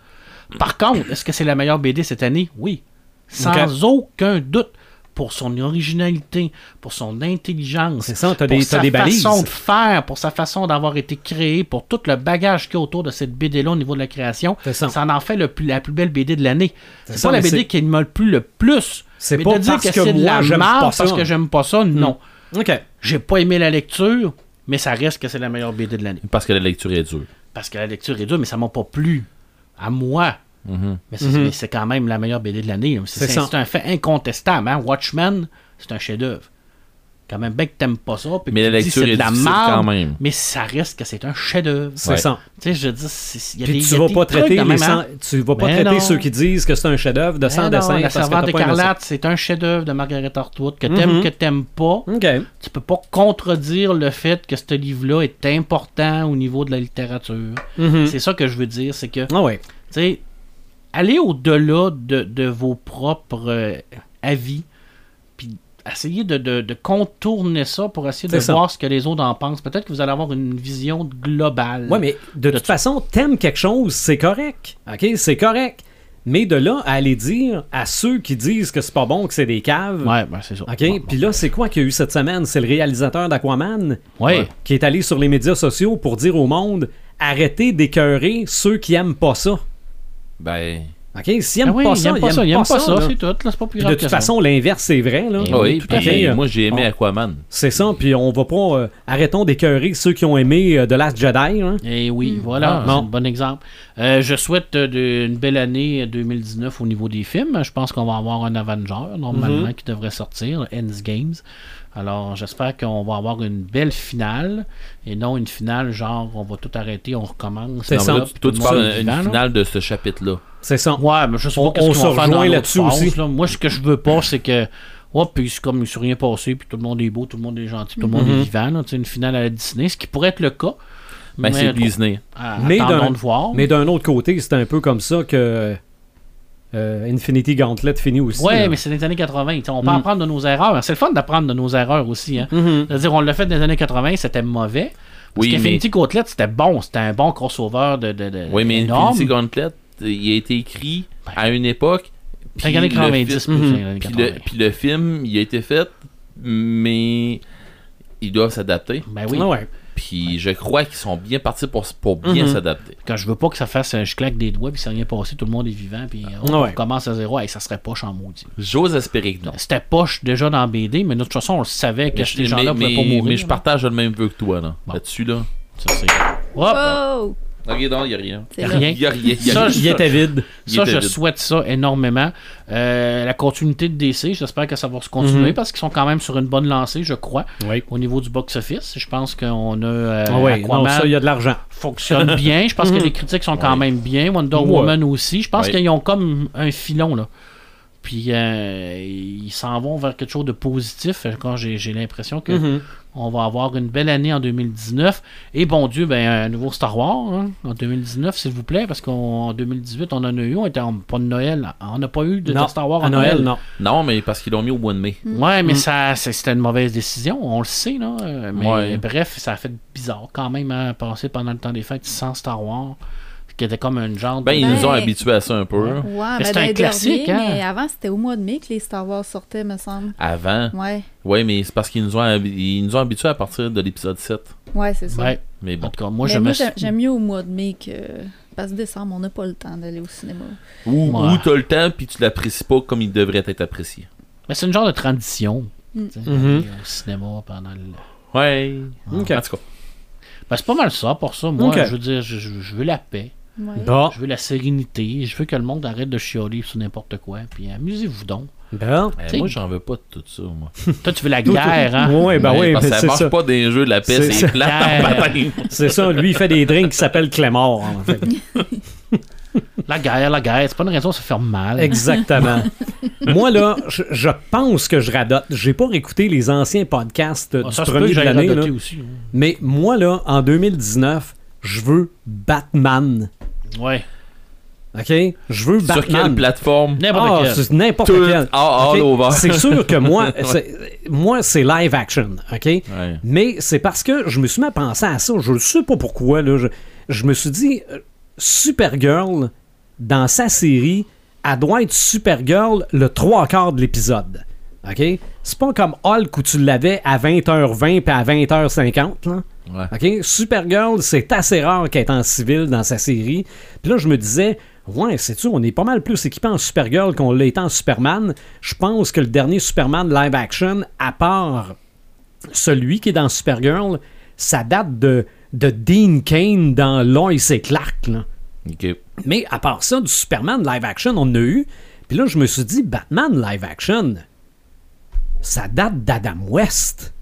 Par contre, est-ce que c'est la meilleure BD cette année? Oui. Sans aucun doute. Pour son originalité, pour son intelligence, C'est ça, t'as pour des- sa des balises. façon de faire, pour sa façon d'avoir été créé, pour tout le bagage qu'il y a autour de cette BD-là au niveau de la création, C'est ça. en fait le plus- la plus belle BD de l'année. C'est ça, pas la BD qui m'a le plus le plus. C'est pas de dire parce que, que c'est de la ça. parce que j'aime pas ça, non. OK. J'ai pas aimé la lecture, mais ça reste que c'est la meilleure BD de l'année. Parce que la lecture est dure. Parce que la lecture est dure, mais ça m'a pas plu. À moi. Mhm. Mais c'est mais c'est quand même la meilleure BD de l'année. C'est C'est ça. c'est un fait incontestable. Hein? Watchmen, c'est un chef-d'œuvre. Quand même bien que t'aimes pas ça. puis Mais que la tu dis lecture c'est est de la merde, quand même. Mais ça reste que c'est un chef-d'œuvre. C'est Ouais. ça. Tu sais, je veux dire, c'est- il y a Puis des, il tu y a vas des pas trucs traiter même, hein. tu vas pas Ben traiter non. ceux qui disent que c'est un chef-d'œuvre de Ben sans dessin La Servante écarlate, c'est un chef-d'œuvre de Margaret Atwood que t'aimes Mhm. que t'aimes pas. OK. Tu peux pas contredire le fait que ce livre-là est important au niveau de la littérature. Mhm. C'est ça que je veux dire, c'est que, tu Ah ouais. sais, allez au-delà de, de vos propres euh, avis, puis essayez de, de- de contourner ça pour essayer de ça. voir ce que les autres en pensent. Peut-être que vous allez avoir une vision globale. Ouais, mais de toute façon, t'aimes quelque chose, c'est correct. OK? C'est correct. Mais de là à aller dire à ceux qui disent que c'est pas bon, que c'est des caves. Ouais, ben, c'est ça. OK? Bon, Puis là, c'est quoi qu'il y a eu cette semaine? C'est le réalisateur d'Aquaman Ouais. qui est allé sur les médias sociaux pour dire au monde arrêtez d'écœurer ceux qui aiment pas ça. Ben. OK? S'ils Ah aiment oui, pas il ça, aime pas ça, il aime pas ça, là. c'est tout. Là, c'est pas plus Puis grave de toute façon, l'inverse, c'est vrai. Là. Eh oui, tout puis à fait. moi j'ai aimé On- Aquaman. C'est ça, puis on va pas... euh, arrêtons d'écœurer ceux qui ont aimé euh, The Last Jedi. hein. Et oui, voilà, Ah, c'est bon. un bon exemple. Euh, je souhaite euh, de- une belle année euh, 2019 au niveau des films. Je pense qu'on va avoir un Avenger, normalement, Mhm. qui devrait sortir, Ends Games. Alors, j'espère qu'on va avoir une belle finale, et non une finale genre, on va tout arrêter, on recommence. C'est ça. Toi, tu parles vivant, là. finale de ce chapitre-là. C'est ça. Ouais, mais je sais On- pas qu'est-ce on qu'ils se vont faire dans là-dessus aussi. là. Moi, ce que je veux pas, c'est que. Ouais, puis c'est comme il ne s'est rien passé, puis tout le monde est beau, tout le monde est gentil, tout le monde Mhm. est vivant. là. Tu sais, une finale à la Disney, ce qui pourrait être le cas. Ben, c'est Mais- Disney. De voir. Mais d'un autre côté, c'est un peu comme ça que euh, Infinity Gauntlet finit aussi. Ouais, là. mais c'est des années 80. tu sais, On peut Mm. apprendre de nos erreurs. C'est le fun d'apprendre de nos erreurs aussi. Hein. Mhm. C'est-à-dire, on l'a fait dans les années 80, c'était mauvais. Parce Oui, qu'Infinity Gauntlet, c'était bon. C'était un bon crossover de, de, de- Oui, mais énorme. Infinity Gauntlet, il a été écrit à une époque. C'est puis les années le 90 film- plus Mhm. les années Puis 80. le, puis le film, il a été fait, mais ils doivent s'adapter. Ben oui. Ouais. Puis je crois qu'ils sont bien partis pour, pour bien Mhm. s'adapter. Quand je veux pas que ça fasse un je claque des doigts puis c'est rien passé, tout le monde est vivant puis on, Ouais. on commence à zéro. Hey, ça serait poche en maudit. J'ose espérer que non. C'était poche déjà dans BD, mais de toute façon, on le savait que ces gens-là pouvaient pas mourir. mais je là. partage le même vœu que toi, là. Bon. Là-dessus, là. Ça, c'est- Hop! Oh! Ok, non, il n'y a rien. Y là. rien. Il n'y a rien. y a Ça, rien. Il était vide. Il Ça, était je vide. souhaite ça énormément. Euh, la continuité de DC, j'espère que ça va se continuer Mhm. parce qu'ils sont quand même sur une bonne lancée, je crois, Oui. au niveau du box-office. Je pense qu'on a euh, Ah ouais, non, ça, il y a de l'argent. fonctionne bien. Je pense que Mhm. les critiques sont quand même bien. Wonder Ouais. Woman aussi. Je pense qu'ils ont comme un filon là. Puis euh, ils s'en vont vers quelque chose de positif. Quand j'ai j'ai l'impression que Mhm. On va avoir une belle année en 2019. Et bon Dieu, ben, un nouveau Star Wars hein, en 2019, s'il vous plaît, parce qu'en 2018, on en a eu, on était en pas de Noël. On n'a pas eu de, Star Wars à en Noël, Noël. non. Non, mais parce qu'ils l'ont mis au mois de mai. Ouais, mais Mm. ça, c'est- c'était une mauvaise décision, on le sait, là. Mais Ouais. bref, ça a fait bizarre quand même à passer pendant le temps des fêtes sans Star Wars, qui était comme un genre de... Ben, ils nous ont Ben- habitués à ça un peu. Ouais, Mais mais c'est un classique, derniers, hein? Mais avant, c'était au mois de mai que les Star Wars sortaient, me semble. Avant? Ouais, Oui, mais c'est parce qu'ils nous, ont, ils nous ont habitués à partir de l'épisode 7. ouais, c'est ça. Ouais, Mais en bon. tout cas, moi, me j'aime- j'aime mieux au mois de mai que. Parce que décembre, on n'a pas le temps d'aller au cinéma. Ou, Ouais. ou t'as le temps puis tu l'apprécies pas comme il devrait être apprécié. Mais c'est une genre de tradition. Mm. tu sais, Mhm. aller Au cinéma pendant le... Ouais. Ok. En tout cas. Ben, c'est pas mal ça pour ça. Moi, je veux dire, je, je- je veux la paix. Ouais. Bon. Je veux la sérénité. Je veux que le monde arrête de chialer sur n'importe quoi. Puis amusez-vous donc. Bon. Eh, T'sais- moi, j'en veux pas de tout ça, moi. Toi, tu veux la guerre, hein? Oui, ben oui, parce mais que ça c'est marche ça. pas des jeux de la paix, C'est c'est ça. plate Yeah. en bataille. C'est ça, lui, il fait des drinks qui s'appellent Clémor. en fait. La guerre, la guerre. C'est pas une raison de se faire mal. Exactement. Moi, là, je, je pense que je radote. J'ai pas réécouté les anciens podcasts Ah, du premier de l'année. hein. Mais moi, là, en 2019, je veux Batman. Ouais. OK? Je veux Sur Batman. quelle plateforme? N'importe Ah, quel. c'est n'importe Tout quel. all OK? over. C'est sûr que moi, c'est- moi, c'est live action. OK? Ouais. Mais c'est parce que je me suis mis à penser à ça. Je ne sais pas pourquoi. Là. Je, je me suis dit, euh, Supergirl, dans sa série, elle doit être Supergirl le trois quarts de l'épisode. OK? C'est pas comme Hulk où tu l'avais à 20h20 puis à 20h50. Là. Ouais. OK? Supergirl, c'est assez rare qu'elle est en civil dans sa série. Puis là, je me disais, ouais, c'est sûr, on est pas mal plus équipé en Supergirl qu'on été en Superman. Je pense que le dernier Superman live action, à part celui qui est dans Supergirl, ça date de, de Dean Kane dans Lois et Clark. Là. Mais à part ça, du Superman live action, on en a eu. Puis là, je me suis dit, Batman live action, ça date d'Adam West.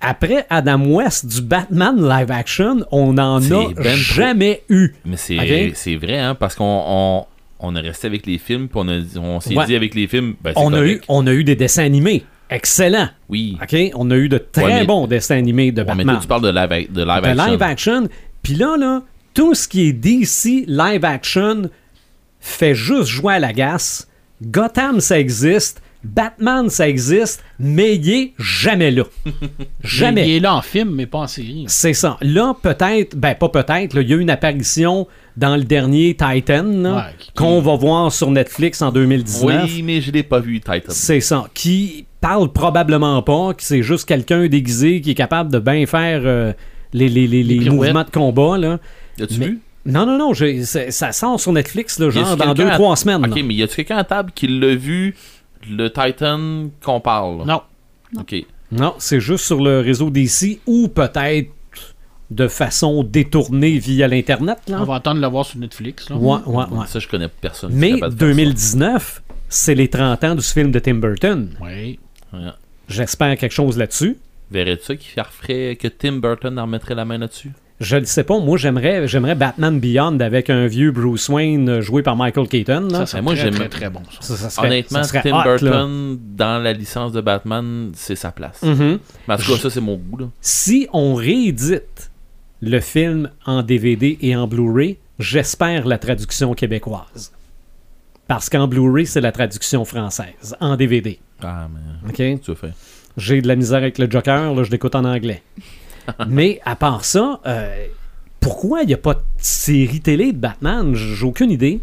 après Adam West du Batman live action, on n'en a ben jamais eu. Mais c'est vrai, hein, parce qu'on on, on est resté avec les films, puis on, a- on s'est Ouais. dit avec les films, ben, On a, eu, on a eu des dessins animés. Excellent. Oui. OK? On a eu de très Ouais, mais- bons dessins animés de Ouais, mais Batman. toi, tu parles de live, de live de action. live action. Puis là, là, tout ce qui est DC live action fait juste jouer à la gasse. Gotham, ça existe. Batman, ça existe. Mais il est jamais là. jamais. Il est là en film, mais pas en série. C'est ça. Là, peut-être, ben pas peut-être, il y a eu une apparition dans le dernier Titan, Ouais, qui- qu'on va voir sur Netflix en 2019. Oui, mais je l'ai pas vu, Titan. C'est ça. Qui parle probablement pas, que c'est juste quelqu'un déguisé qui est capable de bien faire euh, les, les, les, les pirouettes. mouvements de combat. Là. As-tu Mais- vu? Non, non, non, ça sort sur Netflix, genre dans quelqu'un deux, à- trois semaines. Ok, là. mais y a-tu quelqu'un à table qui l'a vu, le Titan qu'on parle? Non. Ok. Non, c'est juste sur le réseau DC ou peut-être de façon détournée via l'Internet. Là. On va attendre de le voir sur Netflix. Là. Ouais, ouais, ouais. Ça, je connais personne. Mais capable de faire 2019, c'est les 30 ans du film de Tim Burton. Oui. J'espère quelque chose là-dessus. Verrais-tu ça qui referait que Tim Burton en remettrait la main là-dessus? Je ne sais pas, moi j'aimerais j'aimerais Batman Beyond avec un vieux Bruce Wayne euh, joué par Michael Keaton. là. Ça, Ben, moi, très, très, très bon. Ça. Ça- ça serait- Honnêtement, ça serait Tim hot, là. Burton, dans la licence de Batman, c'est sa place. Mhm. Mais en tout cas, ça, c'est mon goût. Là. Si on réédite le film en DVD et en Blu-ray, j'espère la traduction québécoise. Parce qu'en Blu-ray, c'est la traduction française, en DVD. Ah, mais OK? J'ai de la misère avec le Joker, là, je l'écoute en anglais. Mais à part ça, euh, pourquoi il n'y a pas de série télé de Batman? J'ai aucune idée.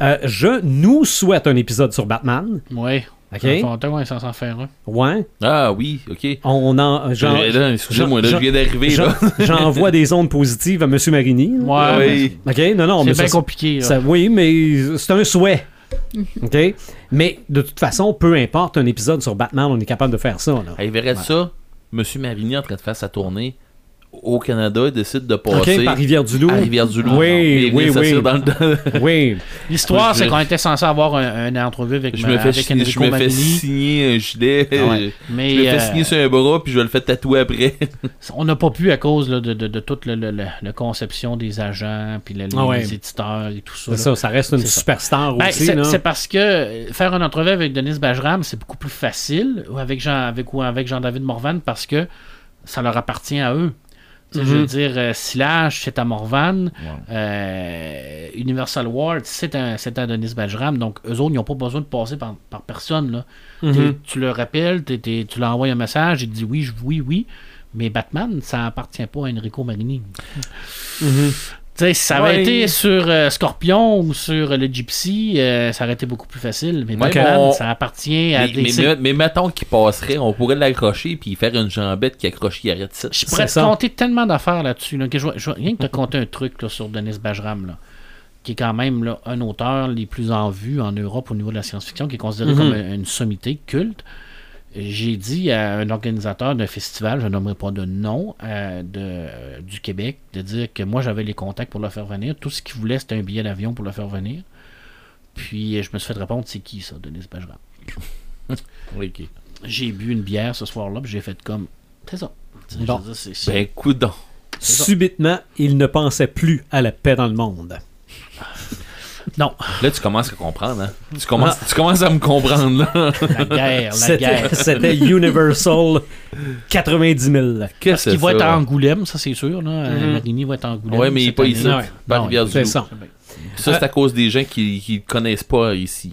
Euh, je nous souhaite un épisode sur Batman. Oui. OK? Ça fait longtemps qu'on est censé en faire un. Ouais. Ah oui, ok. On en. Euh, là, Excusez-moi, là, je viens d'arriver. J'envoie des ondes positives à M. Marini. là. Ouais. Oui. OK? Non, non, mais C'est ça, bien compliqué. là. ça- oui, mais c'est un souhait. OK? Mais de toute façon, peu importe un épisode sur Batman, on est capable de faire ça. Là. Hey, verrait ça, Monsieur Marigny en train de faire sa tournée au Canada, décide de passer? Par Rivière-du-Loup. à Rivière-du-Loup. Oui, oui, oui. dans le- Oui. L'histoire, c'est qu'on était censé avoir un, un entrevue avec, Je me fais, avec chi- je me fais signer un gilet. Ah ouais. Mais Je me fais euh, signer sur un bras, puis je vais le faire tatouer après. on n'a pas pu à cause là, de, de, de toute le- le- le- la conception des agents, puis les, Ah ouais. les éditeurs et tout ça. Ça, ça reste une superstar Ben, aussi. c'est parce que euh, faire une entrevue avec Denis Bajram, c'est beaucoup plus facile ou avec Jean, avec, ou avec Jean-David Morvan parce que ça leur appartient à eux. Je veux Mhm. dire, euh, Silage, c'est à Morvan. Euh, Universal Ward, c'est à, c'est à Denis Bajram. Donc, eux autres, ils n'ont pas besoin de passer par, par personne. Là. Mhm. Tu le rappelles, tu lui envoies un message, il te dit oui, oui, oui. Mais Batman, ça appartient pas à Enrico Marini. Mhm. Sais, si ça avait Ouais. été sur euh, Scorpion ou sur euh, le Gypsy, euh, ça aurait été beaucoup plus facile. Mais Ouais, Batman, on- ça appartient à Mais, des. mais, mais, mais mettons qu'il passerait, on pourrait l'accrocher puis faire une jambette qui accroche, il arrête ça. je pourrais te compter tellement d'affaires là-dessus. Là, que je, rien que te compter un truc là, sur Denis Bajram, là, qui est quand même là, un auteur les plus en vue en Europe au niveau de la science-fiction, qui est considéré Mhm. comme une, une sommité culte. J'ai dit à un organisateur d'un festival, je nommerai pas de nom, euh, de, du Québec, de dire que moi j'avais les contacts pour le faire venir. Tout ce qu'il voulait, c'était un billet d'avion pour le faire venir. Puis euh, je me suis fait répondre, c'est qui ça, Denis Bajram? Oui. J'ai bu une bière ce soir-là, puis j'ai fait comme. C'est ça. Bon. dire, Ben, coudon. Subitement, il ne pensait plus à la paix dans le monde. Non, Là, tu commences à comprendre, hein. Tu commences, tu commences à me comprendre, là. la guerre, la C'était guerre. c'était Universal Qu'est-ce 90 000. que Il c'est va être à Angoulême, ça c'est sûr. Là. Euh, Mhm. Marini va être à Angoulême. Ouais, mais il est cette pas année. ici. Non. C'est ça. Ça, c'est à cause des gens qui ne connaissent pas ici.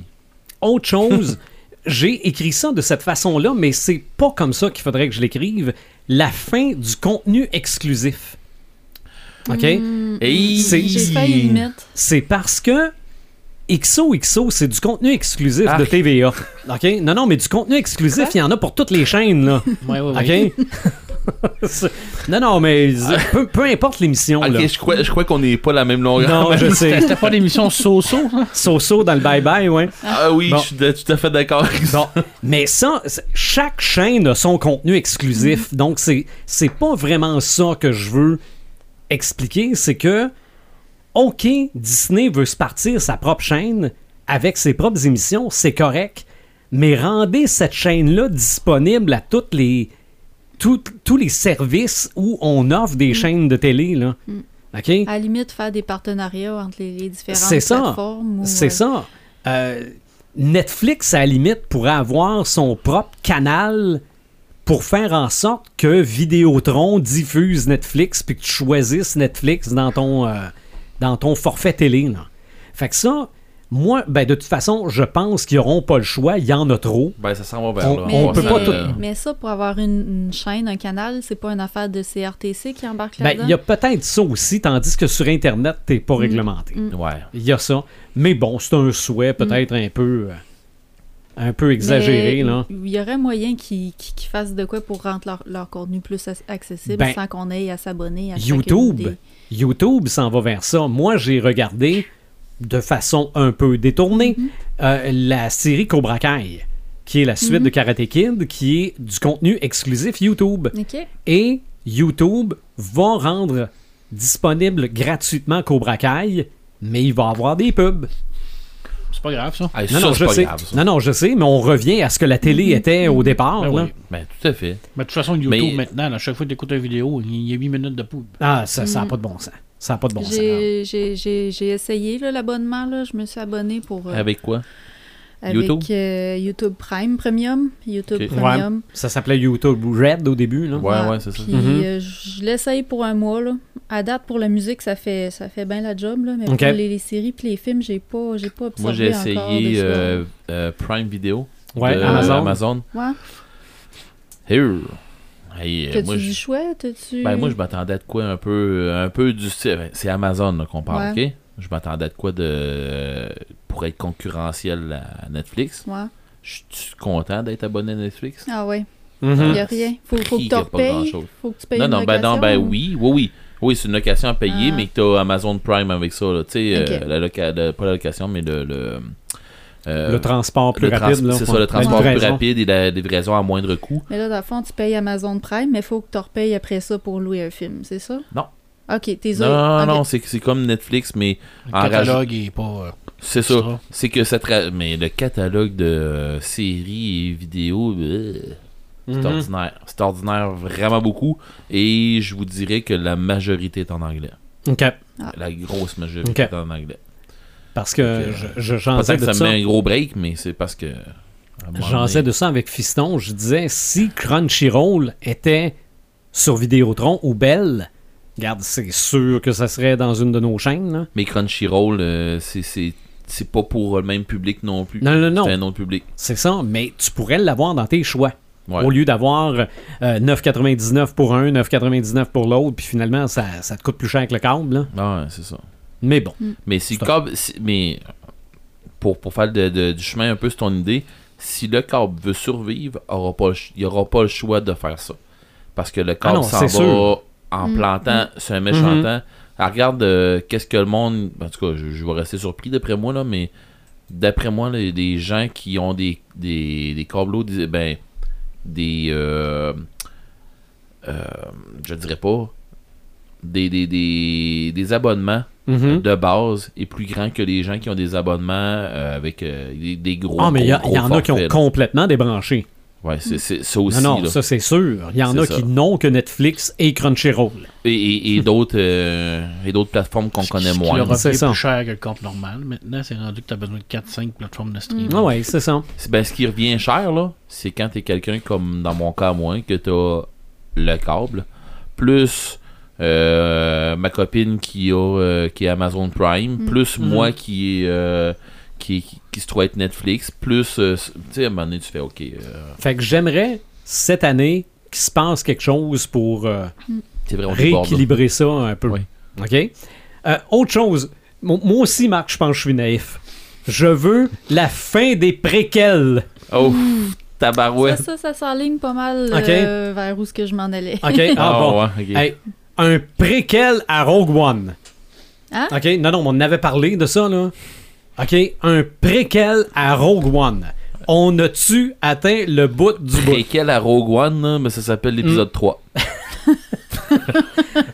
Autre chose, j'ai écrit ça de cette façon-là, mais c'est pas comme ça qu'il faudrait que je l'écrive. La fin du contenu exclusif. OK? Hmm, Et C'est- parce que XOXO, c'est du contenu exclusif Ah. de TVA. OK? Non, non, mais du contenu exclusif, Quoi? il y en a pour toutes les chaînes, là. Ouais, ouais, ouais. OK? Non, non, mais peu, peu importe l'émission, Ok, là. je crois, je crois qu'on n'est pas la même longueur. Non, je sais. C'était pas l'émission So-So, hein? So-so dans le bye-bye, ouais. Ah oui, Bon. je suis tout à fait d'accord avec ça. Bon, mais ça, chaque chaîne a son contenu exclusif. Donc, c'est, c'est pas vraiment ça que je veux expliquer. C'est que, OK, Disney veut se partir sa propre chaîne avec ses propres émissions, c'est correct. Mais rendez cette chaîne-là disponible à toutes les tout- tous les services où on offre des chaînes de télé, là. Mm. OK? À la limite, faire des partenariats entre les, les différentes C'est ça. plateformes. C'est euh, ça. Euh, Netflix, à la limite, pourrait avoir son propre canal pour faire en sorte que Vidéotron diffuse Netflix puis que tu choisisses Netflix dans ton, euh, dans ton forfait télé. Là. Fait que ça, moi, ben, de toute façon, je pense qu'ils n'auront pas le choix. Il y en a trop. Ben, ça s'en va vers On- là. Mais, on peut mais- pas tout- mais ça, pour avoir une, une chaîne, un canal, c'est pas une affaire de CRTC qui embarque Ben, là-dedans? il y a peut-être ça aussi, tandis que sur Internet, t'es pas réglementé. Mm. Ouais. Il y a ça. Mais bon, c'est un souhait peut-être un peu... euh, un peu exagéré, Mais là. Il y aurait moyen qu'ils fassent de quoi pour rendre leur, leur contenu plus ac- accessible Ben, sans qu'on ait à s'abonner à YouTube, des- YouTube s'en va vers ça. Moi, j'ai regardé de façon un peu détournée Mhm. euh, la série Cobra Kai, qui est la suite Mhm. de Karate Kid, qui est du contenu exclusif YouTube. Et YouTube va rendre disponible gratuitement Cobra Kai, mais il va avoir des pubs. C'est pas grave, ça. Hey, Non, ça, non, c'est je pas sais. grave, ça. Non, non, je sais, mais on revient à ce que la télé était au départ. Ben là. oui. Ben, tout à fait. Mais de toute façon, YouTube, Mais- maintenant, à chaque fois que tu écoutes une vidéo, il y a 8 minutes de pub. Ah, ça n'a Mhm. pas de bon sens. Ça n'a pas de bon sens. J'ai- J'ai j'ai- j'ai essayé là, l'abonnement. là. Je me suis abonné pour euh, Avec quoi? Avec YouTube? euh, YouTube Prime Premium. YouTube Ok. Premium. Ça s'appelait YouTube Red au début. Là. Ouais, ouais, c'est ça. Puis Mhm. euh, je l'essaye pour un mois. Là. À date, pour la musique, ça fait, ça fait bien la job. Là, mais Ok. pour les, les séries puis les films, j'ai pas, j'ai pas observé Moi, j'ai essayé euh, euh, Prime Video. Ouais, de Amazon. Amazon. Ouais. Here. Hey, euh, T'as-tu moi, du je- choix? T'as-tu... Ben, moi, je m'attendais à de quoi un peu, un peu du style. ben, C'est Amazon qu'on parle, Ouais. ok? Je m'attendais à de quoi de. pour être concurrentiel à Netflix. Ouais. Je suis content d'être abonné à Netflix. Ah ouais. Mhm. Il n'y a rien. Faut, faut que tu grand-chose. Faut que tu payes Non, une non, ben, non, ben ou- oui, oui, oui. Oui, c'est une location à payer, Ah. mais que t'as Amazon Prime avec ça, là. Tu sais, euh, la loca- le- pas la location, mais le. le euh, Le transport plus le trans- rapide. là. C'est ça, le transport plus rapide et la livraison à moindre coût. Mais là, dans le fond, tu payes Amazon Prime, mais il faut que tu repayes après ça pour louer un film, c'est ça? Non. Ok, t'es Non, non, non, c'est c'est comme Netflix, mais Le En catalogue est pas. euh, c'est ça. C'est que ça tra- Mais le catalogue de euh, séries et vidéos, euh, c'est Mhm. ordinaire. C'est ordinaire vraiment beaucoup. Et je vous dirais que la majorité est en anglais. OK. La grosse majorité est en anglais. Parce que Ok. je, je, j'en sais Peut-être que de ça me ça. met un gros break, mais c'est parce que. J'en sais de ça avec Fiston. Je disais, si Crunchyroll était sur Vidéotron ou Bell, regarde, c'est sûr que ça serait dans une de nos chaînes. là. Mais Crunchyroll, euh, c'est- c'est c'est pas pour le même public non plus. Non, non, non. C'est un autre public. C'est ça, mais tu pourrais l'avoir dans tes choix. Ouais. Au lieu d'avoir euh, 9,99 pour un, 9,99 pour l'autre, puis finalement, ça, ça te coûte plus cher que le câble. là. Ah ouais, c'est ça. Mais bon. Mais si câble. si- mais pour, pour faire de- de- du chemin un peu sur ton idée, si le câble veut survivre, aura pas il n'aura pas le choix de faire ça. Parce que le câble non, s'en c'est va sûr. En Mm, plantant sur un méchant Mhm. temps. Alors, regarde euh, qu'est-ce que le monde. En tout cas, je, je vais rester surpris d'après moi, là, mais d'après moi, les, les gens qui ont des, des, des câbleaux, des- ben, des. euh, euh, je dirais pas. Des, des, des, des abonnements Mhm. de base est plus grand que les gens qui ont des abonnements euh, avec euh, des, des gros. Ah, mais il y, a- gros- il y en a qui ont complètement débranché. Ouais, c'est c'est- ça aussi. non, non, là. ça c'est sûr. Il y en C'est a ça. qui n'ont que Netflix et Crunchyroll. Et, et, et d'autres euh, et d'autres plateformes qu'on qui- connaît qui moins. C'est plus cher que le compte normal. Maintenant, c'est rendu que tu as besoin de 4-5 plateformes de streaming. Ah ouais, c'est ça. C'est- Ben, ce qui revient cher, là, c'est quand t'es quelqu'un comme dans mon cas, moi, que t'as le câble, plus euh, ma copine qui a euh, qui est Amazon Prime, Mm. plus moi qui est euh, qui, qui, qui se trouve être Netflix, plus euh, tu sais, à un moment donné, tu fais OK. euh, Fait que j'aimerais cette année qu'il se passe quelque chose pour euh, vrai, rééquilibrer ça un peu. Oui. OK? Euh, autre chose. Mo- Moi aussi, Marc, je pense que je suis naïf. Je veux la fin des préquels. Oh, tabarouette. Ça, ça, ça s'enligne pas mal Ok. euh, vers où ce que je m'en allais. OK? Ah, Ah, bon. ouais, ok. Hey, un préquel à Rogue One. Hein? OK? Non, non, on en avait parlé de ça, là. OK? Un préquel à Rogue One. On a-tu atteint le bout du bout? Préquel à Rogue One, là, mais ça s'appelle l'épisode 3.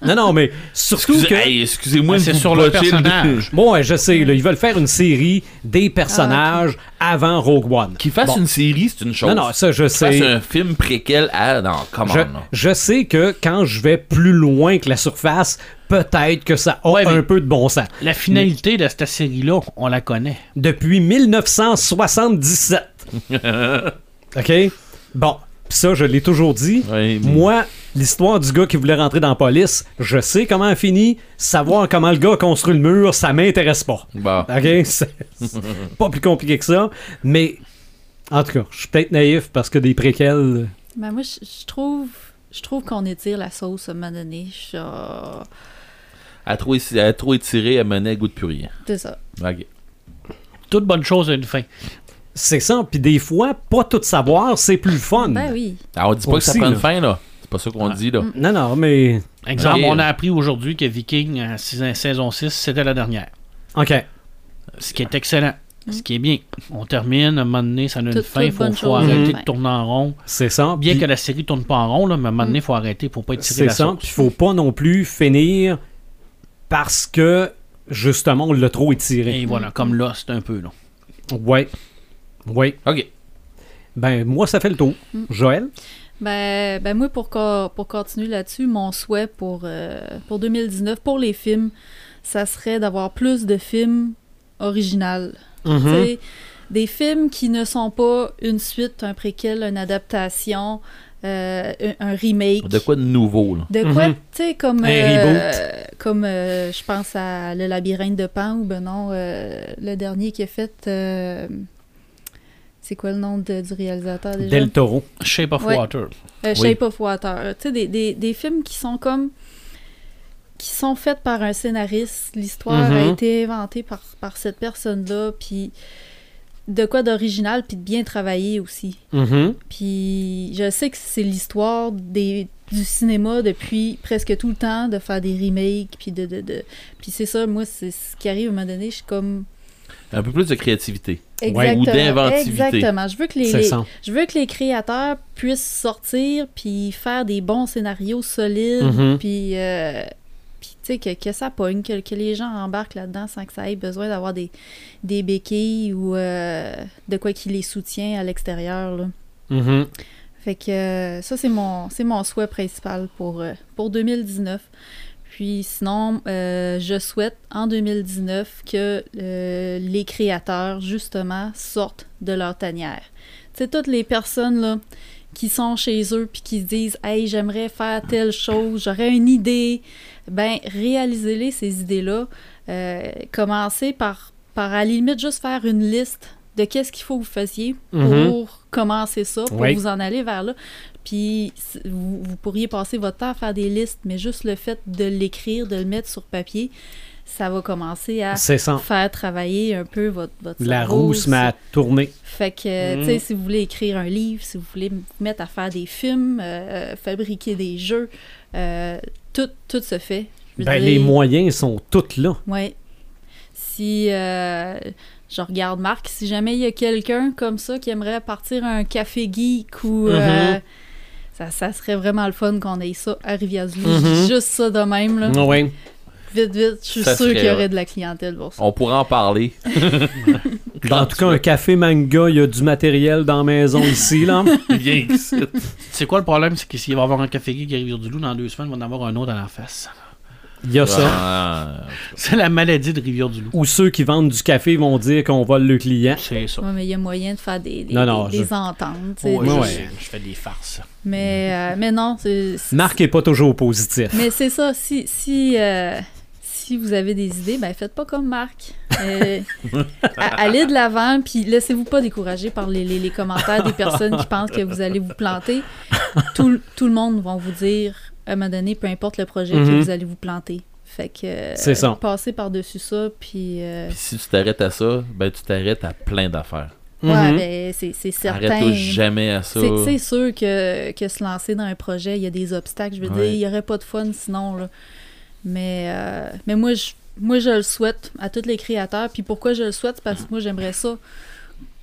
non, non, mais surtout Excusez- que. hey, excusez-moi, de c'est sur le personnage. Bon, ouais, je sais, là, ils veulent faire une série des personnages avant Rogue One. Qu'il fasse Bon. une série, c'est une chose. Non, non, ça, je Qu'il fasse sais. un film préquel à. Non, comment je sais que quand je vais plus loin que la surface, peut-être que ça a Ouais, un peu de bon sens. La finalité de cette série-là, on la connaît. Depuis 1977. OK? Bon, pis ça, je l'ai toujours dit. Ouais, mais- Moi, l'histoire du gars qui voulait rentrer dans la police, je sais comment elle finit. Savoir comment le gars a construit le mur, ça m'intéresse pas. Bon. OK? C'est pas plus compliqué que ça. Mais, en tout cas, je suis peut-être naïf parce que des préquels. Ben moi, je, trouve, je trouve qu'on étire la sauce à un moment donné. Je suis, ah, À trop, éti- à trop étiré, elle menait à goût de plus rien. C'est ça. Ok. Toute bonne chose a une fin. C'est ça. Puis des fois, pas tout savoir, c'est plus fun. Ben oui. Alors, on dit pas que ça prend une là. fin, là. C'est pas ça qu'on Ouais. dit, là. Non, non, mais. Exemple, on a appris aujourd'hui que Viking, saison 6, c'était la dernière. OK. Ce qui est excellent. Ce qui est bien. On termine, à un moment donné, ça a une Toute- fin, il faut, arrêter de tourner en rond. C'est ça. Bien Puis- que la série tourne pas en rond, là, mais à un moment donné, il faut arrêter, faut pas étirer C'est la ça. sauce. Puis faut pas non plus finir parce que, justement, on l'a trop étiré. Et voilà, comme là, c'est un peu, là. Ouais. Ouais. Ok. Ben, moi, ça fait le tour. Mm. Joël? Ben, ben moi, pour, co- pour continuer là-dessus, mon souhait pour, euh, pour 2019, pour les films, ça serait d'avoir plus de films originaux. Mhm. Tu sais, Des films qui ne sont pas une suite, un préquel, une adaptation, euh, un, remake. De quoi de nouveau, là? De quoi, Mhm. tu sais, comme, Un euh, comme euh, je pense à Le labyrinthe de Pan, ou ben non, euh, le dernier qui est fait, euh, c'est quoi le nom de- du réalisateur déjà? Del Toro. Shape of Ouais. Water. Euh, Oui. Shape of Water. Tu sais, des, des, des films qui sont comme. qui sont faits par un scénariste. L'histoire a Mhm. été inventée par, par cette personne-là. Puis de quoi d'original, puis de bien travaillé aussi. Mhm. Puis je sais que c'est l'histoire des du cinéma depuis presque tout le temps, de faire des remakes, puis de... de, de... Puis c'est ça, moi, c'est ce qui arrive à un moment donné, je suis comme... Un peu plus de créativité. Ouais, ou d'inventivité. Exactement. Je veux que les, je veux que les créateurs puissent sortir puis faire des bons scénarios solides, Mhm. puis, euh, puis tu sais, que, que ça pogne, que, que les gens embarquent là-dedans sans que ça ait besoin d'avoir des, des béquilles ou euh, de quoi qui les soutient à l'extérieur. là. Mhm. Fait que euh, ça, c'est mon, c'est mon souhait principal pour, euh, pour 2019. Puis sinon, euh, je souhaite en 2019 que euh, les créateurs, justement, sortent de leur tanière. Tu sais, toutes les personnes là, qui sont chez eux puis qui se disent Hey, j'aimerais faire telle chose, j'aurais une idée. Ben, réalisez-les, ces idées-là. Euh, commencez par, par, à la limite, juste faire une liste de qu'est-ce qu'il faut que vous fassiez pour Mhm. commencer ça, pour Oui. vous en aller vers là. Puis vous, vous pourriez passer votre temps à faire des listes, mais juste le fait de l'écrire, de le mettre sur papier, ça va commencer à faire travailler un peu votre, votre La cerveau. roue se met à tourner. Fait que, Mm. tu sais, si vous voulez écrire un livre, si vous voulez vous mettre à faire des films, euh, fabriquer des jeux, euh, tout, tout se fait. Ben, dire, les moyens sont tous là. Ouais. Si euh, je regarde Marc, si jamais il y a quelqu'un comme ça qui aimerait partir un café geek ou. euh, Mhm. ça, ça serait vraiment le fun qu'on ait ça à Rivière-du-Loup. Je dis Juste ça de même, là. Oui. Vite, vite. Je suis Ça serait qu'il y aurait de la clientèle pour ça. On pourra en parler. En tout cas, un café manga, il y a du matériel dans la maison ici, là. C'est quoi le problème? C'est que s'il va y avoir un café geek qui arrive du loup dans deux semaines, il va en avoir un autre à la face. Il y a ça. Ah, C'est la maladie de Rivière-du-Loup. Ou ceux qui vendent du café vont dire qu'on vole le client. C'est ça. Ouais, mais il y a moyen de faire des, des, Non, non, des- je- des ententes. tu sais, Ouais, des- je, ouais. sais, je fais des farces. Mais, euh, mais non, c'est. c'est- Marc est pas toujours positif. Mais c'est ça, si, si, euh, si vous avez des idées, ben faites pas comme Marc. Euh, a- allez de l'avant, puis laissez-vous pas décourager par les, les- les commentaires des personnes qui pensent que vous allez vous planter. Tout, le- tout le monde va vous dire, à un moment donné, peu importe le projet, que Mhm. vous allez vous planter. Fait que euh, C'est ça. passez par-dessus ça, puis euh, Puis si tu t'arrêtes à ça, ben tu t'arrêtes à plein d'affaires. ouais, Mhm. ben, c'est c'est certain. Arrête-toi jamais à ça. C'est c'est sûr que, que se lancer dans un projet, il y a des obstacles. Je veux Ouais. dire, il n'y aurait pas de fun sinon. Là. Mais, euh, mais moi, je, moi, je le souhaite à tous les créateurs. Puis pourquoi je le souhaite? C'est parce que moi, j'aimerais ça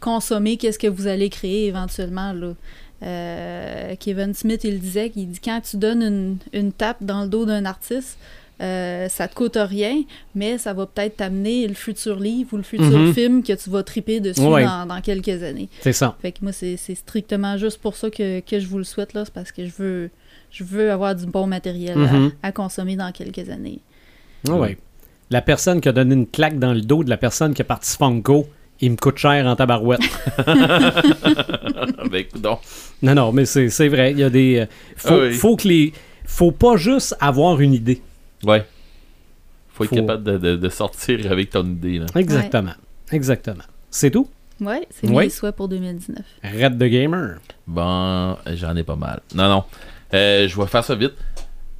consommer qu'est-ce que vous allez créer éventuellement. Là. euh, Kevin Smith, il disait qu'il dit quand tu donnes une, une tape dans le dos d'un artiste, euh, ça te coûte rien, mais ça va peut-être t'amener le futur livre ou le futur Mhm. film que tu vas triper dessus Ouais. dans, dans quelques années. C'est ça. Fait que moi, c'est c'est strictement juste pour ça que, que je vous le souhaite, là. C'est parce que je veux, je veux avoir du bon matériel à- Mhm. à, consommer dans quelques années. Ah ouais. La personne qui a donné une claque dans le dos de la personne qui a parti Funko, il me coûte cher en tabarouette. ben, donc. non, non, mais c'est c'est vrai. Il y a des. euh, Faut, Ah oui. faut que les. Faut pas juste avoir une idée. Ouais. Faut être Faut- capable de, de- de sortir avec ton idée. Là. Exactement. Exactement. C'est tout? Ouais, c'est Ouais. mes souhaits pour 2019. Red the Gamer. Bon, j'en ai pas mal. Non, non. Euh, je vais faire ça vite.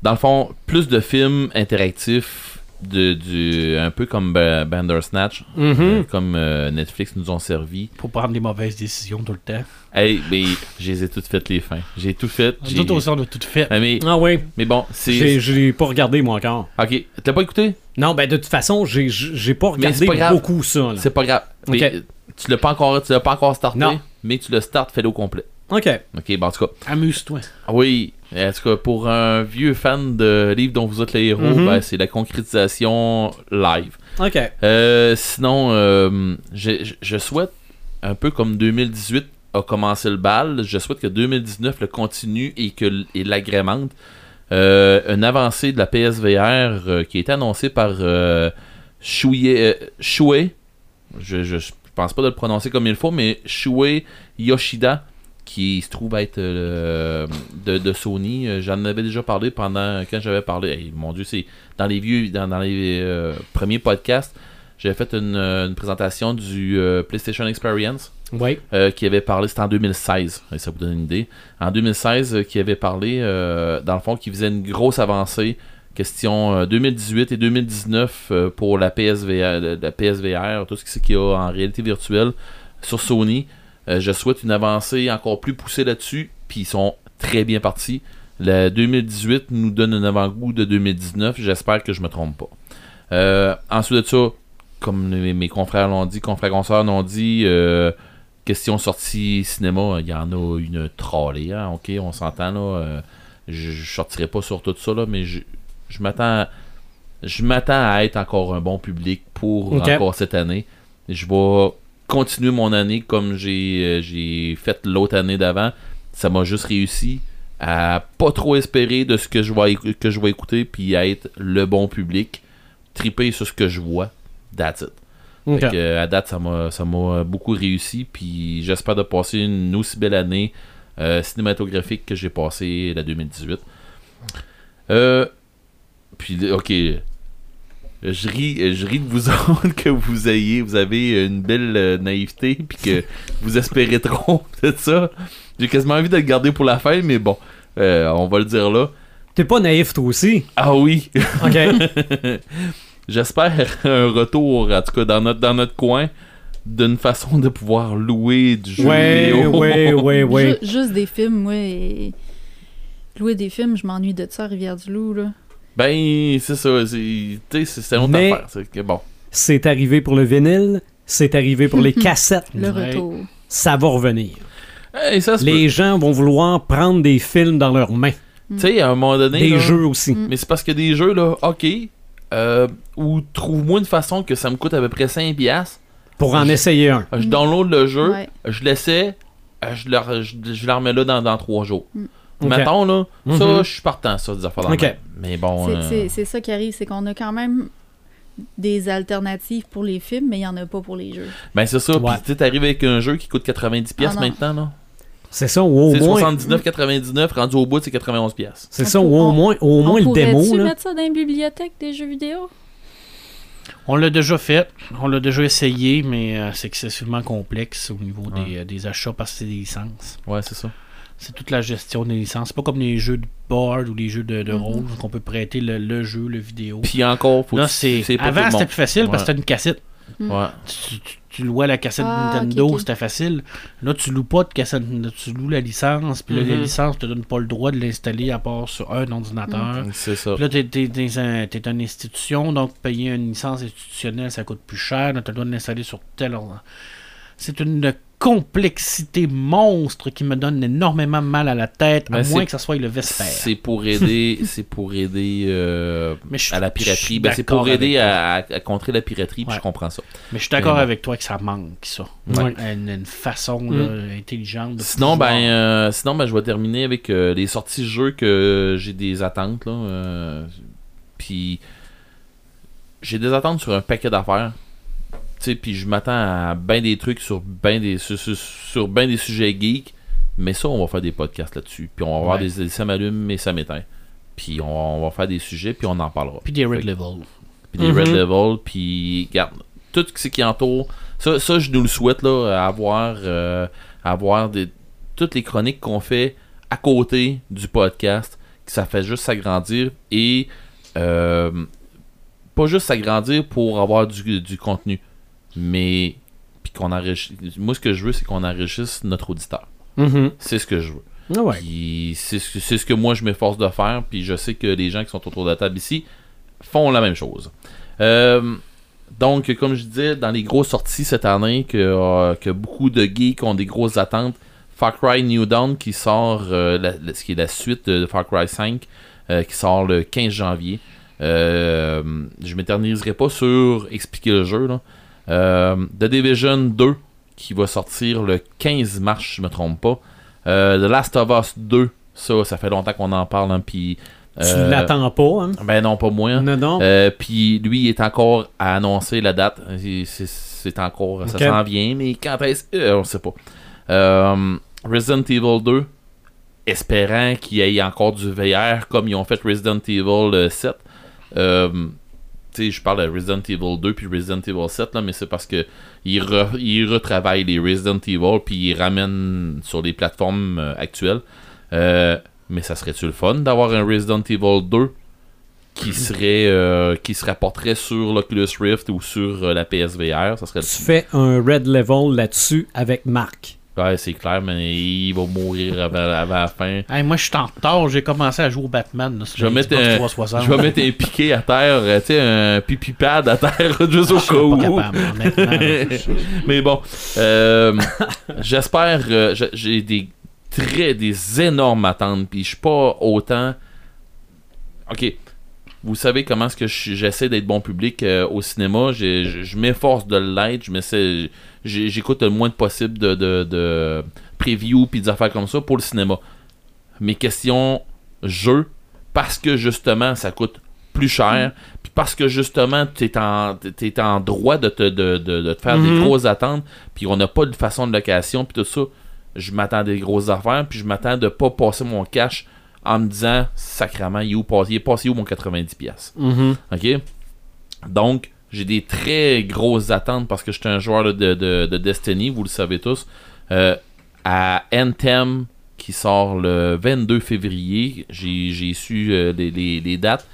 Dans le fond, plus de films interactifs, de, du, un peu comme Ba- Bandersnatch, Mhm. euh, comme euh, Netflix nous ont servi. Pour prendre des mauvaises décisions tout le temps. Hey, mais je les ai toutes faites les fins. J'ai tout fait. autres aussi, on a tout fait. Ah, mais, Ah oui. mais bon, J'ai c'est. j'ai pas regardé, moi, encore. Ok, t'as pas écouté? Non, ben de toute façon, j'ai j'ai pas regardé pas beaucoup ça. C'est pas grave. Mais, tu l'as pas encore, tu l'as pas encore starté, Non. mais tu le startes, fais-le au complet. OK. Ok, bon, en tout cas. Amuse-toi. Ah Oui, en tout cas, pour un vieux fan de livre dont vous êtes les héros, Mhm. ben, c'est la concrétisation live. OK. Euh, sinon, euh, je, souhaite, un peu comme 2018 a commencé le bal, je souhaite que 2019 le continue et que et l'agrémente. Euh, une avancée de la PSVR qui a été annoncée par Shuei, euh, Shuei, je, je, je pense pas de le prononcer comme il faut, mais Shuei Yoshida, qui se trouve être euh, de, de Sony. Euh, J'en avais déjà parlé pendant quand j'avais parlé. Hey, mon Dieu, c'est dans les vieux, dans, dans les euh, premiers podcasts. J'avais fait une, une présentation du euh, PlayStation Experience Oui. qui avait parlé, c'était en 2016, et ça vous donne une idée. En 2016, euh, qui avait parlé, dans le fond, qui faisait une grosse avancée, question euh, 2018 et 2019 euh, pour la PSVR, la- PSVR, tout ce qui- qu'il y a en réalité virtuelle sur Sony. Euh, je souhaite une avancée encore plus poussée là-dessus, puis ils sont très bien partis. Le 2018 nous donne un avant-goût de 2019, j'espère que je me trompe pas. Euh, ensuite de ça, comme mes, mes confrères l'ont dit, confrères consoeurs l'ont dit, euh, question sortie cinéma, il y en a une trollée, hein, ok, on s'entend là. je, je sortirai pas sur tout ça là, mais je, je m'attends, je m'attends à être encore un bon public pour encore cette année. Je vais continuer mon année comme j'ai euh, j'ai fait l'autre année d'avant. Ça m'a juste réussi à pas trop espérer de ce que je vais que je vais écouter puis à être le bon public, triper sur ce que je vois. That's it. Fait que, à date, ça m'a, beaucoup réussi. Puis j'espère de passer une aussi belle année euh, cinématographique que j'ai passé la 2018. Euh, puis, ok. Je ris, je ris de vous autres que vous ayez, vous avez une belle euh, naïveté, puis que vous espérez trop de ça. J'ai quasiment envie de le garder pour la fin, mais bon, euh, on va le dire là. T'es pas naïf, toi aussi? Ah oui, OK. J'espère un retour, en tout cas dans notre, dans notre coin, d'une façon de pouvoir louer du jeu ouais, vidéo. ouais, ouais, ouais. Ju- juste des films, moi. et- Louer des films, je m'ennuie de ça à Rivière-du-Loup, là. Ben, c'est ça. C'est une autre Mais- affaire. C'est que bon. C'est arrivé pour le vinyle. C'est arrivé pour les cassettes. Le Ouais. retour. Ça va revenir. Hey, ça se Les gens vont vouloir prendre des films dans leurs mains. Tu sais, à un moment donné. Des là, jeux aussi. Mm. Mais c'est parce que des jeux, là, ok. Euh, ou trouve-moi une façon que ça me coûte à peu près 5$. piastres. Pour en Je- essayer un. Je download le jeu, Ouais. je l'essaie, euh, je le, je, je le remets là dans, dans 3 jours. Ok. Mettons, là, ça, Mhm. je suis partant, ça, des affaires dans Ok. le même. Mais bon. C'est- euh, C'est c'est ça qui arrive, c'est qu'on a quand même des alternatives pour les films, mais il n'y en a pas pour les jeux. Ben, c'est ça. Ouais. Puis, tu sais, t'arrives avec un jeu qui coûte 90$ piastres Ah non. maintenant, là. C'est ça, ou au C'est moins. 79,99, rendu au bout, c'est 91$. piastres. C'est ça, ou au On- moins, au moins On le démo. Là. mettre ça dans une bibliothèque des jeux vidéo? On l'a déjà fait, on l'a déjà essayé, mais euh, c'est excessivement complexe au niveau Ouais. des, euh, des achats parce que c'est des licences. Ouais, c'est ça. C'est toute la gestion des licences. C'est pas comme les jeux de board ou les jeux de, de Mhm. rôle qu'on peut prêter le, le jeu, le vidéo. Puis encore, faut Là, c'est. Avant, c'était plus facile parce que c'était une cassette. Ouais. Tu, tu, tu louais la cassette Ah, Nintendo, c'était facile. Là, tu loues pas de cassette, là, tu loues la licence, puis là, la Mhm. licence te donne pas le droit de l'installer à part sur un ordinateur. C'est ça. Puis là, t'es, t'es, t'es un- t'es une institution, donc payer une licence institutionnelle, ça coûte plus cher. Là, t'as le droit de l'installer sur tel ordinateur. C'est une complexité monstre qui me donne énormément mal à la tête, à Mais moins que ça soit le Vesper. C'est pour aider, c'est pour aider euh, Mais je suis- à la piraterie. Ben, c'est pour aider à, à- à contrer la piraterie, Ouais. je comprends ça. Mais je suis d'accord avec toi que ça manque, ça. Ouais. Une, une façon Mm. là, intelligente de Sinon, pouvoir- ben, euh, sinon, ben, je vais terminer avec euh, les sorties jeux que j'ai des attentes. Là, euh, puis j'ai des attentes sur un paquet d'affaires. Tu sais, puis je m'attends à bien des trucs sur bien des sur, sur, sur ben des sujets geeks. Mais ça, on va faire des podcasts là-dessus. Puis on va avoir Ouais. des, des ça m'allume et ça m'éteint. Puis on, on va faire des sujets, puis on en parlera. Puis des red level. puis des Mhm. red level, puis regarde, tout ce qui entoure, ça, ça je nous le souhaite là, avoir, euh, avoir des, toutes les chroniques qu'on fait à côté du podcast, que ça fait juste s'agrandir et euh, pas juste s'agrandir pour avoir du, du contenu, mais puis qu'on enrichisse. Moi, ce que je veux, c'est qu'on enrichisse notre auditeur. Mhm. C'est ce que je veux. Ah ouais. C'est ce, ce que moi je m'efforce de faire. Puis je sais que les gens qui sont autour de la table ici font la même chose. Euh, donc, comme je disais, dans les grosses sorties cette année, que, euh, que beaucoup de geeks ont des grosses attentes, Far Cry New Dawn qui sort, euh, la- la- ce qui est la suite de Far Cry 5, euh, qui sort le 15 janvier. Je m'éterniserai pas sur expliquer le jeu. Là. Euh, The Division 2 qui va sortir le 15 mars, je me trompe pas. Euh, The Last of Us 2, ça, ça fait longtemps qu'on en parle. hein, puis, Tu euh, l'attends pas, hein? Ben non, pas moi. Non, non. Euh, puis lui, il est encore à annoncer la date. C'est- encore, ça s'en vient, mais quand est-ce euh, On sait pas. Resident Evil 2, espérant qu'il y ait encore du VR comme ils ont fait Resident Evil euh, 7. Tu sais, je parle de Resident Evil 2 puis Resident Evil 7, là, mais c'est parce que ils, re- ils retravaillent les Resident Evil puis ils ramènent sur les plateformes euh, actuelles. Euh, mais ça serait-tu le fun d'avoir un Resident Evil 2 qui serait euh, qui se rapporterait sur l'Oculus Rift ou sur la PSVR Ça serait Tu fais un red level là-dessus avec Marc. Ouais, c'est clair, mais il va mourir avant, avant la fin. Hey, moi, je suis en retard. J'ai commencé à jouer au Batman. là, Je vais, mettre un, 360. je vais mettre un piqué à terre, euh, tu sais, un pipi pad à terre, juste au Je suis cas où. capable. Mais bon, euh, j'espère. euh, j'ai- j'ai des très des énormes attentes, puis je suis pas autant. Ok, vous savez comment est-ce que j'essaie d'être bon public euh, au cinéma. Je, m'efforce de l'être. J'écoute le moins de possible de, de, de preview puis des affaires comme ça pour le cinéma. Mes questions jeux, parce que justement ça coûte plus cher, puis parce que justement tu es en, t'es en droit de te, de, de- de te faire des Mhm. grosses attentes, puis on n'a pas de façon de location, puis tout ça. Je m'attends des grosses affaires, puis je m'attends de pas passer mon cash en me disant sacrément, il est, où, passé- il est passé où mon 90$. pièces Mhm. OK? Donc, j'ai des très grosses attentes parce que je suis un joueur de, de- de Destiny, vous le savez tous. Euh, à Anthem, qui sort le 22 février, j'ai j'ai su euh, les, les- les dates.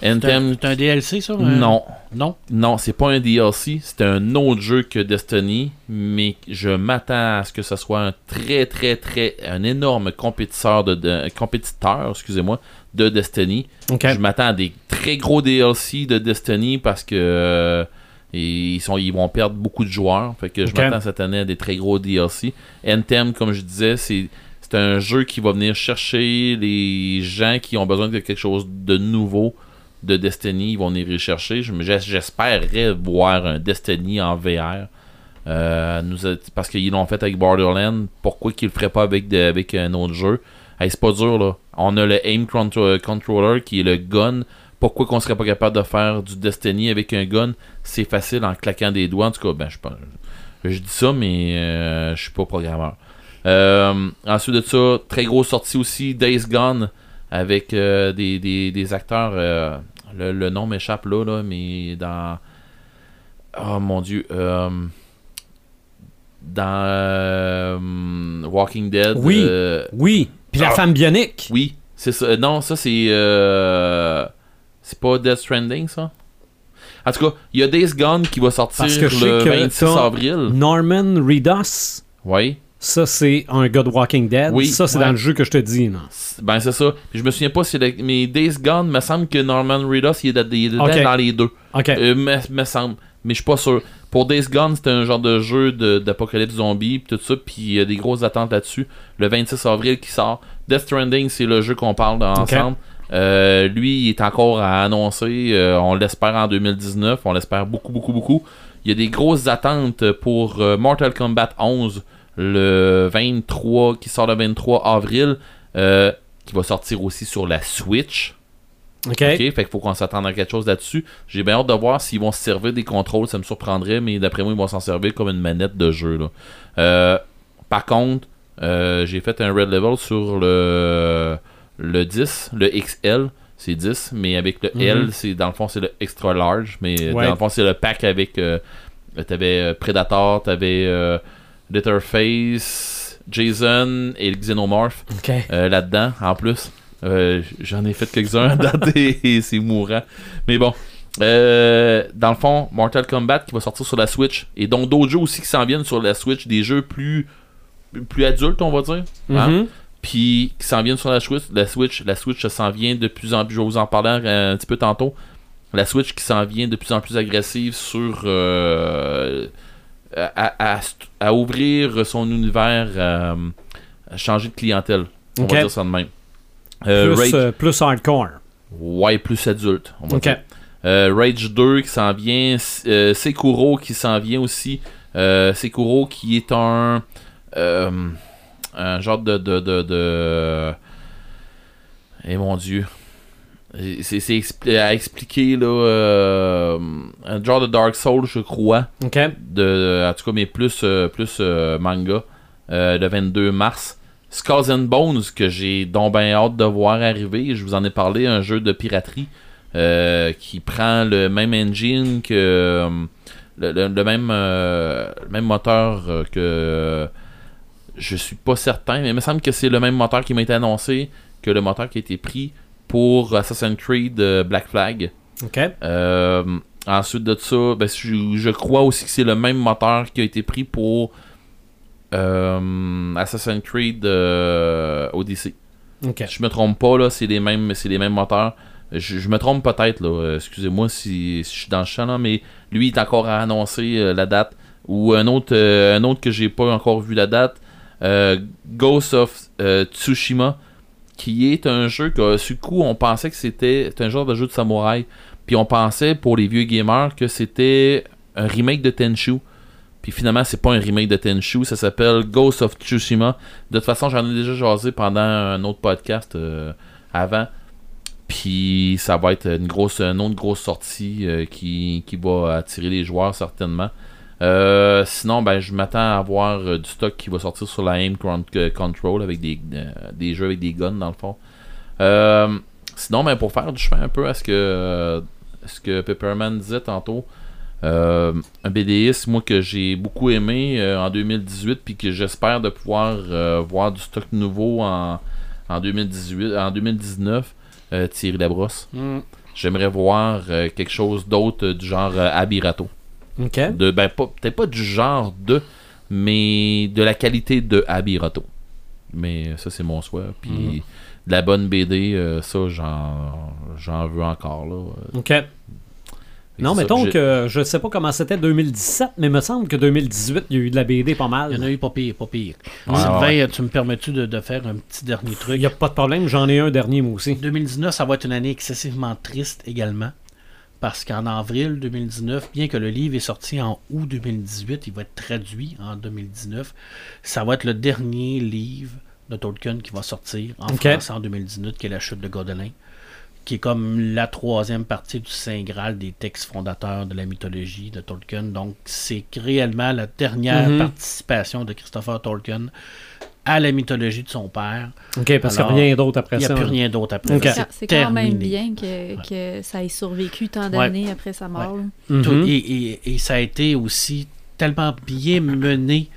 C'est un, Anthem, c'est un DLC, ça? un- non, Non? non, c'est pas un DLC, c'est un autre jeu que Destiny, mais je m'attends à ce que ce soit un très très très un énorme compétiteur de, de- compétiteur, excusez-moi, de Destiny. Je m'attends à des très gros DLC de Destiny parce que euh, ils, sont, ils vont perdre beaucoup de joueurs. Fait que je m'attends cette année à des très gros DLC. Anthem, comme je disais, c'est un jeu qui va venir chercher les gens qui ont besoin de quelque chose de nouveau de Destiny. Ils vont venir les chercher. J'espérais voir un Destiny en VR. Euh, parce qu'ils l'ont fait avec Borderlands. Pourquoi qu'ils le feraient pas avec, avec un autre jeu? Hey, c'est pas dur là. On a le aim contro- controller qui est le gun. Pourquoi qu'on serait pas capable de faire du Destiny avec un gun? C'est facile en claquant des doigts. En tout cas, ben je je dis ça, mais euh, je suis pas programmeur. Euh, ensuite de ça, très grosse sortie aussi, Days Gone avec euh, des- des acteurs. Le, le nom m'échappe là, là, mais dans. Oh mon dieu. euh, dans euh, Walking Dead. Oui. euh, Oui. Puis la Ah. femme bionique. oui, c'est ça. Non, ça c'est. c'est pas Death Stranding ça En tout cas, il y a Days Gone qui va sortir Parce que le que 26 t'as- avril. Norman Reedus. Oui. Ça, c'est un gars de Walking Dead. Oui, ça, c'est ouais. dans le jeu que je te dis. là. Ben c'est ça. Puis je me souviens pas si le- mais Days Gone me semble que Norman Reedus il est, de- il est dedans Ok. dans les deux. OK. Euh, me, me semble, mais je suis pas sûr. Pour Days Gone, c'était un genre de jeu de- d'apocalypse zombie, pis tout ça, puis il y a des grosses attentes là-dessus. Le 26 avril qui sort. Death Stranding, c'est le jeu qu'on parle ensemble. Euh, lui, il est encore à annoncer. euh, on l'espère en 2019. On l'espère beaucoup, beaucoup, beaucoup. Il y a des grosses attentes pour euh, Mortal Kombat 11 le 23, qui sort le 23 avril, euh, qui va sortir aussi sur la Switch. OK. Fait qu'il faut qu'on s'attende à quelque chose là-dessus. J'ai bien hâte de voir s'ils vont se servir des contrôles, ça me surprendrait, mais d'après moi, ils vont s'en servir comme une manette de jeu. Là. Euh, par contre, euh, j'ai fait un red level sur le, le 10, le XL, c'est 10, mais avec le Mhm. L, c'est dans le fond, c'est le extra large, mais Ouais. dans le fond, c'est le pack avec. euh, t'avais euh, Predator, t'avais euh, Letterface, Jason et le Xenomorph euh, là-dedans, en plus. Euh, J'en ai fait quelques-uns et c'est mourant. Mais bon. Euh, dans le fond, Mortal Kombat qui va sortir sur la Switch et donc d'autres jeux aussi qui s'en viennent sur la Switch, des jeux plus plus adultes, on va dire. hein. Mhm. Puis qui s'en viennent sur la Switch. La Switch, la Switch s'en vient de plus en plus. Je vais vous en parler un, un petit peu tantôt. La Switch qui s'en vient de plus en plus agressive sur euh, à, à- à ouvrir son univers, euh, à changer de clientèle. On va dire ça de même. Euh, Plus, Rage, euh, plus hardcore. ouais, plus adulte. On va dire. Euh, Rage 2 qui s'en vient. euh, Sekuro qui s'en vient aussi. Euh, Sekuro qui est un. euh, un genre de. de, de, de- Eh mon dieu. C'est expli- à expliquer là. euh, un genre de Dark Souls, je crois. OK. De, en tout cas, mais plus, euh, plus euh, manga. le 22 mars. Skulls and Bones, que j'ai donc bien hâte de voir arriver. Je vous en ai parlé, un jeu de piraterie qui prend le même engine que. le, le- le même, le même moteur que. je suis pas certain, mais il me semble que c'est le même moteur qui m'a été annoncé que le moteur qui a été pris pour Assassin's Creed euh, Black Flag. OK. Euh, ensuite de ça, ben, je, je crois aussi que c'est le même moteur qui a été pris pour euh, Assassin's Creed Odyssey. OK. Je me trompe pas, là, c'est les mêmes, c'est les mêmes moteurs. Je, je me trompe peut-être, là. Excusez-moi si, si je suis dans le champ, là, mais lui il est encore à annoncer euh, la date. Ou un autre, euh, un autre que j'ai pas encore vu la date. euh, Ghost of Tsushima, qui est un jeu que, sur coup, on pensait que c'était un genre de jeu de samouraï. Puis on pensait, pour les vieux gamers, que c'était un remake de Tenchu. Puis finalement, c'est pas un remake de Tenchu, ça s'appelle Ghost of Tsushima. De toute façon, j'en ai déjà jasé pendant un autre podcast euh, avant. Puis ça va être une grosse, une autre grosse sortie euh, qui va attirer les joueurs certainement. Euh, sinon, ben, je m'attends à avoir euh, du stock qui va sortir sur la Aim euh, Control avec des, euh, des jeux avec des guns dans le fond. Sinon, ben, pour faire du chemin un peu à ce que, ce que Pepperman disait tantôt, un BDS, moi que j'ai beaucoup aimé en 2018, puis que j'espère de pouvoir voir du stock nouveau en, en 2018, en 2019, euh, Thierry Labrosse. Mm. J'aimerais voir quelque chose d'autre du genre Abirato. OK. De, ben, pas- peut-être pas du genre de, mais de la qualité de Abirato. Mais euh, ça, c'est mon souhait. Puis Mhm. de la bonne BD, euh, ça, j'en, j'en veux encore. Là. OK. Non, mettons que je sais pas comment c'était 2017, mais il me semble que 2018, il y a eu de la BD pas Il y en a mal. eu pas pire, pas pire. Ouais, Sylvain, ouais. tu me permets-tu de, de faire un petit dernier Il truc? n'y a pas de problème, j'en ai un dernier moi aussi. 2019, ça va être une année excessivement triste également. Parce qu'en avril 2019, bien que le livre est sorti en août 2018, il va être traduit en 2019. Ça va être le dernier livre de Tolkien qui va sortir en Ok. français en 2019, qui est La chute de Godelin, qui est comme la troisième partie du Saint Graal des textes fondateurs de la mythologie de Tolkien. Donc, c'est réellement la dernière Mhm. participation de Christopher Tolkien à la mythologie de son père. OK, parce qu'il n'y a rien d'autre après Il n'y a ça. plus rien d'autre après. Ok. ça. C'est quand même bien que, que ça ait survécu tant d'années après sa mort. Mhm. Tout- et, et- et ça a été aussi tellement bien mené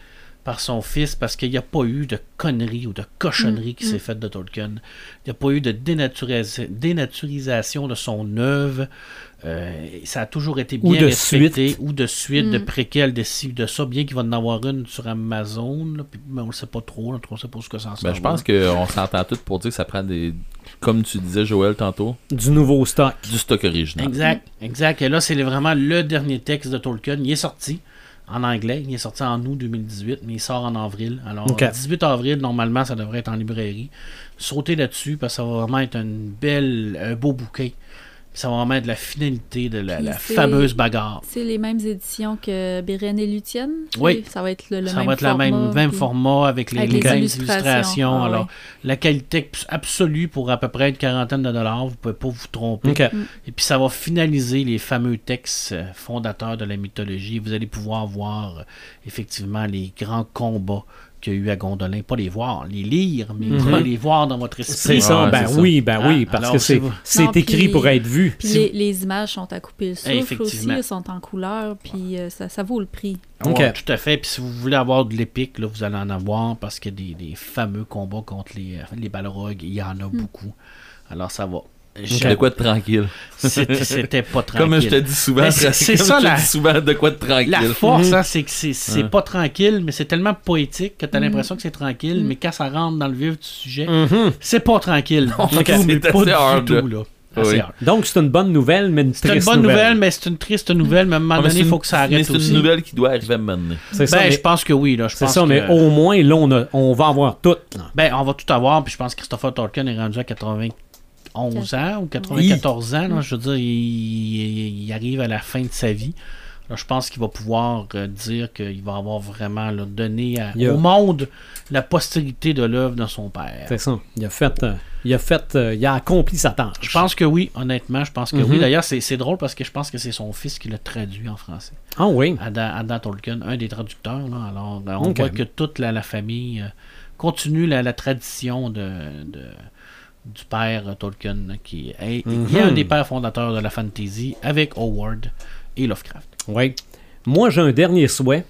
par son fils parce qu'il n'y a pas eu de conneries ou de cochonneries qui s'est faite de Tolkien. Il n'y a pas eu de dénaturisa- dénaturisation de son œuvre. Euh, ça a toujours été Ou bien de respecté. suite. Ou de suite, de Mm. préquel, de ci, de ça. Bien qu'il va en avoir une sur Amazon, là, puis- mais on ne sait pas trop. là, on ne sait pas ce que ça en Ben, je pense qu'on s'entend tous pour dire que ça prend des. Comme tu disais, Joël, tantôt, Du nouveau stock. du stock original. Exact, exact. Et là, c'est vraiment le dernier texte de Tolkien. Il est sorti en anglais. Il est sorti en août 2018, mais il sort en avril. Alors, Ok. le 18 avril, normalement, ça devrait être en librairie. Sautez là-dessus parce que ça va vraiment être une belle, un beau bouquet. Ça va vraiment être la finalité de la, fameuse bagarre. C'est les mêmes éditions que Beren et Lucienne? Oui. Ça va être le, le ça même va être la même, format, même puis- format avec les, Avec les les mêmes illustrations. illustrations. Ah Alors, ouais. la qualité absolue pour à peu près une quarantaine de dollars. Vous pouvez pas vous tromper. OK. Et puis ça va finaliser les fameux textes euh, fondateurs de la mythologie. Vous allez pouvoir voir euh, effectivement les grands combats qu'il y a eu à Gondolin. Pas les voir, les lire, mais vous allez les voir dans votre esprit. C'est ça, Ouais, ben oui, ben Ah, oui, parce alors, que c'est écrit pour être vu. Puis Si les, les images sont à couper le souffle aussi, elles sont en couleur, puis euh, ça, ça vaut le prix. Ok. Ouais, tout à fait. Puis si vous voulez avoir de l'épique, là, vous allez en avoir parce qu'il y a des, des fameux combats contre les, euh, les balrogs. Il y en a Hmm. beaucoup. Alors ça va. De quoi de tranquille. C'était pas tranquille. Comme je te dis souvent, Mais c'est- c'est ça, je te la- dis souvent de quoi de tranquille. La force, Mhm. hein, c'est que c'est c'est pas tranquille, mais c'est tellement poétique que t'as Mhm. l'impression que c'est tranquille, Mhm. mais quand ça rentre dans le vif du sujet, Mhm. c'est pas tranquille. Mais c'est pas assez du hard, tout, là. Oui. Donc, c'est une bonne nouvelle, mais une C'est une triste bonne nouvelle, nouvelle. mais c'est une triste nouvelle, mais à un moment mais donné, c'est il faut que ça mais arrête c'est aussi. une nouvelle qui doit arriver à me mener. C'est ça, Ben, mais- je pense que oui, là. Je c'est pense ça, que- mais au moins, là, on, a- on va avoir tout. là. Ben, on va tout avoir, puis je pense que Christopher Tolkien est rendu à 91 ans ou 94 ans. là. je veux dire, il, il arrive à la fin de sa vie. Là, je pense qu'il va pouvoir euh, dire qu'il va avoir vraiment là, donné à- a- au monde la postérité de l'œuvre de son père. C'est ça. Il a fait, euh, il a fait, euh, il a accompli sa tâche. Je pense que oui, honnêtement, je pense que Mhm. oui. D'ailleurs, c'est drôle parce que je pense que c'est son fils qui l'a traduit en français. Ah oui. Adam, Adam Tolkien, un des traducteurs. là. Alors, on voit que toute la, la famille euh, continue la, la tradition de, de- du père Tolkien, qui est, Mhm. un des pères fondateurs de la fantasy avec Howard et Lovecraft. Oui. Moi, j'ai un dernier souhait.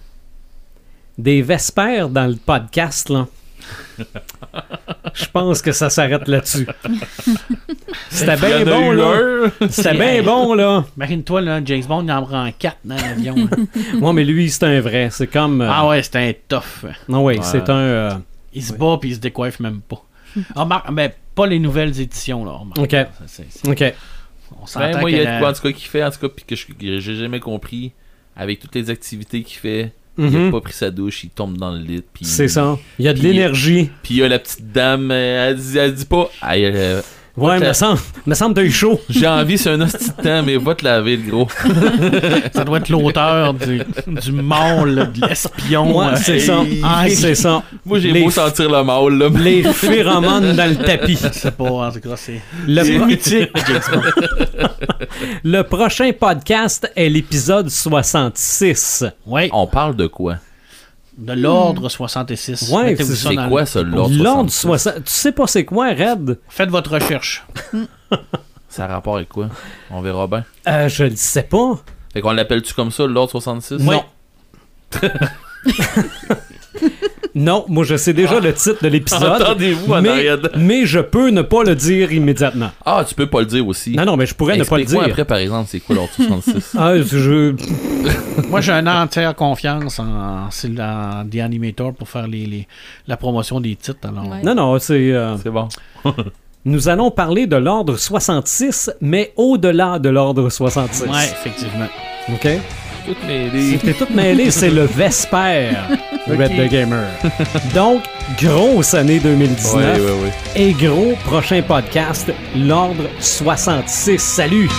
Des vespères dans le podcast, là. Je pense que ça s'arrête là-dessus. C'était bien bon, là. C'était bien bon, là. Imagine-toi, là, James Bond, il en prend quatre dans l'avion. Moi, mais lui, c'est un vrai. C'est comme. euh, ah ouais, c'était un tough. Non, oui, Ouais. c'est un. euh, Il se bat puis il se décoiffe même pas. Ah, Marc, mais pas les nouvelles éditions, là. remarque. Ok. Ça, c'est- c'est- Ok. on Ben, moi, il y a de quoi, en tout cas, qu'il fait, en tout cas, puis que j'ai jamais compris, avec toutes les activités qu'il fait, il Mhm. a pas pris sa douche, il tombe dans le lit. C'est ça. Il y a de l'énergie. Puis il y a la petite dame, elle dit, elle dit pas, Aïe, euh, Ouais, me semble, me semble que t'as eu chaud. j'ai envie, c'est un hostie de temps, mais va te laver, le gros. Ça doit être l'auteur du, du mâle, de l'espion. Ouais, euh, c'est ça. Ah, c'est ça. Moi, j'ai beau sentir le mâle, là, Les phéromones dans le tapis. Je sais pas, en tout cas, c'est Le, mythique, le prochain podcast est l'épisode 66. Ouais, on parle de quoi? De l'ordre 66. Ouais, Mettez-vous c'est- quoi, ça, l'ordre L'ordre 66? 60. Tu sais pas c'est quoi, Red? Faites votre recherche. Ça a rapport avec quoi? On verra bien. Euh, je le sais pas. Fait qu'on l'appelle-tu comme ça, l'ordre 66? Non. non, moi je sais déjà le titre de l'épisode. Entendez-vous en mais, arrière mais je peux ne pas le dire immédiatement. Ah, tu peux pas le dire aussi. Non, non, mais je pourrais ne pas le dire. après, par exemple, c'est quoi l'ordre 66? Ah, je... Moi, j'ai une entière confiance en, The Animator pour faire les, les- la promotion des titres. Alors, Ouais. Non, non, c'est... euh, c'est bon. Nous allons parler de l'ordre 66, mais au-delà de l'ordre 66. Ouais, effectivement. OK? Toutes les... C'était tout mêlé, c'est le Vesper, Red the Gamer. Donc, grosse année 2019 Ouais, ouais, ouais. et gros prochain podcast, l'ordre 66. Salut!